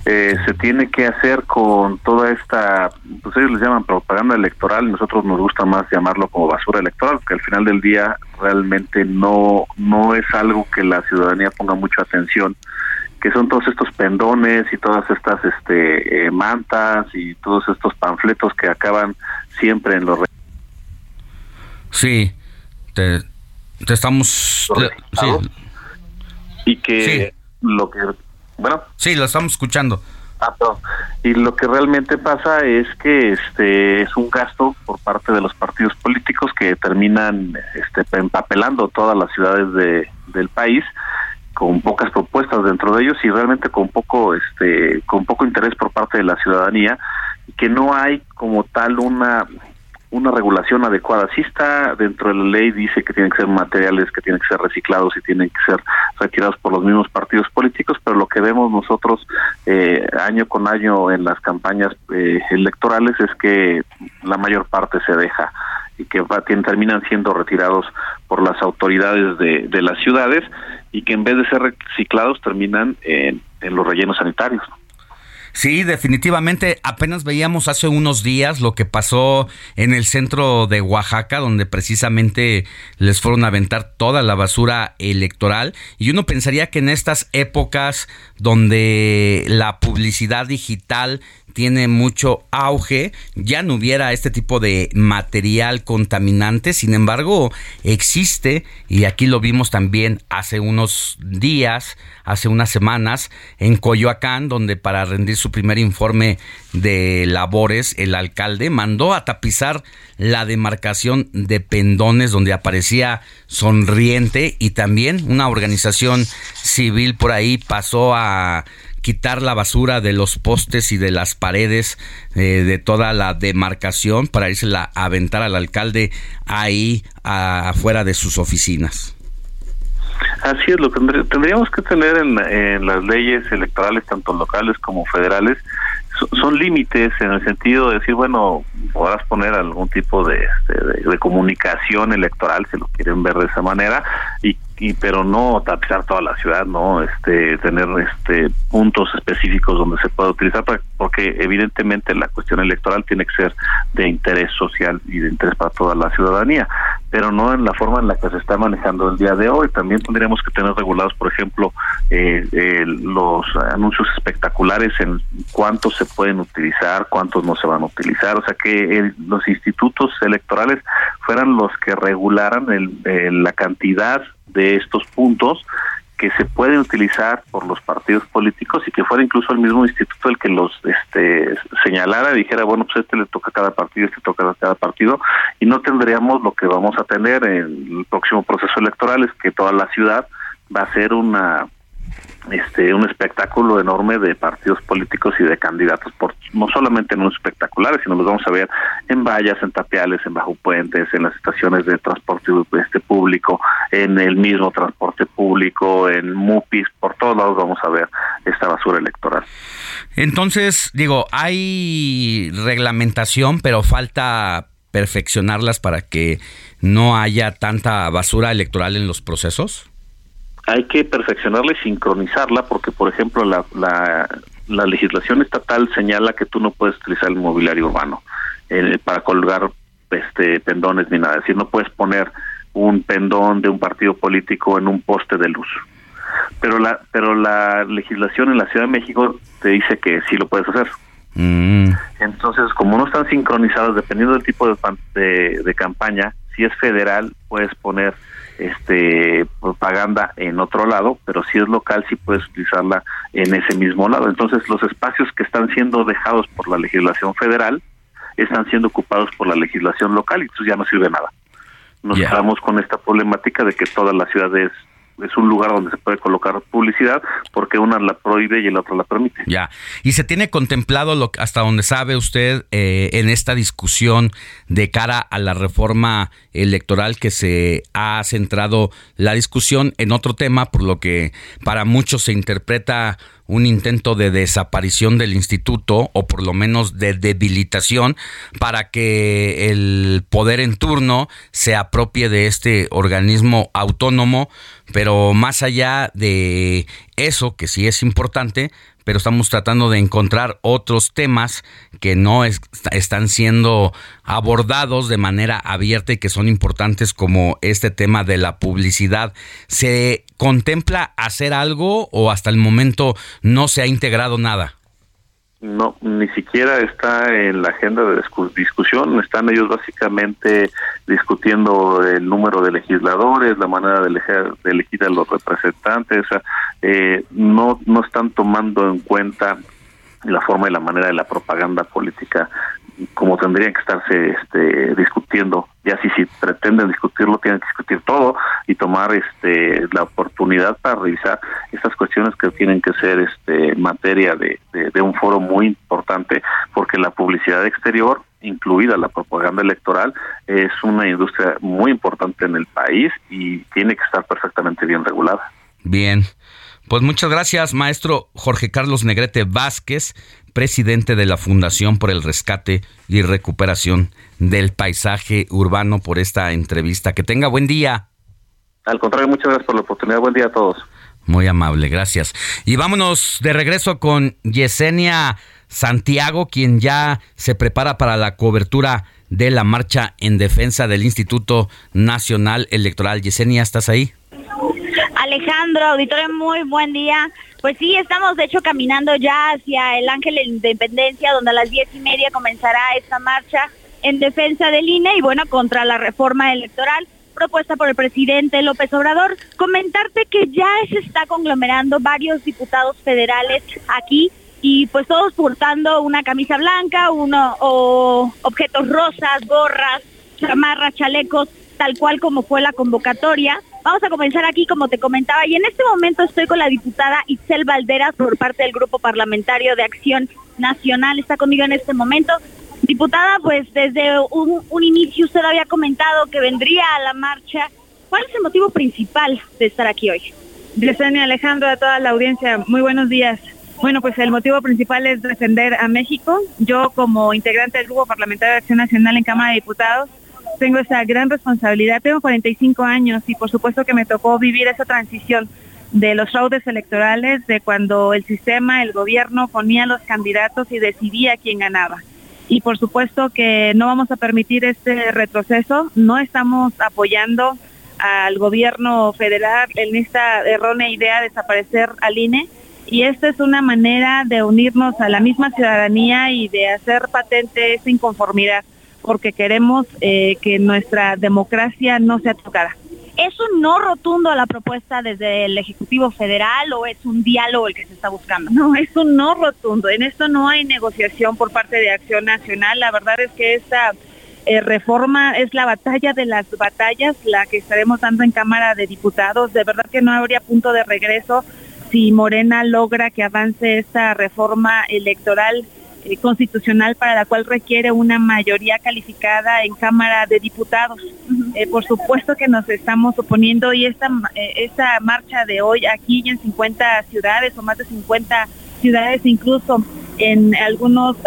eh, se tiene que hacer con toda esta, pues ellos les llaman propaganda electoral, nosotros nos gusta más llamarlo como basura electoral, porque al final del día realmente no, no es algo que la ciudadanía ponga mucha atención, que son todos estos pendones y todas estas este, eh, mantas y todos estos panfletos que acaban siempre en los... Sí, te, te estamos... Sí. Y que lo que... Bueno. Sí, lo estamos escuchando. Ah. Y lo que realmente pasa es que este es un gasto por parte de los partidos políticos que terminan este, empapelando todas las ciudades de, del país con pocas propuestas dentro de ellos y realmente con poco este con poco interés por parte de la ciudadanía y que no hay como tal una una regulación adecuada. Sí está dentro de la ley, dice que tienen que ser materiales que tienen que ser reciclados y tienen que ser retirados por los mismos partidos políticos, pero lo que vemos nosotros eh, año con año en las campañas eh, electorales es que la mayor parte se deja y que va, terminan siendo retirados por las autoridades de, de las ciudades y que en vez de ser reciclados terminan en, en los rellenos sanitarios. Sí, definitivamente. Apenas veíamos hace unos días lo que pasó en el centro de Oaxaca, donde precisamente les fueron a aventar toda la basura electoral. Y uno pensaría que en estas épocas donde la publicidad digital tiene mucho auge, ya no hubiera este tipo de material contaminante, sin embargo existe y aquí lo vimos también hace unos días, hace unas semanas en Coyoacán, donde para rendir su primer informe de labores, el alcalde mandó a tapizar la demarcación de pendones donde aparecía sonriente y también una organización civil por ahí pasó a quitar la basura de los postes y de las paredes eh, de toda la demarcación para irse a aventar al alcalde ahí afuera de sus oficinas. Así es, lo que tendríamos que tener en, en las leyes electorales, tanto locales como federales, son límites en el sentido de decir, bueno, podrás poner algún tipo de, de, comunicación electoral, si lo quieren ver de esa manera, y, y, pero no tapizar toda la ciudad, no, este, tener este puntos específicos donde se pueda utilizar, porque evidentemente la cuestión electoral tiene que ser de interés social y de interés para toda la ciudadanía, pero no en la forma en la que se está manejando el día de hoy. También tendríamos que tener regulados, por ejemplo, eh, eh, los anuncios espectaculares en cuántos se pueden utilizar, cuántos no se van a utilizar, o sea que los institutos electorales fueran los que regularan el, la cantidad de estos puntos que se pueden utilizar por los partidos políticos y que fuera incluso el mismo instituto el que los este, señalara dijera, bueno, pues este le toca a cada partido, este toca a cada partido, y no tendríamos lo que vamos a tener en el próximo proceso electoral, es que toda la ciudad va a ser una este un espectáculo enorme de partidos políticos y de candidatos por no solamente en un espectaculares sino los vamos a ver en vallas en tapiales en bajo puentes en las estaciones de transporte este público en el mismo transporte público en mupis por todos lados vamos a ver esta basura electoral Entonces, digo, hay reglamentación, pero falta perfeccionarlas para que no haya tanta basura electoral en los procesos. Hay que perfeccionarla y sincronizarla porque, por ejemplo, la, la, la legislación estatal señala que tú no puedes utilizar el mobiliario urbano eh, para colgar este pendones ni nada. Es decir, no puedes poner un pendón de un partido político en un poste de luz. Pero la, pero la legislación en la Ciudad de México te dice que sí lo puedes hacer. Entonces, como no están sincronizados, dependiendo del tipo de, de, de campaña, si es federal, puedes poner este propaganda en otro lado, pero si es local, sí puedes utilizarla en ese mismo lado. Entonces, los espacios que están siendo dejados por la legislación federal están siendo ocupados por la legislación local y entonces ya no sirve nada. Nos quedamos con esta problemática de que toda la ciudad es, un lugar donde se puede colocar publicidad porque una la prohíbe y el otro la permite. Ya. Y se tiene contemplado lo, hasta donde sabe usted eh, en esta discusión de cara a la reforma electoral que se ha centrado la discusión en otro tema, por lo que para muchos se interpreta un intento de desaparición del instituto o por lo menos de debilitación para que el poder en turno se apropie de este organismo autónomo, pero más allá de eso, que sí es importante, pero estamos tratando de encontrar otros temas que no es- están siendo abordados de manera abierta y que son importantes como este tema de la publicidad. ¿Se contempla hacer algo o hasta el momento no se ha integrado nada? No, ni siquiera está en la agenda de discu- discusión. Están ellos básicamente discutiendo el número de legisladores, la manera de elegir, a los representantes. eh, no, no están tomando en cuenta la forma y la manera de la propaganda política como tendrían que estarse este, discutiendo. Ya si, si pretenden discutirlo, tienen que discutir todo y tomar este, la oportunidad para revisar estas cuestiones que tienen que ser este, materia de, de- de un foro muy importante, porque la publicidad exterior, incluida la propaganda electoral, es una industria muy importante en el país y tiene que estar perfectamente bien regulada. Bien. Pues muchas gracias, maestro Jorge Carlos Negrete Vázquez, presidente de la Fundación por el Rescate y Recuperación del Paisaje Urbano, por esta entrevista. Que tenga buen día. Al contrario, muchas gracias por la oportunidad. Buen día a todos. Muy amable, gracias. Y vámonos de regreso con Yesenia Santiago, quien ya se prepara para la cobertura de la marcha en defensa del Instituto Nacional Electoral. Yesenia, ¿estás ahí? Alejandro, auditorio, muy buen día. Pues sí, estamos de hecho caminando ya hacia el Ángel de Independencia, donde a las diez y media comenzará esta marcha en defensa del INE y bueno, contra la reforma electoral propuesta por el presidente López Obrador. Comentarte que ya se está conglomerando varios diputados federales aquí y pues todos portando una camisa blanca, uno o objetos rosas, gorras, chamarras, chalecos, tal cual como fue la convocatoria. Vamos a comenzar aquí, como te comentaba, y en este momento estoy con la diputada Itzel Valderas por parte del Grupo Parlamentario de Acción Nacional. Está conmigo en este momento. Diputada, pues desde un, inicio usted había comentado que vendría a la marcha. ¿Cuál es el motivo principal de estar aquí hoy? Yesenia Alejandro, a toda la audiencia, muy buenos días. Bueno, pues el motivo principal es defender a México. Yo como integrante del Grupo Parlamentario de Acción Nacional en Cámara de Diputados tengo esa gran responsabilidad. Tengo 45 años y por supuesto que me tocó vivir esa transición de los fraudes electorales, de cuando el sistema, el gobierno ponía los candidatos y decidía quién ganaba. Y por supuesto que no vamos a permitir este retroceso, no estamos apoyando al gobierno federal en esta errónea idea de desaparecer al INE y esta es una manera de unirnos a la misma ciudadanía y de hacer patente esa inconformidad porque queremos eh, que nuestra democracia no sea tocada. ¿Es un no rotundo a la propuesta desde el Ejecutivo Federal o es un diálogo el que se está buscando? No, es un no rotundo. En esto no hay negociación por parte de Acción Nacional. La verdad es que esta eh, reforma es la batalla de las batallas, la que estaremos dando en Cámara de Diputados. De verdad que no habría punto de regreso si Morena logra que avance esta reforma electoral eh, constitucional para la cual requiere una mayoría calificada en Cámara de Diputados. Eh, por supuesto que nos estamos oponiendo y esta, eh, esta marcha de hoy aquí en 50 ciudades o más de 50 ciudades incluso en algunos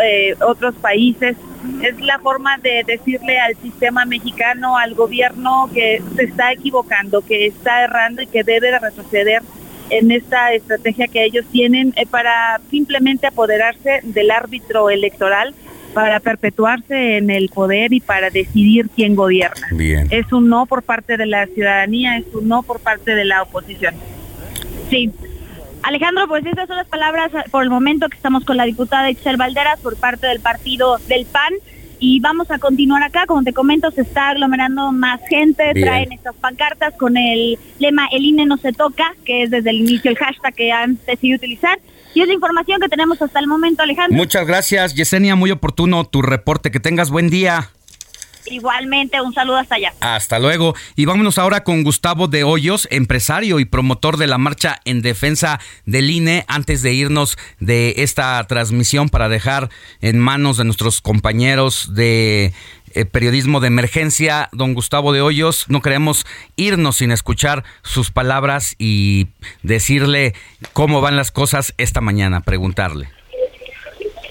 otros países es la forma de decirle al sistema mexicano, al gobierno que se está equivocando, que está errando y que debe de retroceder en esta estrategia que ellos tienen eh, para simplemente apoderarse del árbitro electoral para perpetuarse en el poder y para decidir quién gobierna. Bien. Es un no por parte de la ciudadanía, es un no por parte de la oposición. Sí. Alejandro, pues estas son las palabras eh, por el momento que estamos con la diputada Excel Valderas por parte del partido del PAN y vamos a continuar acá. Como te comento, se está aglomerando más gente, Bien. traen estas pancartas con el lema El INE no se toca, que es desde el inicio el hashtag que han decidido utilizar. Y es la información que tenemos hasta el momento, Alejandro. Muchas gracias, Yesenia. Muy oportuno tu reporte. Que tengas buen día. Igualmente, un saludo hasta allá. Hasta luego. Y vámonos ahora con Gustavo de Hoyos, empresario y promotor de la marcha en defensa del INE, antes de irnos de esta transmisión para dejar en manos de nuestros compañeros de eh, periodismo de emergencia, don Gustavo de Hoyos. No queremos irnos sin escuchar sus palabras y decirle cómo van las cosas esta mañana, preguntarle.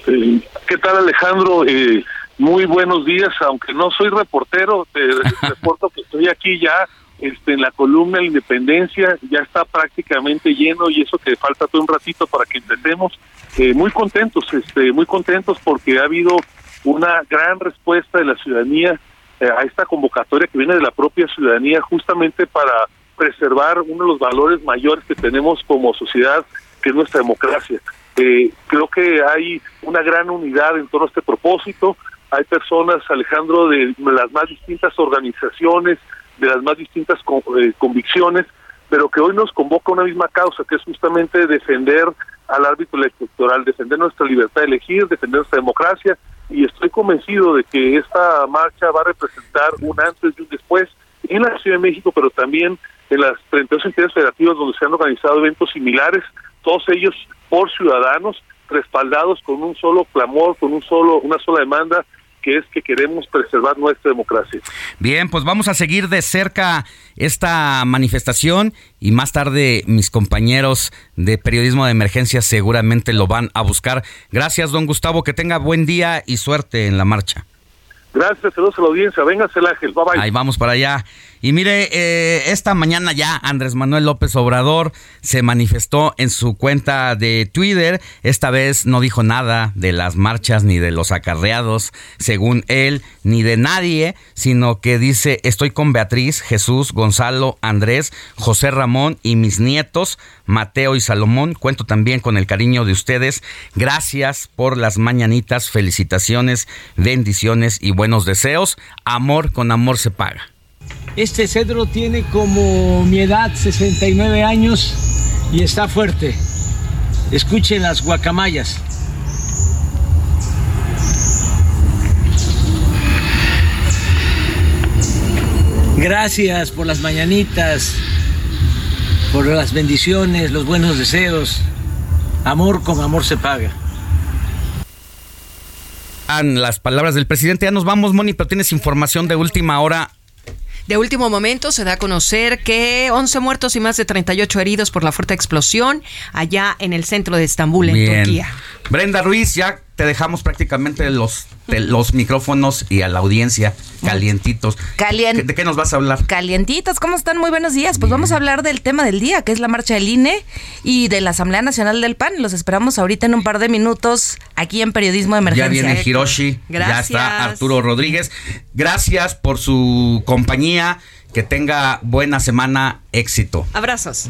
Eh, ¿Qué tal Alejandro? Eh, muy buenos días, aunque no soy reportero, te reporto que estoy aquí ya este, en la columna La Independencia, ya está prácticamente lleno y eso que falta todo un ratito para que empecemos. Eh, muy contentos, este, muy contentos porque ha habido una gran respuesta de la ciudadanía eh, a esta convocatoria que viene de la propia ciudadanía justamente para preservar uno de los valores mayores que tenemos como sociedad, que es nuestra democracia. Eh, creo que hay una gran unidad en torno a este propósito. Hay personas, Alejandro, de las más distintas organizaciones, de las más distintas eh, convicciones, pero que hoy nos convoca una misma causa, que es justamente defender al árbitro electoral, defender nuestra libertad de elegir, defender nuestra democracia, y estoy convencido de que esta marcha va a representar un antes y un después en la Ciudad de México, pero también en las 32 entidades federativas donde se han organizado eventos similares, todos ellos por ciudadanos, respaldados con un solo clamor, con un solo, una sola demanda, que es que queremos preservar nuestra democracia. Bien, pues vamos a seguir de cerca esta manifestación y más tarde mis compañeros de periodismo de emergencia seguramente lo van a buscar. Gracias, don Gustavo, que tenga buen día y suerte en la marcha. Gracias, saludos a la audiencia. Véngase el ángel, bye bye. Ahí vamos para allá. Y mire, eh, esta mañana ya Andrés Manuel López Obrador se manifestó en su cuenta de Twitter. Esta vez no dijo nada de las marchas ni de los acarreados, según él, ni de nadie, sino que dice, estoy con Beatriz, Jesús, Gonzalo, Andrés, José Ramón y mis nietos, Mateo y Salomón. Cuento también con el cariño de ustedes. Gracias por las mañanitas, felicitaciones, bendiciones y buenos deseos. Amor con amor se paga. Este cedro tiene como mi edad 69 años y está fuerte. Escuchen las guacamayas. Gracias por las mañanitas, por las bendiciones, los buenos deseos. Amor con amor se paga. An, las palabras del presidente. Ya nos vamos, Moni, pero tienes información de última hora. De último momento se da a conocer que 11 muertos y más de 38 heridos por la fuerte explosión allá en el centro de Estambul, en Bien. Turquía. Brenda Ruiz, ya te dejamos prácticamente los, de los micrófonos y a la audiencia calientitos. Calien- ¿De qué nos vas a hablar? Calientitos, ¿cómo están? Muy buenos días. Pues vamos a hablar del tema del día, que es la marcha del INE y de la Asamblea Nacional del PAN. Los esperamos ahorita en un par de minutos aquí en Periodismo de Emergencia. Ya viene Hiroshi, ya Gracias. está Arturo Rodríguez. Gracias por su compañía. Que tenga buena semana, éxito. Abrazos.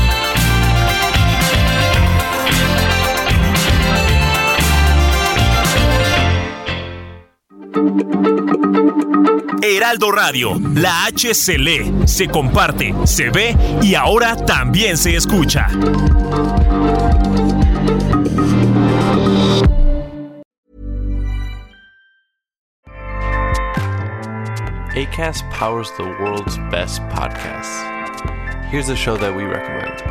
Heraldo Radio, la H se lee, se comparte, se ve y ahora también se escucha. ACAST powers the world's best podcasts. Here's a show that we recommend.